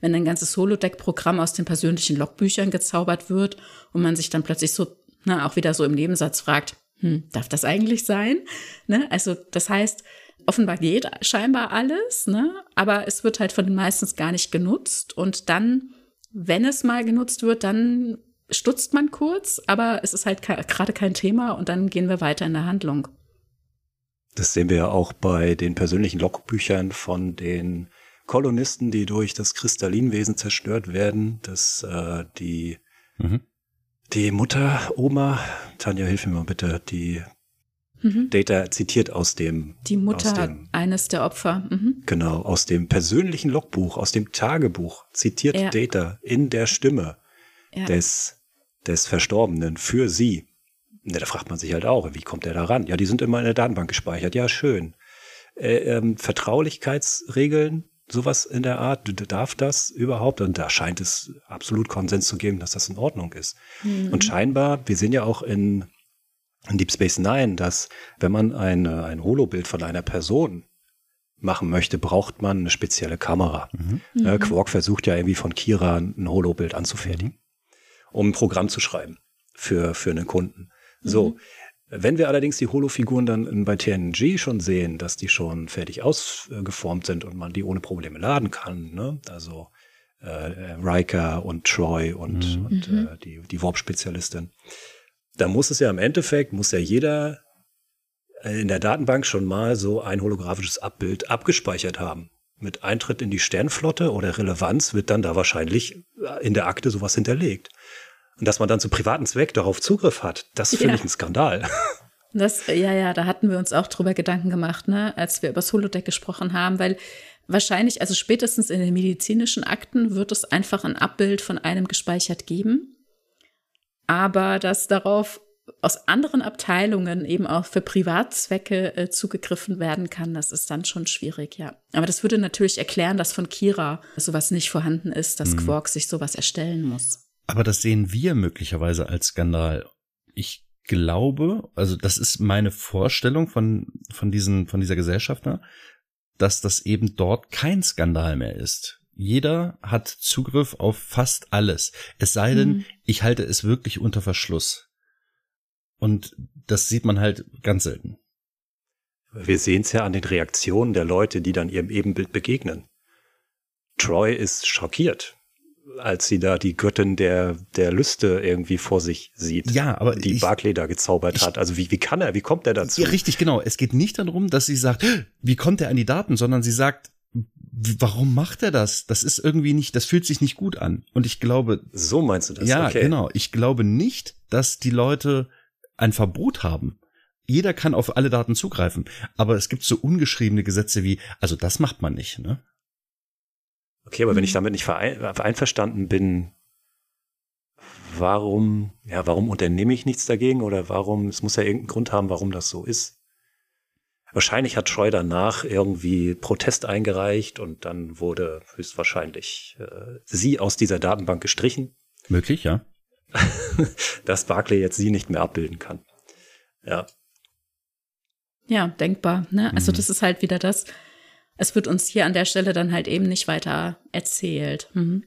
Wenn ein ganzes Holodeck-Programm aus den persönlichen Logbüchern gezaubert wird und man sich dann plötzlich so, ne, auch wieder so im Nebensatz fragt, hm, darf das eigentlich sein? Ne? Also das heißt, offenbar geht scheinbar alles, ne? aber es wird halt von den meistens gar nicht genutzt. Und dann, wenn es mal genutzt wird, dann stutzt man kurz, aber es ist halt gerade kein Thema und dann gehen wir weiter in der Handlung. Das sehen wir ja auch bei den persönlichen Logbüchern von den Kolonisten, die durch das Kristallinwesen zerstört werden, dass äh, die, mhm. die Mutter, Oma, Tanja, hilf mir mal bitte, die Mhm. Data zitiert aus dem. Die Mutter dem, eines der Opfer. Mhm. Genau, aus dem persönlichen Logbuch, aus dem Tagebuch zitiert ja. Data in der Stimme ja. des, des Verstorbenen für sie. Ja, da fragt man sich halt auch, wie kommt der da ran? Ja, die sind immer in der Datenbank gespeichert. Ja, schön. Äh, ähm, Vertraulichkeitsregeln, sowas in der Art, darf das überhaupt? Und da scheint es absolut Konsens zu geben, dass das in Ordnung ist. Mhm. Und scheinbar, wir sehen ja auch in in Deep Space Nine, dass wenn man eine, ein Holobild von einer Person machen möchte, braucht man eine spezielle Kamera. Mhm. Äh, Quark versucht ja irgendwie von Kira ein Holobild anzufertigen. um ein Programm zu schreiben für, für einen Kunden. So. Mhm. Wenn wir allerdings die Holo-Figuren dann bei TNG schon sehen, dass die schon fertig ausgeformt sind und man die ohne Probleme laden kann, ne? also äh, Riker und Troy und, mhm. und mhm. äh, die, die Warp-Spezialistin, da muss es ja im Endeffekt, muss ja jeder äh, in der Datenbank schon mal so ein holographisches Abbild abgespeichert haben. Mit Eintritt in die Sternflotte oder Relevanz wird dann da wahrscheinlich äh, in der Akte sowas hinterlegt. Und dass man dann zu privaten Zweck darauf Zugriff hat, das finde ja. ich ein Skandal. *laughs* Das, ja, ja, da hatten wir uns auch drüber Gedanken gemacht, ne, als wir über das Holodeck gesprochen haben, weil wahrscheinlich, also spätestens in den medizinischen Akten wird es einfach ein Abbild von einem gespeichert geben. Aber dass darauf aus anderen Abteilungen eben auch für Privatzwecke äh, zugegriffen werden kann, das ist dann schon schwierig, ja. Aber das würde natürlich erklären, dass von Kira sowas nicht vorhanden ist, dass mhm. Quark sich sowas erstellen muss. Aber das sehen wir möglicherweise als Skandal. Ich glaube, also das ist meine Vorstellung von, von diesen, von dieser Gesellschaft, ne, dass das eben dort kein Skandal mehr ist. Jeder hat Zugriff auf fast alles. Es sei denn, mhm. ich halte es wirklich unter Verschluss. Und das sieht man halt ganz selten. Wir sehen es ja an den Reaktionen der Leute, die dann ihrem Ebenbild begegnen. Troy ist schockiert als sie da die Göttin der, der Lüste irgendwie vor sich sieht. Ja, aber. Die ich, Barclay da gezaubert ich, hat. Also wie, wie kann er, wie kommt er dazu? Ja, richtig, genau. Es geht nicht darum, dass sie sagt, wie kommt er an die Daten, sondern sie sagt, warum macht er das? Das ist irgendwie nicht, das fühlt sich nicht gut an. Und ich glaube. So meinst du das? Ja, okay. genau. Ich glaube nicht, dass die Leute ein Verbot haben. Jeder kann auf alle Daten zugreifen. Aber es gibt so ungeschriebene Gesetze wie, also das macht man nicht, ne? Okay, aber wenn ich mhm. damit nicht einverstanden bin, warum, ja, warum unternehme ich nichts dagegen oder warum, es muss ja irgendeinen Grund haben, warum das so ist. Wahrscheinlich hat Troy danach irgendwie Protest eingereicht und dann wurde höchstwahrscheinlich äh, sie aus dieser Datenbank gestrichen. Möglich, ja. *laughs* dass Barclay jetzt sie nicht mehr abbilden kann. Ja. Ja, denkbar. Ne? Also mhm. das ist halt wieder das, es wird uns hier an der Stelle dann halt eben nicht weiter erzählt. Mhm.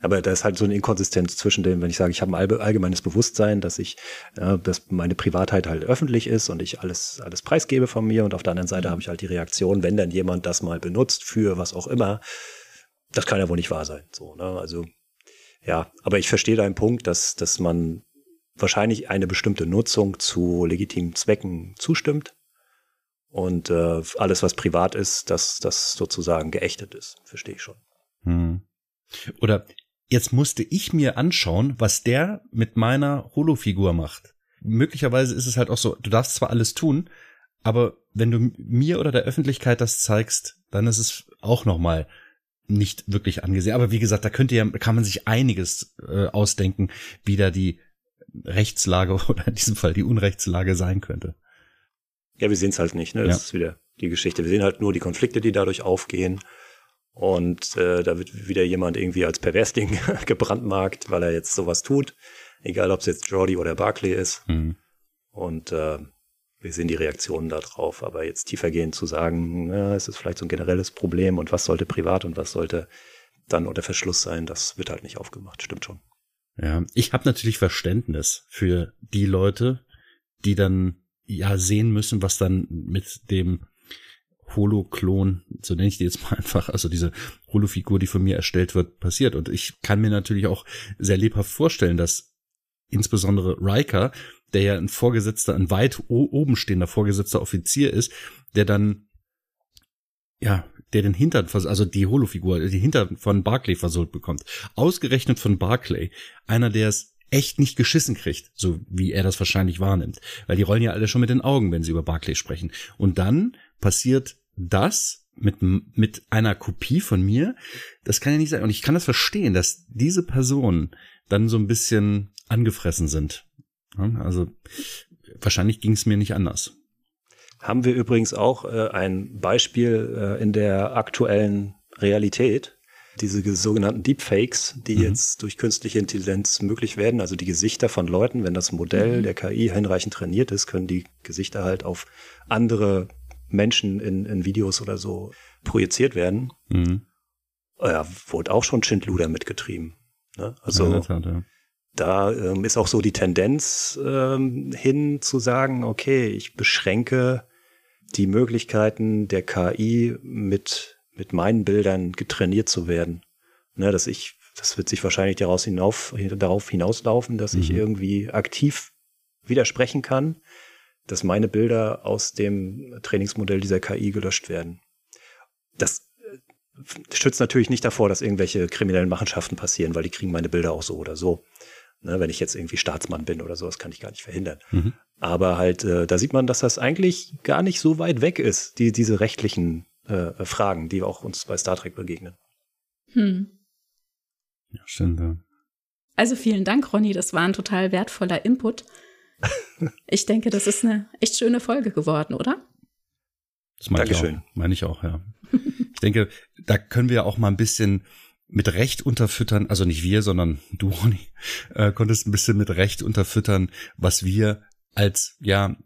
Aber da ist halt so eine Inkonsistenz zwischen dem, wenn ich sage, ich habe ein allgemeines Bewusstsein, dass ich, dass meine Privatheit halt öffentlich ist und ich alles, alles preisgebe von mir und auf der anderen Seite habe ich halt die Reaktion, wenn dann jemand das mal benutzt für was auch immer, das kann ja wohl nicht wahr sein. So, ne? Also, ja, aber ich verstehe deinen Punkt, dass, dass man wahrscheinlich eine bestimmte Nutzung zu legitimen Zwecken zustimmt und äh, alles, was privat ist, dass das sozusagen geächtet ist. Verstehe ich schon. Hm. Oder jetzt musste ich mir anschauen, was der mit meiner Holo-Figur macht. Möglicherweise ist es halt auch so, du darfst zwar alles tun, aber wenn du mir oder der Öffentlichkeit das zeigst, dann ist es auch nochmal nicht wirklich angesehen. Aber wie gesagt, da könnte ja, kann man sich einiges äh, ausdenken, wie da die Rechtslage *laughs* oder in diesem Fall die Unrechtslage sein könnte. Ja, wir sehen es halt nicht. Ne? Das ja. ist wieder die Geschichte. Wir sehen halt nur die Konflikte, die dadurch aufgehen. Und äh, da wird wieder jemand irgendwie als Perversling *laughs* gebrandmarkt, weil er jetzt sowas tut. Egal, ob es jetzt Jordi oder Barclay ist. Mhm. Und äh, wir sehen die Reaktionen darauf. Aber jetzt tiefergehend zu sagen, ja, es ist vielleicht so ein generelles Problem und was sollte privat und was sollte dann unter Verschluss sein, das wird halt nicht aufgemacht. Stimmt schon. Ja, ich habe natürlich Verständnis für die Leute, die dann ja sehen müssen, was dann mit dem Holo-Klon, so nenne ich die jetzt mal *laughs* einfach, also diese Holo-Figur, die von mir erstellt wird, passiert. Und ich kann mir natürlich auch sehr lebhaft vorstellen, dass insbesondere Riker, der ja ein Vorgesetzter, ein weit oben stehender Vorgesetzter Offizier ist, der dann, ja, der den Hintern, also die Holo-Figur, die Hintern von Barclay versohlt bekommt. Ausgerechnet von Barclay, einer, der es echt nicht geschissen kriegt, so wie er das wahrscheinlich wahrnimmt. Weil die rollen ja alle schon mit den Augen, wenn sie über Barclay sprechen. Und dann passiert das mit, mit einer Kopie von mir. Das kann ja nicht sein. Und ich kann das verstehen, dass diese Personen dann so ein bisschen angefressen sind. Also wahrscheinlich ging es mir nicht anders. Haben wir übrigens auch äh, ein Beispiel äh, in der aktuellen Realität diese sogenannten Deepfakes, die mhm. jetzt durch künstliche Intelligenz möglich werden, also die Gesichter von Leuten, wenn das Modell mhm. der KI hinreichend trainiert ist, können die Gesichter halt auf andere Menschen in, in Videos oder so projiziert werden. Mhm. Ja, wurde auch schon Schindluder mitgetrieben. Ne? Also ja, Tat, ja. da ähm, ist auch so die Tendenz ähm, hin zu sagen, okay, ich beschränke die Möglichkeiten der KI mit, mit meinen Bildern getrainiert zu werden. Ne, dass ich, das wird sich wahrscheinlich daraus hinauf, darauf hinauslaufen, dass mhm. ich irgendwie aktiv widersprechen kann, dass meine Bilder aus dem Trainingsmodell dieser KI gelöscht werden. Das äh, schützt natürlich nicht davor, dass irgendwelche kriminellen Machenschaften passieren, weil die kriegen meine Bilder auch so oder so. Ne, wenn ich jetzt irgendwie Staatsmann bin oder so, das kann ich gar nicht verhindern. Mhm. Aber halt, äh, da sieht man, dass das eigentlich gar nicht so weit weg ist, die, diese rechtlichen äh, Fragen, die auch uns bei Star Trek begegnen. Hm. Ja, stimmt. Ja. Also vielen Dank, Ronny. Das war ein total wertvoller Input. *laughs* Ich denke, das ist eine echt schöne Folge geworden, oder? Das meine ich auch. Meine ich auch, ja. ich denke, da können wir auch mal ein bisschen mit Recht unterfüttern, also nicht wir, sondern du, Ronny, äh, konntest ein bisschen mit Recht unterfüttern, was wir als ja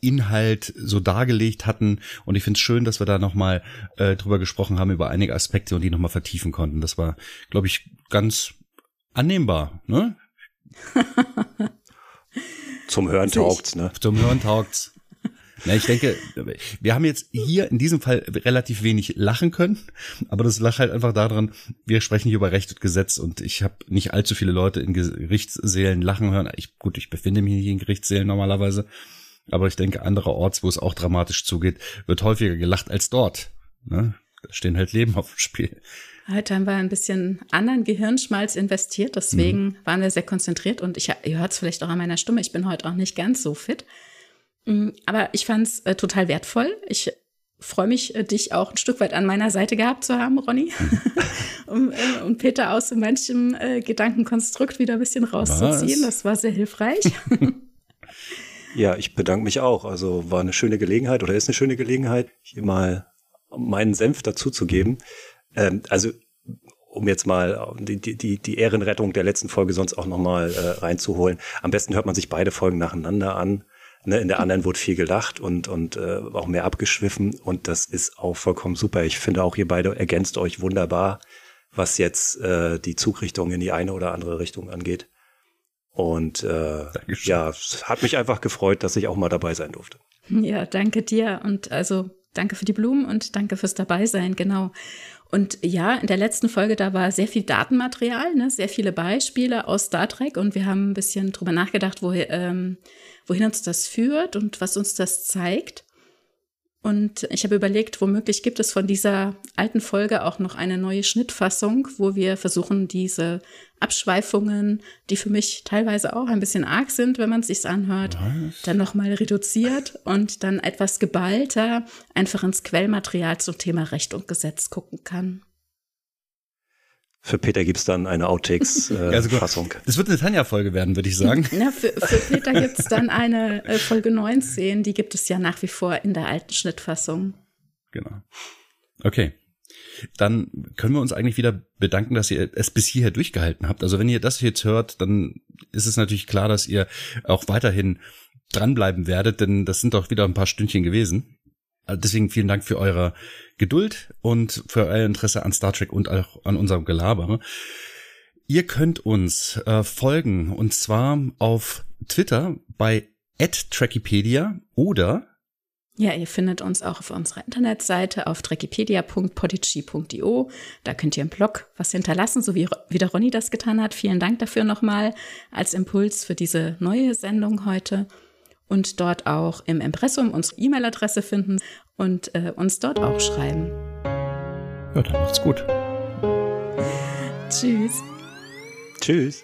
Inhalt so dargelegt hatten. Und ich finde es schön, dass wir da nochmal äh, drüber gesprochen haben, über einige Aspekte und die nochmal vertiefen konnten. Das war, glaube ich, ganz annehmbar, ne? *laughs* Zum Hören taugt's, ne? Zum Hören taugt's. Na, ich denke, wir haben jetzt hier in diesem Fall relativ wenig lachen können, aber das lag halt einfach daran, wir sprechen hier über Recht und Gesetz und ich habe nicht allzu viele Leute in Gerichtssälen lachen hören. Ich, gut, ich befinde mich nicht in Gerichtssälen normalerweise, aber ich denke, andererorts, wo es auch dramatisch zugeht, wird häufiger gelacht als dort. Ne? Da stehen halt Leben auf dem Spiel. Heute haben wir ein bisschen anderen Gehirnschmalz investiert, deswegen mhm. waren wir sehr konzentriert und ich, ihr hört es vielleicht auch an meiner Stimme, ich bin heute auch nicht ganz so fit. Mm, aber ich fand es äh, total wertvoll. Ich freue mich, äh, dich auch ein Stück weit an meiner Seite gehabt zu haben, Ronny. *laughs* um, äh, und Peter aus manchem äh, Gedankenkonstrukt wieder ein bisschen rauszuziehen. Was? Das war sehr hilfreich. *laughs* ja, ich bedanke mich auch. Also war eine schöne Gelegenheit oder ist eine schöne Gelegenheit, hier mal meinen Senf dazuzugeben. Ähm, also um jetzt mal die, die, die Ehrenrettung der letzten Folge sonst auch nochmal äh, reinzuholen. Am besten hört man sich beide Folgen nacheinander an. Ne, in der anderen wurde viel gelacht und, und äh, auch mehr abgeschwiffen und das ist auch vollkommen super. Ich finde auch, ihr beide ergänzt euch wunderbar, was jetzt äh, die Zugrichtung in die eine oder andere Richtung angeht. Und äh, ja, es hat mich einfach gefreut, dass ich auch mal dabei sein durfte. Ja, danke dir und also danke für die Blumen und danke fürs Dabeisein, genau. Und ja, in der letzten Folge, da war sehr viel Datenmaterial, ne, sehr viele Beispiele aus Star Trek und wir haben ein bisschen drüber nachgedacht, wo, ähm, wohin uns das führt und was uns das zeigt. Und ich habe überlegt, womöglich gibt es von dieser alten Folge auch noch eine neue Schnittfassung, wo wir versuchen, diese Abschweifungen, die für mich teilweise auch ein bisschen arg sind, wenn man es sich anhört, Was? dann nochmal reduziert und dann etwas geballter einfach ins Quellmaterial zum Thema Recht und Gesetz gucken kann. Für Peter gibt's dann eine Outtakes-Fassung. *laughs* Äh, das wird eine Tanja-Folge werden, würde ich sagen. Ja, für, für Peter *laughs* gibt's dann eine äh, Folge 19, die gibt es ja nach wie vor in der alten Schnittfassung. Genau. Okay. Dann können wir uns eigentlich wieder bedanken, dass ihr es bis hierher durchgehalten habt. Also wenn ihr das jetzt hört, dann ist es natürlich klar, dass ihr auch weiterhin dranbleiben werdet, denn das sind doch wieder ein paar Stündchen gewesen. Also deswegen vielen Dank für eure Geduld und für euer Interesse an Star Trek und auch an unserem Gelaber. Ihr könnt uns äh, folgen und zwar auf Twitter bei @trackipedia oder ja, ihr findet uns auch auf unserer Internetseite auf trekipedia.podigy.io. Da könnt ihr im Blog was hinterlassen, so wie, wie der Ronny das getan hat. Vielen Dank dafür nochmal als Impuls für diese neue Sendung heute und dort auch im Impressum unsere E-Mail-Adresse finden und äh, uns dort auch schreiben. Ja, dann macht's gut. Tschüss. Tschüss.